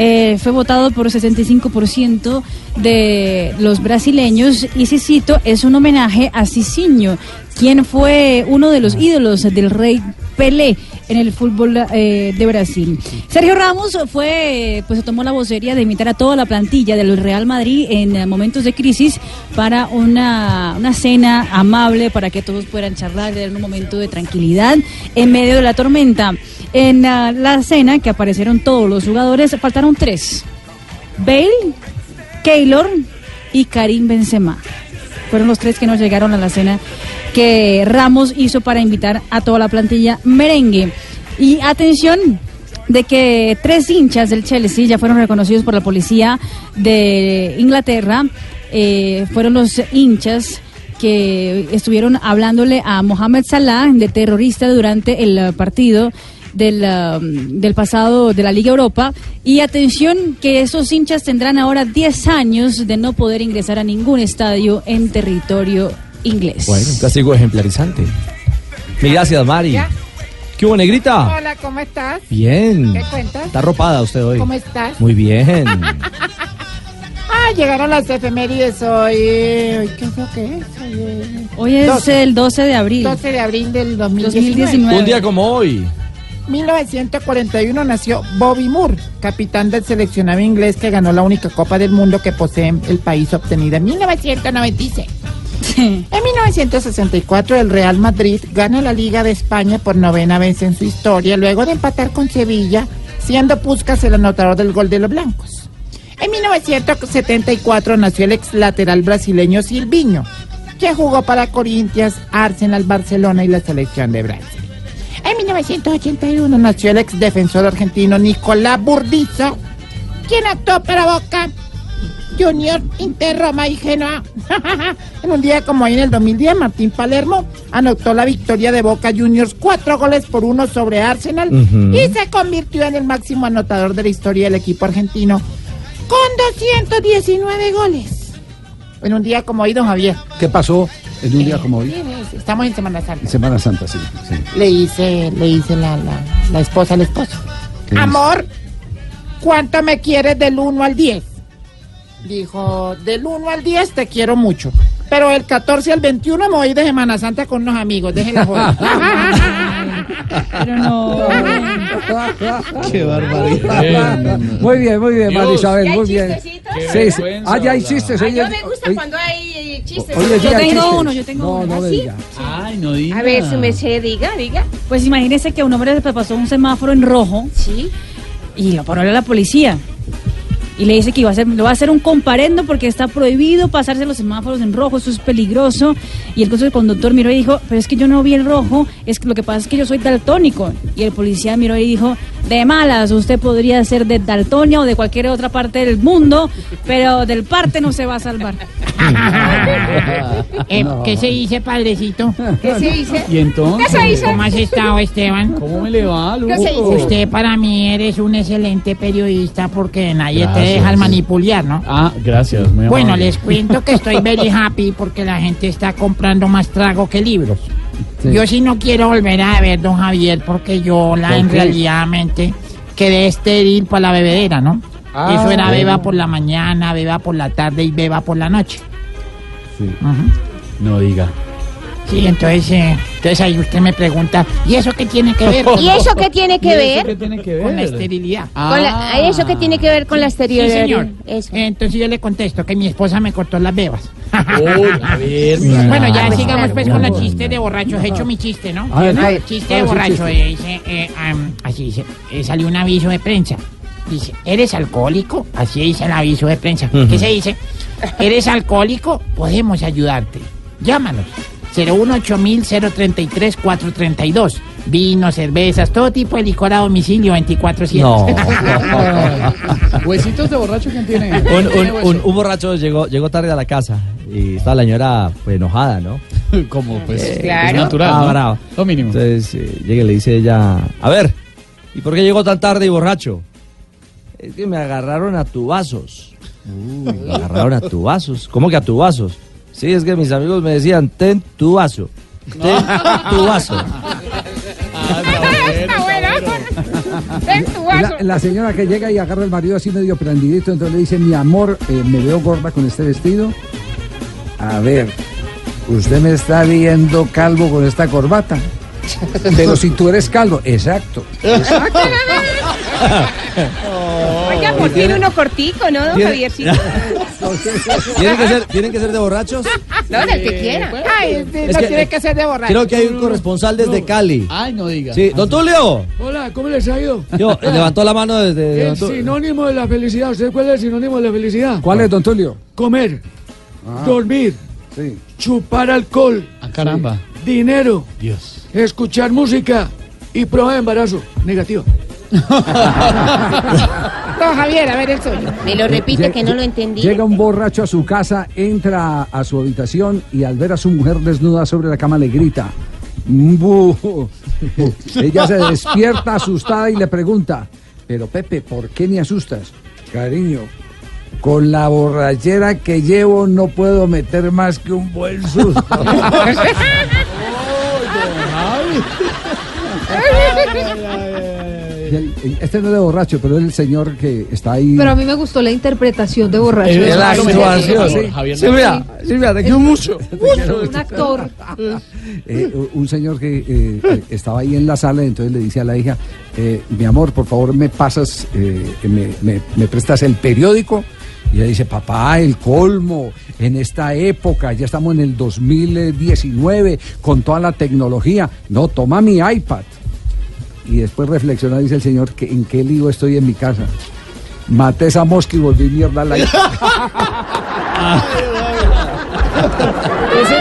Eh, fue votado por 65% de los brasileños y Cicito es un homenaje a Cicinho, quien fue uno de los ídolos del rey Pelé en el fútbol eh, de Brasil. Sergio Ramos fue, pues se tomó la vocería de invitar a toda la plantilla del Real Madrid en momentos de crisis para una, una cena amable para que todos puedan charlar en un momento de tranquilidad en medio de la tormenta. En ah, la cena que aparecieron todos los jugadores, faltaron tres. Bale, Keylor y Karim Benzema. Fueron los tres que no llegaron a la cena que Ramos hizo para invitar a toda la plantilla merengue. Y atención de que tres hinchas del Chelsea ya fueron reconocidos por la policía de Inglaterra. Eh, fueron los hinchas que estuvieron hablándole a Mohamed Salah de terrorista durante el partido del, um, del pasado de la Liga Europa. Y atención que esos hinchas tendrán ahora 10 años de no poder ingresar a ningún estadio en territorio inglés. Bueno, un castigo ejemplarizante. Mil gracias, Mari. ¿Ya? ¿Qué hubo, negrita? Hola, ¿cómo estás? Bien. ¿Qué cuentas? Está arropada usted hoy. ¿Cómo estás? Muy bien. Ah, llegaron las efemérides hoy. hoy ¿Qué es lo que es? Hoy es- Hoy es 12. el 12 de abril. 12 de abril del 2019. 2019. Un día como hoy. 1941 nació Bobby Moore, capitán del seleccionado inglés que ganó la única Copa del Mundo que posee el país obtenida en 1996. En 1964 el Real Madrid gana la Liga de España por novena vez en su historia, luego de empatar con Sevilla, siendo Puskas el anotador del gol de los blancos. En 1974 nació el ex lateral brasileño Silviño, que jugó para Corinthians, Arsenal, Barcelona y la selección de Brasil. En 1981 nació el ex defensor argentino Nicolás Burdizo, quien actuó para Boca Junior, Inter, Roma y Genoa. en un día como hoy en el 2010, Martín Palermo anotó la victoria de Boca Juniors cuatro goles por uno sobre Arsenal y se convirtió en el máximo anotador de la historia del equipo argentino con 219 goles. En un día como hoy, don Javier. ¿Qué pasó en un día como hoy? Estamos en Semana Santa. Semana Santa, sí. sí. Le hice, le hice la, la, la esposa al esposo. ¿Qué dice? Amor, ¿cuánto me quieres del 1 al 10? Dijo, del 1 al 10 te quiero mucho. Pero el 14 al 21 me voy de Semana Santa con unos amigos. Déjenla joder. Pero no. Qué barbaridad. Muy bien, muy bien, María. Isabel, ¿Ya hay muy bien. Sí, Qué sí. Ah, ya hay chistes. Ah, hoy yo me gusta hoy- cuando hay chistes. Yo tengo chistes. uno, yo tengo No, uno. no ¿Ah, me sí? diga. Ay, no diga. A ver, su merced, diga, diga. Pues imagínese que un hombre se pasó un semáforo en rojo. Sí. Y lo paró la policía. Y le dice que iba a hacer, le va a hacer un comparendo porque está prohibido pasarse los semáforos en rojo, eso es peligroso. Y entonces el conductor miró y dijo, pero es que yo no vi el rojo, es que lo que pasa es que yo soy daltónico. Y el policía miró y dijo, de malas. Usted podría ser de Daltonia o de cualquier otra parte del mundo, pero del parte no se va a salvar. Eh, ¿Qué se dice, padrecito? ¿Qué se dice? ¿Y entonces? ¿Qué se dice? ¿Cómo has estado, Esteban? ¿Cómo me le va, ¿Qué se dice? Usted para mí eres un excelente periodista porque nadie te Gracias. deja al manipular, ¿no? Ah, gracias. muy Bueno, amable. les cuento que estoy very happy porque la gente está comprando más trago que libros. Sí. Yo sí no quiero volver a ver, don Javier, porque yo la ¿Por en realidad mente quedé estéril para la bebedera, ¿no? Ah, Eso era bueno. beba por la mañana, beba por la tarde y beba por la noche. No diga. Sí, entonces, eh, entonces ahí usted me pregunta, ¿y eso qué tiene que ver? ¿Y eso qué tiene que ¿Y eso ver? qué tiene que ver? Con la esterilidad. Con la- ¿Eso qué tiene que ver con la Sí, esterilidad? señor. Entonces yo le contesto que mi esposa me cortó las bebas. a ver, bueno, ya claro. sigamos pues con los chistes de borrachos. He hecho mi chiste, ¿no? A ver, ¿No? a ver, chiste de ¿cuál es su borracho. chiste? eh, dice, eh, am, así dice, eh, salió un aviso de prensa. Dice, ¿eres alcohólico? Así dice el aviso de prensa. ¿Qué se dice? ¿Eres alcohólico? Podemos ayudarte. Llámanos. 018-033-432. Vinos, cervezas, todo tipo de licor a domicilio 24-7. No. ¿Huesitos de borracho quién tiene? un, un- un- un borracho llegó, llegó tarde a la casa y estaba la señora pues, enojada, ¿no? Como pues Eh, es natural, ah, ¿no? bravo. Lo mínimo. Entonces eh, llega y le dice ella, a ver, ¿y por qué llegó tan tarde y borracho? Es que me agarraron a tubazos. Uy, me agarraron a tubazos. ¿Cómo que a tubazos? Sí, es que mis amigos me decían, ten tu vaso. Ten tu vaso. La, la señora que llega y agarra al marido así medio prendidito, entonces le dice, mi amor, eh, me veo gorda con este vestido. A ver, usted me está viendo calvo con esta corbata. Pero si tú eres calvo, exacto. Exacto. Oiga, por fin uno cortico, ¿no, don Javiercito? ¿Tienen que, ser, ¿Tienen que ser de borrachos? No, del que quiera. Ay, este, Es no que- tiene que ser de borracho. Creo que hay un corresponsal desde Cali. Ay, no diga. Sí, don Tulio. Hola, ¿cómo les ha ido? Yo, levantó la mano desde... El sinónimo de la felicidad. ¿Usted cuál es el sinónimo de la felicidad? ¿Cuál es, don Tulio? Comer, dormir, Sí. chupar alcohol. caramba. Dinero, Dios. escuchar música y prueba de embarazo. Negativo. Don Javier, a ver el suyo. Me lo repite que no lo entendí. Llega un borracho a su casa, entra a su habitación y al ver a su mujer desnuda sobre la cama le grita. Ella se despierta asustada y le pregunta, pero Pepe, ¿por qué me asustas? Cariño, con la borrachera que llevo no puedo meter más que un buen susto. Este no es de borracho, pero es el señor que está ahí. Pero a mí me gustó la interpretación de borracho. Es la Sí, actuación. Silvia, Silvia, te quiero mucho. Un actor. Eh, un señor que eh, eh, estaba ahí en la sala, entonces le dice a la hija, eh, mi amor, por favor me pasas, eh, me, me- me prestas el periódico. Y ella dice, papá, el colmo, en esta época, ya estamos en el 2019, con toda la tecnología. No, toma mi iPad. Y después reflexiona, dice el señor, que en qué lío estoy en mi casa. Maté esa mosca y volví mierda al iPad.